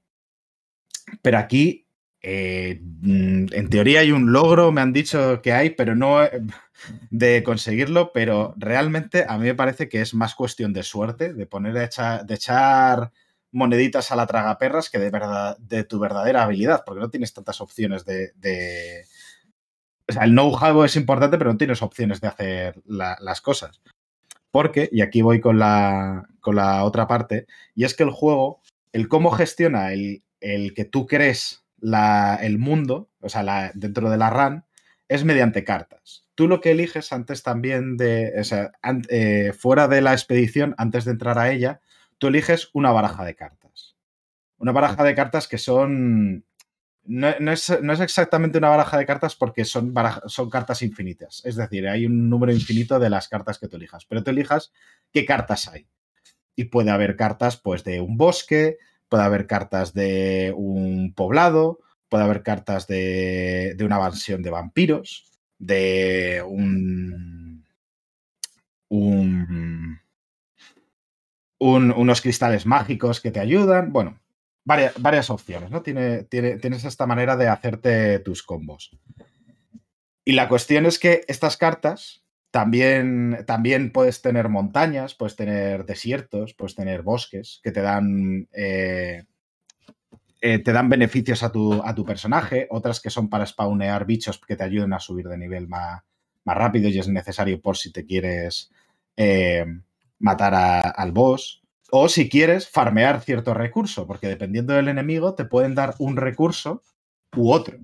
Pero aquí, eh, mm, en teoría hay un logro, me han dicho que hay, pero no eh, de conseguirlo, pero realmente a mí me parece que es más cuestión de suerte, de poner de echar moneditas a la tragaperras que de, verdad, de tu verdadera habilidad, porque no tienes tantas opciones de, o sea, el know-how es importante, pero no tienes opciones de hacer las cosas. Porque, y aquí voy con la, con la otra parte, y es que el juego, el cómo gestiona el, el que tú crees la, el mundo, o sea, dentro de la RAN, es mediante cartas. Tú lo que eliges antes también de, o sea, eh, fuera de la expedición, antes de entrar a ella, tú eliges una baraja de cartas. Una baraja de cartas que son no, es, exactamente una baraja de cartas porque son, son cartas infinitas. Es decir, hay un número infinito de las cartas que tú elijas, pero tú elijas qué cartas hay. Y puede haber cartas pues, de un bosque, puede haber cartas de un poblado, puede haber cartas de, de una mansión de vampiros, de un, un, unos cristales mágicos que te ayudan. Bueno, varias, opciones, ¿no? Tiene, tienes esta manera de hacerte tus combos. Y la cuestión es que estas cartas también, también puedes tener montañas, puedes tener desiertos, puedes tener bosques que te dan, eh, eh, te dan beneficios a tu, a tu, personaje, otras que son para spawnear bichos que te ayuden a subir de nivel más, más rápido y es necesario por si te quieres eh, matar al boss. O si quieres, farmear cierto recurso, porque dependiendo del enemigo te pueden dar un recurso u otro.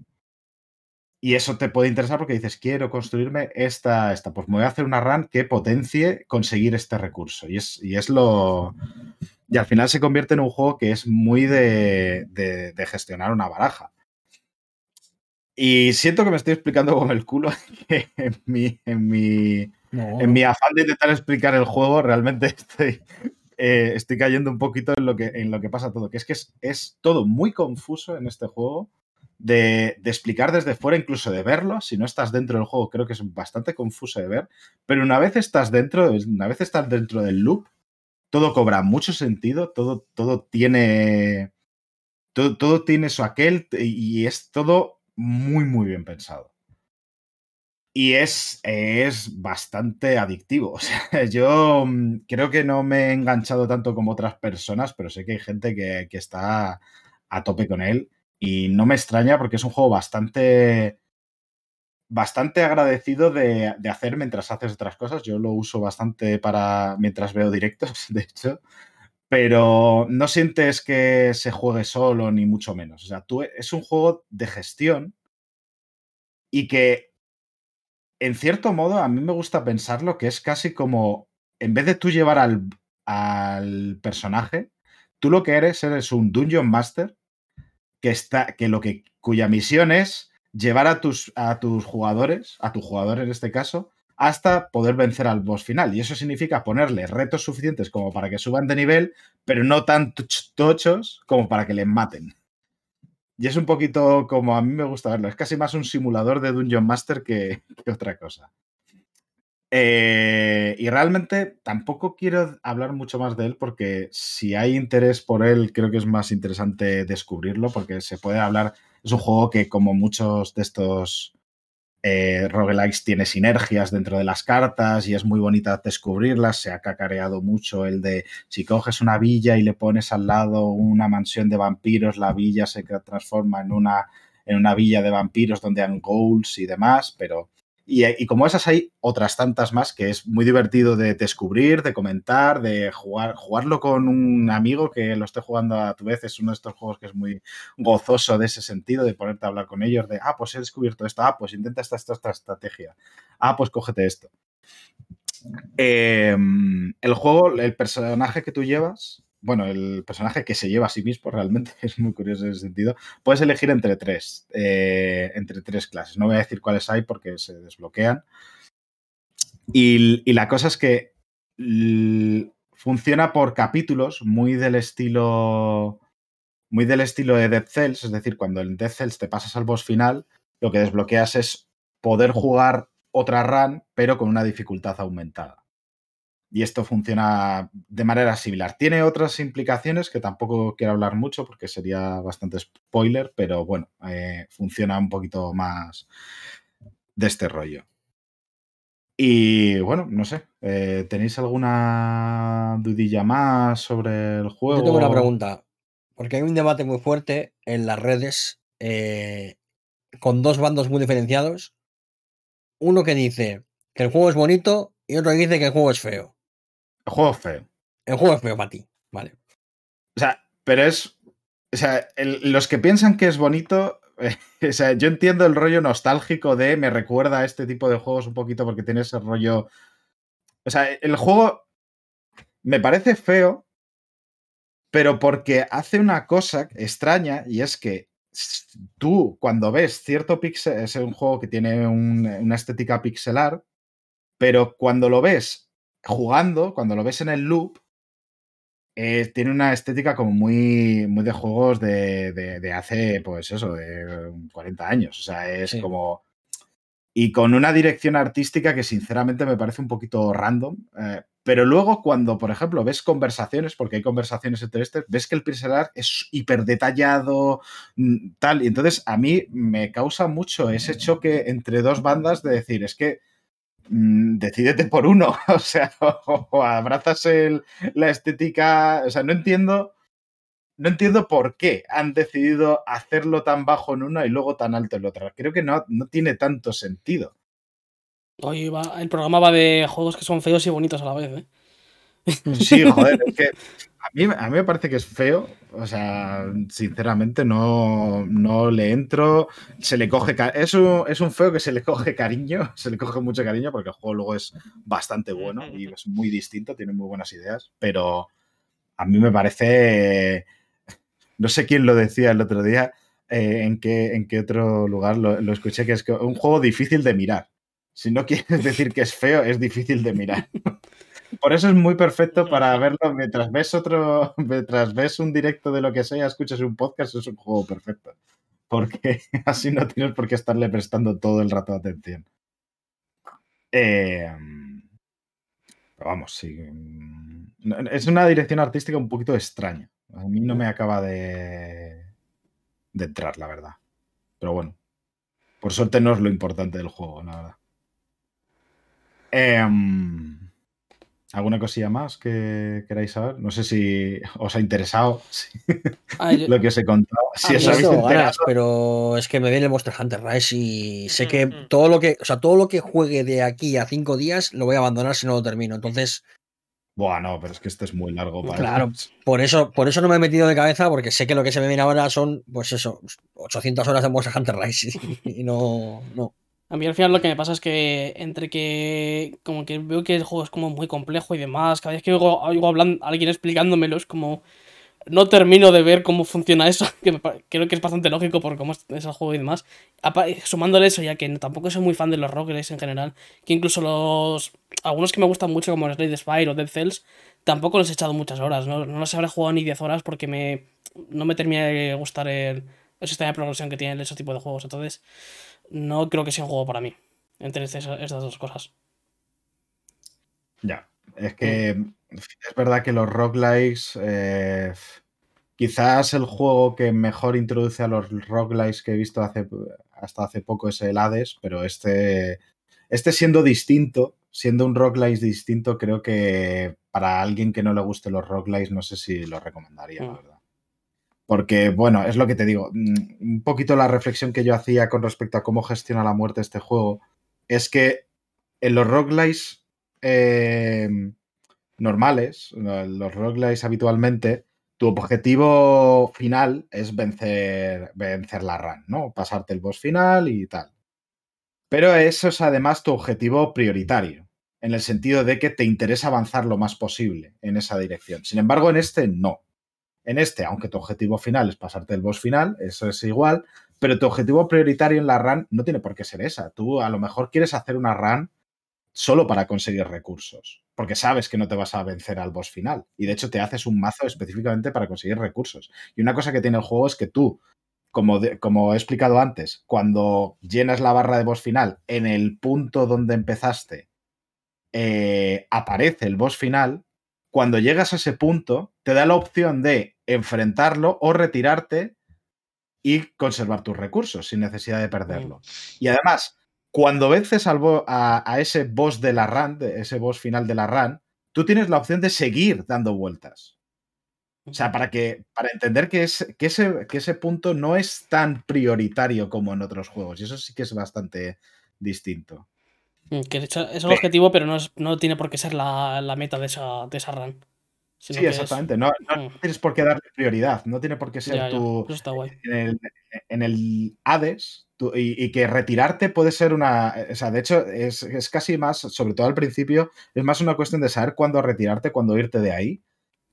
Y eso te puede interesar porque dices, quiero construirme esta, esta. Pues me voy a hacer una run que potencie conseguir este recurso. Y es, y es lo. Y al final se convierte en un juego que es muy de, de, gestionar una baraja. Y siento que me estoy explicando con el culo en mi, en mi, en mi afán de intentar explicar el juego, realmente estoy eh, estoy cayendo un poquito en lo que, en lo que pasa todo, que es que es, todo muy confuso en este juego. De, explicar desde fuera, incluso de verlo. Si no estás dentro del juego, creo que es bastante confuso de ver. Pero una vez estás dentro, una vez estás dentro del loop, todo cobra mucho sentido, todo, todo tiene. Todo, todo tiene su aquel y es todo muy, muy bien pensado. Y es, es bastante adictivo. O sea, yo mm, creo que no me he enganchado tanto como otras personas, pero sé que hay gente que, está a tope con él. Y no me extraña porque es un juego bastante, bastante agradecido de, de, hacer mientras haces otras cosas. Yo lo uso bastante para mientras veo directos, de hecho. Pero no sientes que se juegue solo, ni mucho menos. O sea, tú, es un juego de gestión y que en cierto modo, a mí me gusta pensarlo que es casi como, en vez de tú llevar al, al personaje, tú lo que eres eres un Dungeon Master que está, que lo que, cuya misión es llevar a tus, a tus jugadores, a tu jugador en este caso, hasta poder vencer al boss final. Y eso significa ponerle retos suficientes como para que suban de nivel, pero no tan tochos como para que le maten. Y es un poquito como a mí me gusta verlo. Es casi más un simulador de Dungeon Master que, otra cosa. Eh, y realmente tampoco quiero hablar mucho más de él porque si hay interés por él, creo que es más interesante descubrirlo porque se puede hablar. Es un juego que, como muchos de estos eh, roguelikes tiene sinergias dentro de las cartas y es muy bonita descubrirlas. Se ha cacareado mucho el de si coges una villa y le pones al lado una mansión de vampiros, la villa se transforma en una, en una villa de vampiros donde hay goals y demás, pero Y, como esas hay otras tantas más que es muy divertido de descubrir, de comentar, de jugar, jugarlo con un amigo que lo esté jugando a tu vez. Es uno de estos juegos que es muy gozoso de ese sentido, de ponerte a hablar con ellos, de, ah, pues he descubierto esto, ah, pues intenta esta, esta, esta estrategia, ah, pues cógete esto. Em, el juego, el personaje que tú llevas, bueno, el personaje que se lleva a sí mismo realmente es muy curioso en ese sentido. Puedes elegir entre tres, eh, entre tres clases. No voy a decir cuáles hay porque se desbloquean. Y, la cosa es que funciona por capítulos, muy del estilo. Muy del estilo de Dead Cells, es decir, cuando en Dead Cells te pasas al boss final, lo que desbloqueas es poder jugar otra run, pero con una dificultad aumentada y esto funciona de manera similar. Tiene otras implicaciones que tampoco quiero hablar mucho porque sería bastante spoiler, pero bueno, eh, funciona un poquito más de este rollo. Y bueno, no sé, eh, ¿tenéis alguna dudilla más sobre el juego? Yo tengo una pregunta, porque hay un debate muy fuerte en las redes eh, con dos bandos muy diferenciados. Uno que dice que el juego es bonito y otro que dice que el juego es feo. El juego es feo. El juego es feo para ti, vale. O sea, pero es. O sea, los que piensan que es bonito. o sea, yo entiendo el rollo nostálgico de me recuerda a este tipo de juegos un poquito porque tiene ese rollo. O sea, el juego me parece feo, pero porque hace una cosa extraña y es que tú cuando ves cierto pixel, es un juego que tiene una estética pixelar, pero cuando lo ves jugando, cuando lo ves en el loop, eh, tiene una estética como muy, muy de juegos de, de, hace, pues eso, de 40 años. O sea, es como... Y con una dirección artística que sinceramente me parece un poquito random. Eh, pero luego cuando, por ejemplo, ves conversaciones, porque hay conversaciones entre este, ves que el pixel es hiper detallado, mm, tal. Y entonces a mí me causa mucho ese choque entre dos bandas de decir, es que Mm, decídete por uno, o sea, o, abrazas la estética, o sea, no entiendo, no entiendo por qué han decidido hacerlo tan bajo en una y luego tan alto en la otra. Creo que no, no tiene tanto sentido. Oye, el programa va de juegos que son feos y bonitos a la vez, ¿eh? Sí, joder, es que a mí, me parece que es feo. O sea, sinceramente no, no le entro. Se le coge. Es un, es un feo que se le coge cariño. Se le coge mucho cariño porque el juego luego es bastante bueno y es muy distinto. Tiene muy buenas ideas. Pero a mí me parece. No sé quién lo decía el otro día. Eh, en, qué, en qué otro lugar lo, lo escuché, que es un juego difícil de mirar. Si no quieres decir que es feo, es difícil de mirar. Por eso es muy perfecto para verlo mientras ves otro, mientras ves un directo de lo que sea, escuchas un podcast, es un juego perfecto. Porque así no tienes por qué estarle prestando todo el rato atención. Em, pero vamos, sí. Mm, es una dirección artística un poquito extraña. A mí no me acaba de, de entrar, la verdad. Pero bueno, por suerte no es lo importante del juego, la verdad. Eh, ¿Alguna cosilla más que queráis saber? No sé si os ha interesado ah, lo que os he contado. Si os habéis ganas, pero es que me viene el Monster Hunter Rise y sé que todo lo que, o sea, todo lo que juegue de aquí a cinco días lo voy a abandonar si no lo termino. Entonces. Buah, no, pero es que este es muy largo para Claro, por eso, por eso no me he metido de cabeza, porque sé que lo que se me viene ahora son, pues eso, 800 horas de Monster Hunter Rise y no, no. A mí al final lo que me pasa es que entre que como que veo que el juego es como muy complejo y demás, cada vez que oigo, hablando, alguien explicándomelo es como no termino de ver cómo funciona eso, que creo que es bastante lógico por cómo es, el juego y demás. Sumándole eso, ya que tampoco soy muy fan de los roguelikes en general, que incluso los algunos que me gustan mucho como Slade Spire o Dead Cells, tampoco los he echado muchas horas, no, no los habré jugado ni 10 horas porque me no me termina de gustar el, el sistema de progresión que tienen ese tipo de juegos, entonces no creo que sea un juego para mí, entre estas, dos cosas. Ya, es que es verdad que los roguelikes, eh, quizás el juego que mejor introduce a los roguelikes que he visto hace, hasta hace poco es el Hades, pero este, este siendo distinto, siendo un roguelike distinto, creo que para alguien que no le guste los roguelikes, no sé si lo recomendaría, la mm. verdad. Porque, bueno, es lo que te digo. Mm, un poquito la reflexión que yo hacía con respecto a cómo gestiona la muerte este juego es que en los roguelites eh, normales, los roguelites habitualmente, tu objetivo final es vencer, vencer la run, ¿no? Pasarte el boss final y tal. Pero eso es además tu objetivo prioritario, en el sentido de que te interesa avanzar lo más posible en esa dirección. Sin embargo, en este no. En este, aunque tu objetivo final es pasarte el boss final, eso es igual, pero tu objetivo prioritario en la run no tiene por qué ser esa. Tú a lo mejor quieres hacer una run solo para conseguir recursos, porque sabes que no te vas a vencer al boss final. Y de hecho te haces un mazo específicamente para conseguir recursos. Y una cosa que tiene el juego es que tú, como, como he explicado antes, cuando llenas la barra de boss final en el punto donde empezaste, eh, aparece el boss final. Cuando llegas a ese punto, te da la opción de enfrentarlo o retirarte y conservar tus recursos sin necesidad de perderlo. Y además, cuando vences al a, ese boss de la run, ese boss final de la run, tú tienes la opción de seguir dando vueltas. O sea, para que para entender que, es, que, ese, que ese punto no es tan prioritario como en otros juegos. Y eso sí que es bastante distinto. Mm, que es el objetivo, pero no, no tiene por qué ser la, meta de esa, de esa run. Sí, exactamente. No, mm. tienes por qué darle prioridad. No tiene por qué ser tu. En, el, en, el, Hades, y, que retirarte puede ser una. O sea, de hecho, es, es, casi más, sobre todo al principio, es más una cuestión de saber cuándo retirarte, cuándo irte de ahí,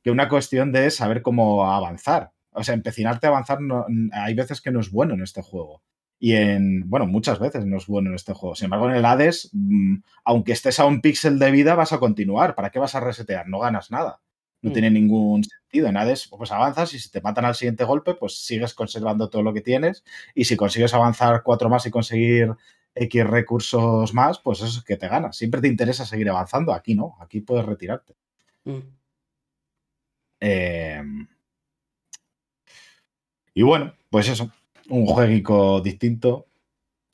que una cuestión de saber cómo avanzar. O sea, empecinarte a avanzar, no, hay veces que no es bueno en este juego. Y en, bueno, muchas veces no es bueno en este juego. Sin embargo, en el Hades, mm, aunque estés a un píxel de vida, vas a continuar. ¿Para qué vas a resetear? No ganas nada. No mm. tiene ningún sentido. En Hades, pues avanzas y si te matan al siguiente golpe, pues sigues conservando todo lo que tienes. Y si consigues avanzar cuatro más y conseguir X recursos más, pues eso es que te ganas. Siempre te interesa seguir avanzando. Aquí no, aquí puedes retirarte. Mm. Em, y bueno, pues eso un jueguico distinto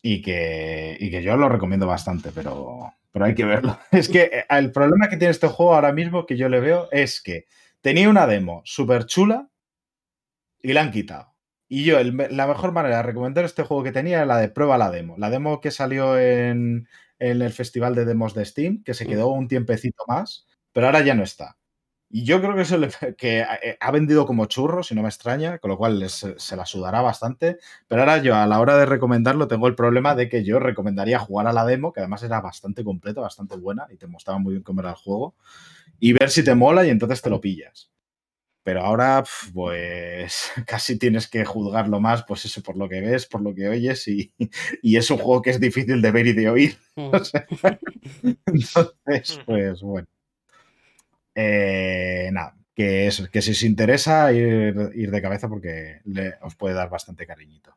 y que, y que yo lo recomiendo bastante, pero, pero hay que verlo. Es que eh, el problema que tiene este juego ahora mismo que yo le veo es que tenía una demo súper chula y la han quitado. Y yo, la mejor manera de recomendar este juego que tenía era la de prueba la demo. La demo que salió en, en el festival de demos de Steam, que se quedó un tiempecito más, pero ahora ya no está. Y yo creo que eso que eh, ha vendido como churro, si no me extraña, con lo cual se la sudará bastante. Pero ahora yo a la hora de recomendarlo tengo el problema de que yo recomendaría jugar a la demo, que además era bastante completa, bastante buena y te mostraba muy bien cómo era el juego, y ver si te mola y entonces te lo pillas. Pero ahora, pues casi tienes que juzgarlo más, pues eso, por lo que ves, por lo que oyes, y, y es un juego que es difícil de ver y de oír. Mm. entonces, pues bueno. Eh, nada, que, es, que si os interesa ir, de cabeza porque os puede dar bastante cariñito.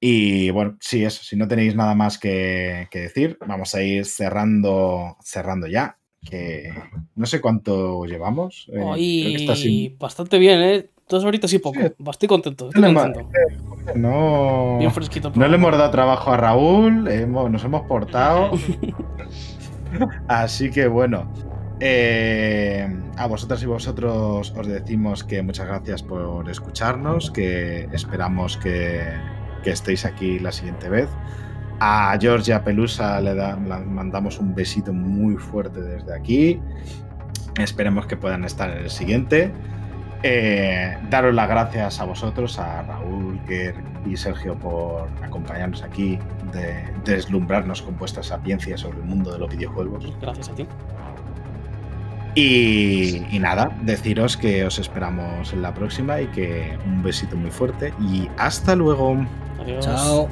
Y bueno, sí, eso, si no tenéis nada más que, decir, vamos a ir cerrando, cerrando ya. Que no sé cuánto llevamos. Eh, bastante bien, ¿eh? Dos horitas y poco. Estoy contento. No, no le hemos dado trabajo a Raúl, nos hemos portado. Así que bueno, eh, a vosotras y vosotros os decimos que muchas gracias por escucharnos, que esperamos que, estéis aquí la siguiente vez. A Georgia Pelusa le, mandamos un besito muy fuerte desde aquí. Esperemos que puedan estar en el siguiente. Eh, daros las gracias a vosotros, a Raúl, Ger y Sergio por acompañarnos aquí, de deslumbrarnos con vuestra sapiencia sobre el mundo de los videojuegos. Gracias a ti. Y, nada, deciros que os esperamos en la próxima y que un besito muy fuerte y hasta luego. Adiós. Chao.